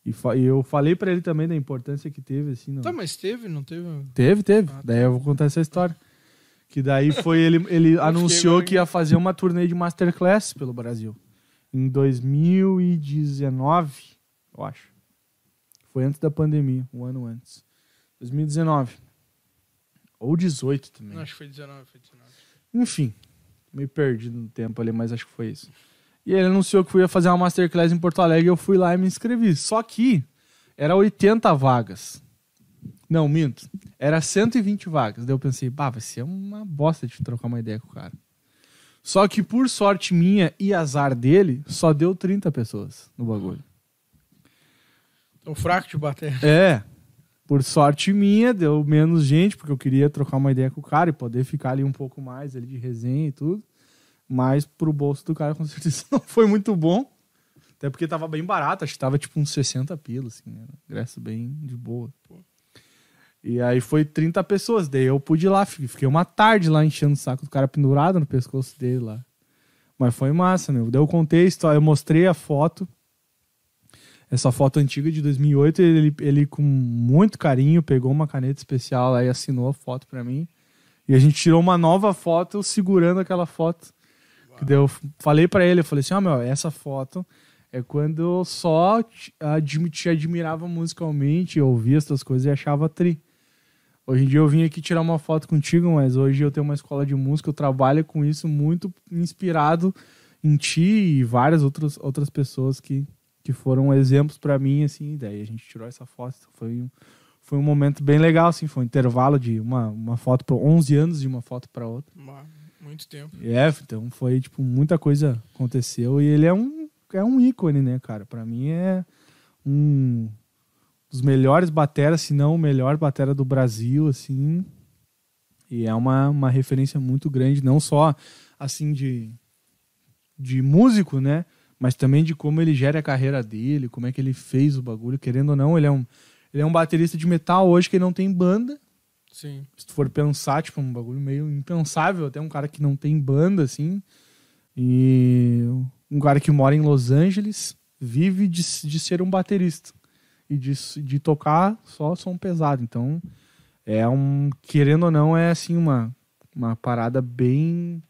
e, fa- eu falei pra ele também da importância que teve, assim, no, Tá, mas teve, não teve? Teve, teve. Ah, tá. Daí eu vou contar essa história. Que daí foi ele, ele anunciou que ia fazer uma turnê de masterclass pelo Brasil. Em 2019, eu acho. Foi antes da pandemia, um ano antes. 2019. Ou 18 também. Não, acho que foi 19, foi 19. Enfim, meio perdido no tempo ali, mas acho que foi isso. E ele anunciou que ia fazer uma masterclass em Porto Alegre eu fui lá e me inscrevi. Só que era 80 vagas. Não, minto. Era 120 vagas. Daí eu pensei, bah, vai ser uma bosta de trocar uma ideia com o cara. Só que por sorte minha e azar dele, só deu 30 pessoas no bagulho. Tão fraco de bater. É. Por sorte minha, deu menos gente, porque eu queria trocar uma ideia com o cara e poder ficar ali um pouco mais ali de resenha e tudo. Mas pro bolso do cara, com certeza, não foi muito bom. Até porque tava bem barato, acho que tava tipo uns 60 pilas, assim, um ingresso bem de boa. E aí foi 30 pessoas, daí eu pude ir lá, fi- fiquei uma tarde lá enchendo o saco do cara pendurado no pescoço dele lá. Mas foi massa, meu. Daí eu contei a história, eu mostrei a foto, essa foto antiga de 2008, ele, ele com muito carinho pegou uma caneta especial lá e assinou a foto pra mim. E a gente tirou uma nova foto segurando aquela foto. Que eu falei pra ele, eu falei assim, ó, meu, essa foto É quando eu só te, admi- te admirava musicalmente, eu ouvia essas coisas e achava tri. Hoje em dia eu vim aqui tirar uma foto contigo, mas hoje eu tenho uma escola de música, eu trabalho com isso muito inspirado em ti e várias outras, outras pessoas que, que foram exemplos pra mim, assim, daí a gente tirou essa foto, foi um, foi um momento bem legal, assim, foi um intervalo de uma, uma foto para 11 anos de uma foto para outra. Muito tempo. É, então foi, tipo, muita coisa aconteceu e ele é um, é um ícone, né, cara? Pra mim é um dos melhores bateras, se não o melhor batera do Brasil, assim. E é uma, uma referência muito grande, não só, assim, de, de músico, né? Mas também de como ele gera a carreira dele, como é que ele fez o bagulho. Querendo ou não, ele é um, ele é um baterista de metal hoje que não tem banda, Sim. se tu for pensar, tipo, um bagulho meio impensável, até um cara que não tem banda, assim. E um cara que mora em Los Angeles vive de, de ser um baterista e de, de tocar só som pesado. Então, é um. Querendo ou não, é assim, uma, uma parada bem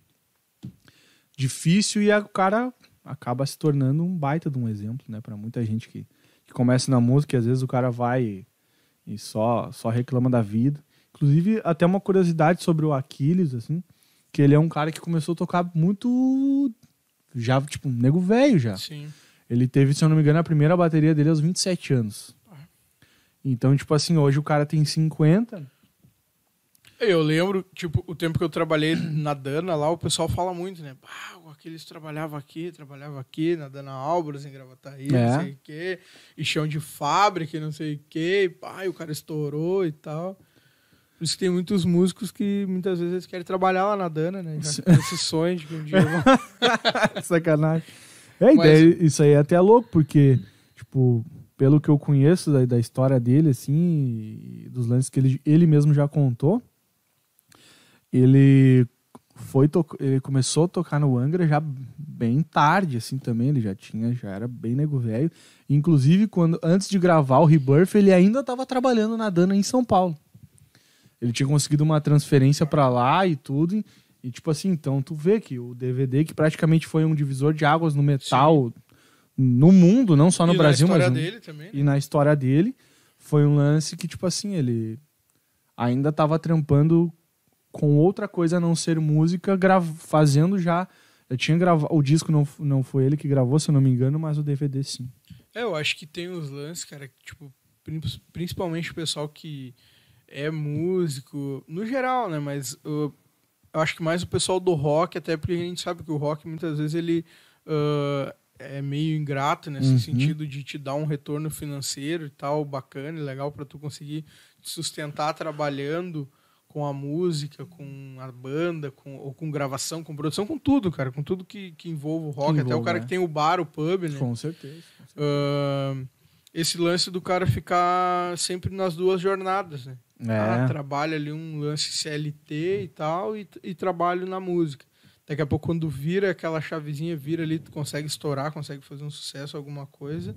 difícil e o cara acaba se tornando um baita de um exemplo, né, para muita gente que, que começa na música e às vezes o cara vai e, e só, só reclama da vida. Inclusive, até uma curiosidade sobre o Aquiles, assim, que ele é um cara que começou a tocar muito. Já, tipo, um nego velho já. Sim. Ele teve, se eu não me engano, a primeira bateria dele aos 27 anos. Então, tipo assim, hoje o cara tem 50. Eu lembro, tipo, o tempo que eu trabalhei na Dana lá, o pessoal fala muito, né? Ah, o Aquiles trabalhava aqui, trabalhava aqui, na Dana Álvares, em Gravataí, É. não sei o quê, e chão de fábrica, e não sei o quê, e, e o cara estourou e tal. Por isso que tem muitos músicos que muitas vezes eles querem trabalhar lá na Dana, né? Já com esse sonho de que um dia vão... Sacanagem. É, Mas- daí, isso aí é até louco, porque, tipo, pelo que eu conheço da, da história dele, assim, dos lances que ele, ele mesmo já contou, ele foi ele começou a tocar no Angra já bem tarde, assim, também, ele já tinha, já era bem nego velho. Inclusive, quando, antes de gravar o Rebirth, ele ainda estava trabalhando na Dana em São Paulo. Ele tinha conseguido uma transferência pra lá e tudo. E, e, tipo assim, então tu vê que o DVD, que praticamente foi um divisor de águas no metal no mundo, não só no e Brasil, mas dele também, né? e na história dele, foi um lance que, tipo assim, ele ainda tava trampando com outra coisa a não ser música, fazendo já. Eu tinha gravado. O disco não, não foi ele que gravou, se eu não me engano, mas o DVD sim. É, eu acho que tem uns lances, cara, que, tipo, prin- principalmente o pessoal que é músico, no geral, né? Mas uh, eu acho que mais o pessoal do rock, até porque a gente sabe que o rock muitas vezes ele uh, é meio ingrato nesse Uhum. sentido de te dar um retorno financeiro e tal, bacana e legal para tu conseguir te sustentar trabalhando com a música, com a banda, com, ou com gravação, com produção, com tudo, cara, com tudo que, que envolve o rock, até o envolve, cara é. que tem o bar, o pub, né? Com certeza. Ahn, esse lance do cara ficar sempre nas duas jornadas, né? Ah, É. trabalha ali um lance CLT e tal, e, e trabalho na música. Daqui a pouco, quando vira aquela chavezinha, vira ali, tu consegue estourar, consegue fazer um sucesso, alguma coisa.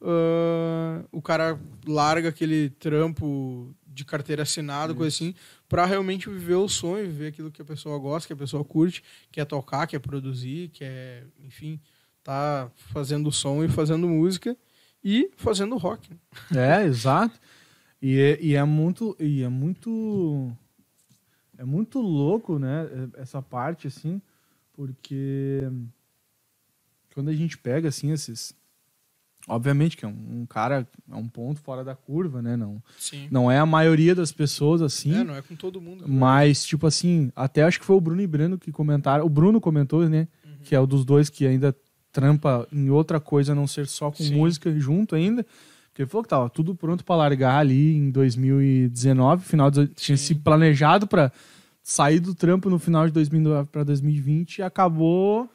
ah, o cara larga aquele trampo de carteira assinada, coisa assim, pra realmente viver o sonho, viver aquilo que a pessoa gosta, que a pessoa curte, quer tocar, quer produzir, quer, enfim, tá fazendo som e fazendo música e fazendo rock. né? É, exato. E é, e é muito. E é muito. É muito louco, né? Essa parte, assim, porque quando a gente pega, assim, esses. Obviamente que é um, um cara, é um ponto fora da curva, né? Não, Sim. não é a maioria das pessoas assim. É, não é com todo mundo. né? Mas, tipo assim, até acho que foi o Bruno e Breno que comentaram. O Bruno comentou, né? Que é o dos dois que ainda trampa em outra coisa, a não ser só com Sim. música junto ainda. Porque ele falou que tava tudo pronto pra largar ali em 2019, final de, tinha se planejado pra sair do trampo no final de 2019 pra 2020 e acabou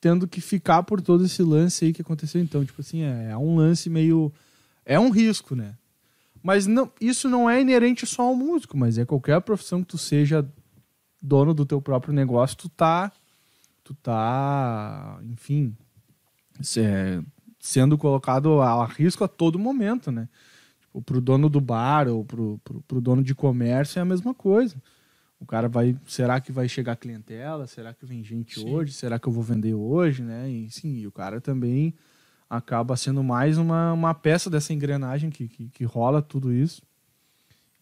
tendo que ficar por todo esse lance aí que aconteceu então, tipo assim, é, é um lance meio é um risco, né? Mas não, isso não é inerente só ao músico, mas é qualquer profissão que tu seja dono do teu próprio negócio, tu tá tu tá, enfim, se- sendo colocado a risco a todo momento, né? Tipo, pro dono do bar ou pro, pro, pro dono de comércio é a mesma coisa. O cara vai, será que vai chegar clientela? Será que vem gente Sim. hoje? Será que eu vou vender hoje, né? E sim, e o cara também acaba sendo mais uma, uma peça dessa engrenagem que, que, que rola tudo isso.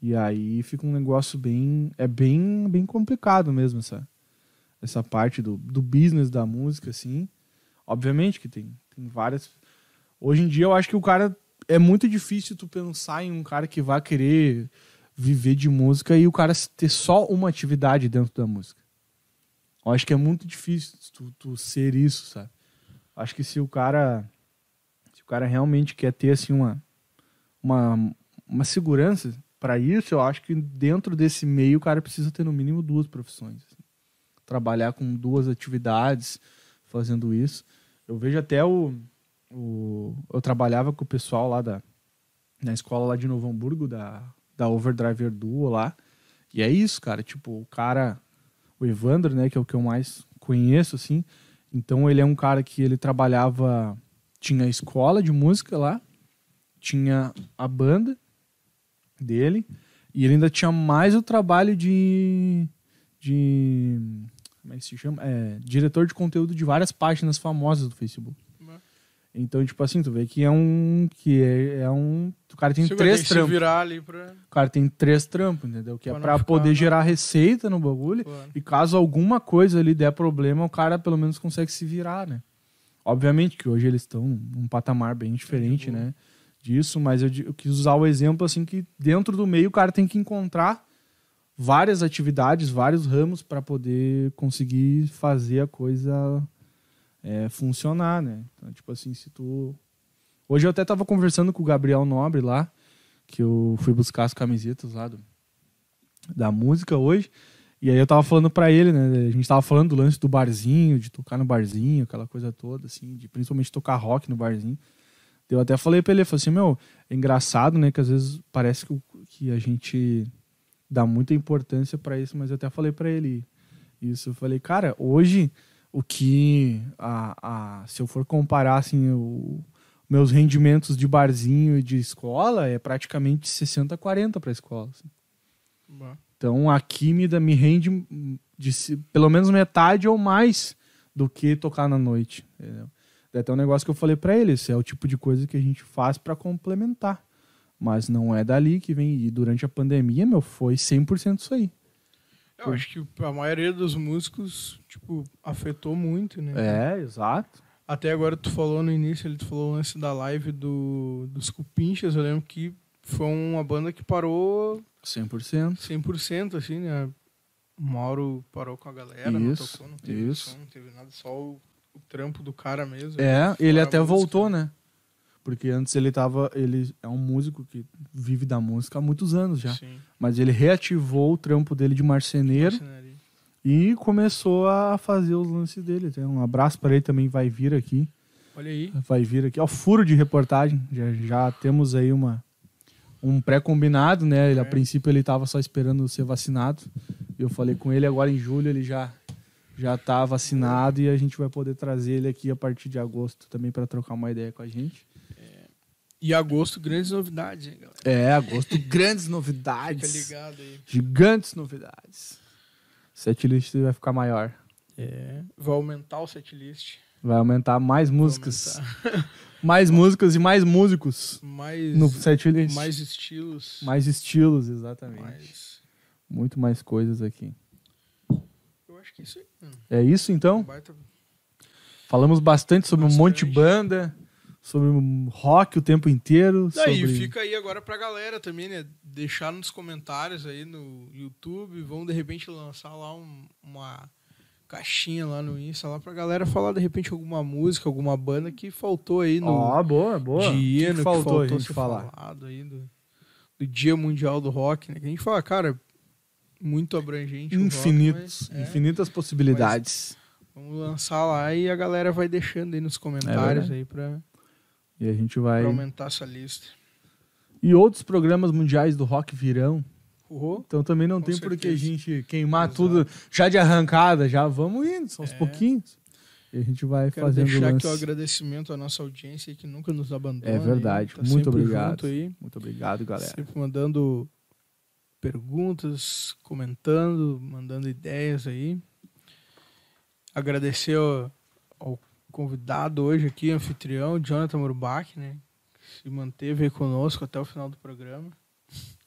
E aí fica um negócio bem. É bem, bem complicado mesmo essa, essa parte do, do business da música, assim. Obviamente que tem, tem várias. Hoje em dia eu acho que o cara. É muito difícil tu pensar em um cara que vai querer viver de música e o cara ter só uma atividade dentro da música. Eu acho que é muito difícil tu, tu ser isso, sabe? Acho que se o cara. Se o cara realmente quer ter assim uma. Uma, uma segurança para isso, eu acho que dentro desse meio o cara precisa ter no mínimo duas profissões. assim. Trabalhar com duas atividades fazendo isso. Eu vejo até o, o eu trabalhava com o pessoal lá da na escola lá de Novo Hamburgo da da Overdriver Duo lá. E é isso, cara, tipo, o cara o Evandro, né, que é o que eu mais conheço assim. Então ele é um cara que ele trabalhava tinha a escola de música lá, tinha a banda dele e ele ainda tinha mais o trabalho de de como é que se chama? É, diretor de conteúdo de várias páginas famosas do Facebook. Então, tipo assim, tu vê que é um que é, é um o cara tem ter três trampos. virar ali pra. O cara tem três trampos, entendeu? Que é Pra não pra poder na- gerar receita no bagulho. Claro. E caso alguma coisa ali der problema, o cara pelo menos consegue se virar, né? Obviamente que hoje eles estão num patamar bem diferente, boa. né? Disso, mas eu, eu quis usar o exemplo assim que dentro do meio o cara tem que encontrar várias atividades, vários ramos para poder conseguir fazer a coisa é, funcionar, né? Então, tipo assim, se tu Hoje eu até tava conversando com o Gabriel Nobre lá, que eu fui buscar as camisetas lá do, da música hoje. E aí eu tava falando pra ele, né? A gente tava falando do lance do barzinho, de tocar no barzinho, aquela coisa toda, assim, de principalmente tocar rock no barzinho. Eu até falei pra ele, falei assim, meu, é engraçado, né? Que às vezes parece que, que a gente dá muita importância pra isso, mas eu até falei pra ele isso. Eu falei, cara, hoje o que. A, a, se eu for comparar, assim, o, meus rendimentos de barzinho e de escola é praticamente 60 40 pra escola. assim. Então aqui me, dá- me rende de, pelo menos metade ou mais do que tocar na noite. Entendeu? É até um negócio que eu falei pra ele, esse é o tipo de coisa que a gente faz pra complementar. Mas não é dali que vem. E durante a pandemia, meu, foi 100% isso aí. Eu acho que a maioria dos músicos, tipo, afetou muito, né? É, exato. Até agora tu falou no início, ele tu falou o lance da live do, dos Cupinchas, eu lembro que foi uma banda que parou 100%. 100%, assim, né? O Mauro parou com a galera, não Isso, tocou, não teve isso. som, não teve nada, só o, o trampo do cara mesmo. É, ele até música. voltou, né? Porque antes ele tava. Ele é um músico que vive da música há muitos anos já. Sim. Mas ele reativou o trampo dele de marceneiro e começou a fazer os lances dele. Tem um abraço para ele também, vai vir aqui. Olha aí. Vai vir aqui. Ó, furo de reportagem. Já, já temos aí uma, um pré-combinado, né? Ele, a É. princípio ele tava só esperando ser vacinado. Eu falei com ele agora em julho, ele já já tá vacinado e a gente vai poder trazer ele aqui a partir de agosto também para trocar uma ideia com a gente. E agosto, grandes novidades, hein, galera? É, agosto, grandes Fica novidades. ligado aí. Gigantes novidades. Setlist vai ficar maior. É. Vai aumentar o setlist. Vai aumentar mais músicas. aumentar Mais músicas e mais músicos Mais, no setlist. mais estilos. Mais estilos, exatamente. mais- Muito mais coisas aqui. Eu acho que é isso aí, mano. É isso então? Baita- Falamos bastante sobre um monte de Bastante. banda, sobre rock o tempo inteiro. Daí sobre... fica aí agora pra galera também, né? Deixar nos comentários aí no YouTube. Vamos de repente lançar lá um- uma caixinha lá no Insta lá pra galera falar de repente alguma música, alguma banda que faltou aí no Ó, boa, boa. dia, O que no que faltou, a gente falar? aí do, do Dia Mundial do Rock, né? Que a gente fala, cara, muito abrangente. o rock, Infinitos, mas, é, infinitas possibilidades. vamos lançar lá e a galera vai deixando aí nos comentários verdade. aí pra, E a gente vai. pra aumentar essa lista. E outros programas mundiais do rock virão. Uhul. Então também não Com tem por que a gente queimar Exato. tudo já de arrancada, já vamos indo, só aos É. pouquinhos. E a gente vai Quero fazendo deixar lance. aqui o agradecimento à nossa audiência que nunca nos abandona. É verdade. aí, tá Muito obrigado. Muito obrigado, galera. Sempre mandando perguntas, comentando, mandando ideias aí. Agradecer convidado hoje aqui, anfitrião, Jonathan Murbach, né? que Se manteve aí conosco até o final do programa.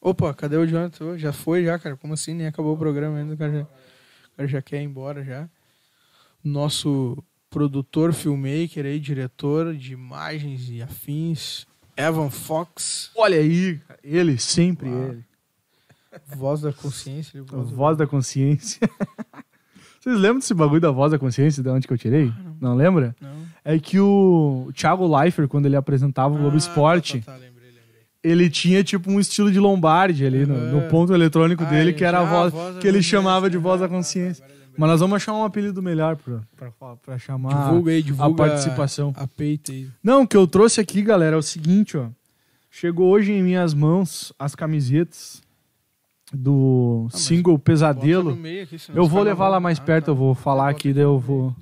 Opa, cadê o Jonathan? Já foi, já, cara. Como assim? Nem acabou o programa ainda. O cara já, o cara já quer ir embora já. Nosso produtor, filmmaker aí, diretor de imagens e afins, Evan Fox, Olha aí, ele, sempre Uau. ele. voz da consciência. Voz voz da consciência. Vocês lembram desse bagulho da voz da consciência, de onde que eu tirei? não. lembra? Não. É que o Thiago Leifert, quando ele apresentava o Globo Ah, Esporte, Tá, tá, tá, lembrei, lembrei. ele tinha tipo um estilo de Lombardi ali no, no É. ponto eletrônico Ah, dele, ele que era a voz, da que ele chamava de voz da Ah, tá, consciência. Mas nós vamos achar um apelido melhor pra, pra, pra chamar Divulga aí, divulga a participação. a peita aí. Não, o que eu trouxe aqui, galera, é o seguinte, ó. Chegou hoje em minhas mãos as camisetas do mas single Pesadelo. aqui, Eu vou levar lá mais Ah, perto, tá. eu vou falar Bota aqui, daí eu vou,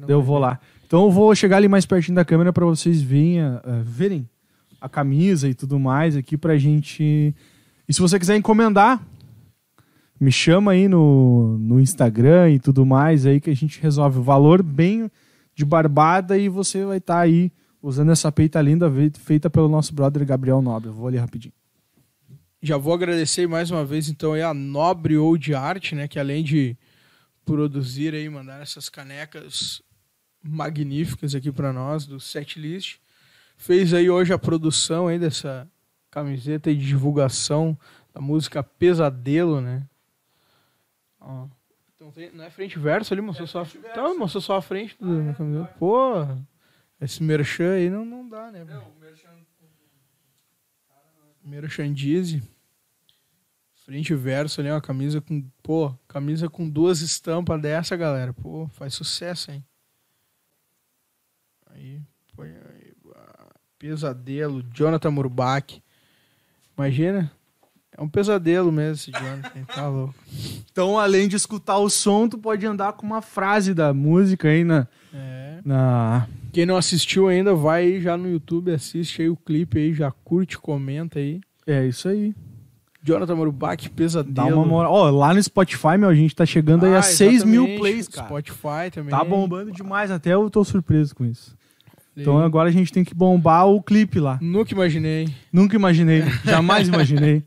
daí eu vou lá. Então eu vou chegar ali mais pertinho da câmera pra vocês verem, a- a- verem a camisa e tudo mais aqui pra gente. E se você quiser encomendar, me chama aí no, no Instagram e tudo mais aí que a gente resolve o valor bem de barbada e você vai estar aí usando essa peita linda feita pelo nosso brother Gabriel Nobre. Eu vou ali rapidinho. Já vou agradecer mais uma vez, então, a Nobre Old Art, né? Que além de produzir aí, mandar essas canecas magníficas aqui para nós, do Setlist, fez aí hoje a produção aí dessa camiseta de divulgação da música Pesadelo, né? Ó. Então, tem- não é frente e verso ali, mostrou só, a- então, mostrou só a frente do, da camiseta. Pô, esse merchan aí não, não dá, né? velho? Merchandise. Frente e verso ali, uma camisa com. Pô, camisa com duas estampas dessa, galera. Pô, faz sucesso, hein? Aí, põe aí. Pesadelo, Jonathan Murbach. Imagina? É um pesadelo mesmo esse Jonathan, tá louco. Então, além de escutar o som, tu pode andar com uma frase da música aí na. É. na... Quem não assistiu ainda, vai aí já no YouTube, assiste aí o clipe aí, já curte, comenta aí. É isso aí. Jonathan Murbach, pesadelo. Dá uma moral. Ó, lá no Spotify, meu, a gente tá chegando aí Ah, a 6 mil exatamente. plays, cara. Spotify também. Tá bombando demais, até eu tô surpreso com isso. Então agora a gente tem que bombar o clipe lá. Nunca imaginei. Nunca imaginei, jamais imaginei.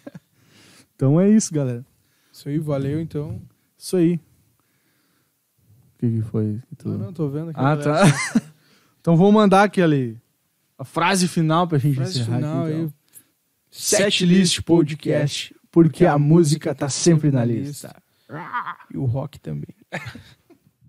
então é isso, galera. Isso aí, valeu então. Isso aí. Que, que foi? que tu- Não, não, tô vendo aqui. Ah, tá. então vou mandar aquele. A frase final pra gente Frase encerrar final aqui. Então. Setlist Podcast, porque a música tá sempre na lista. E o rock também.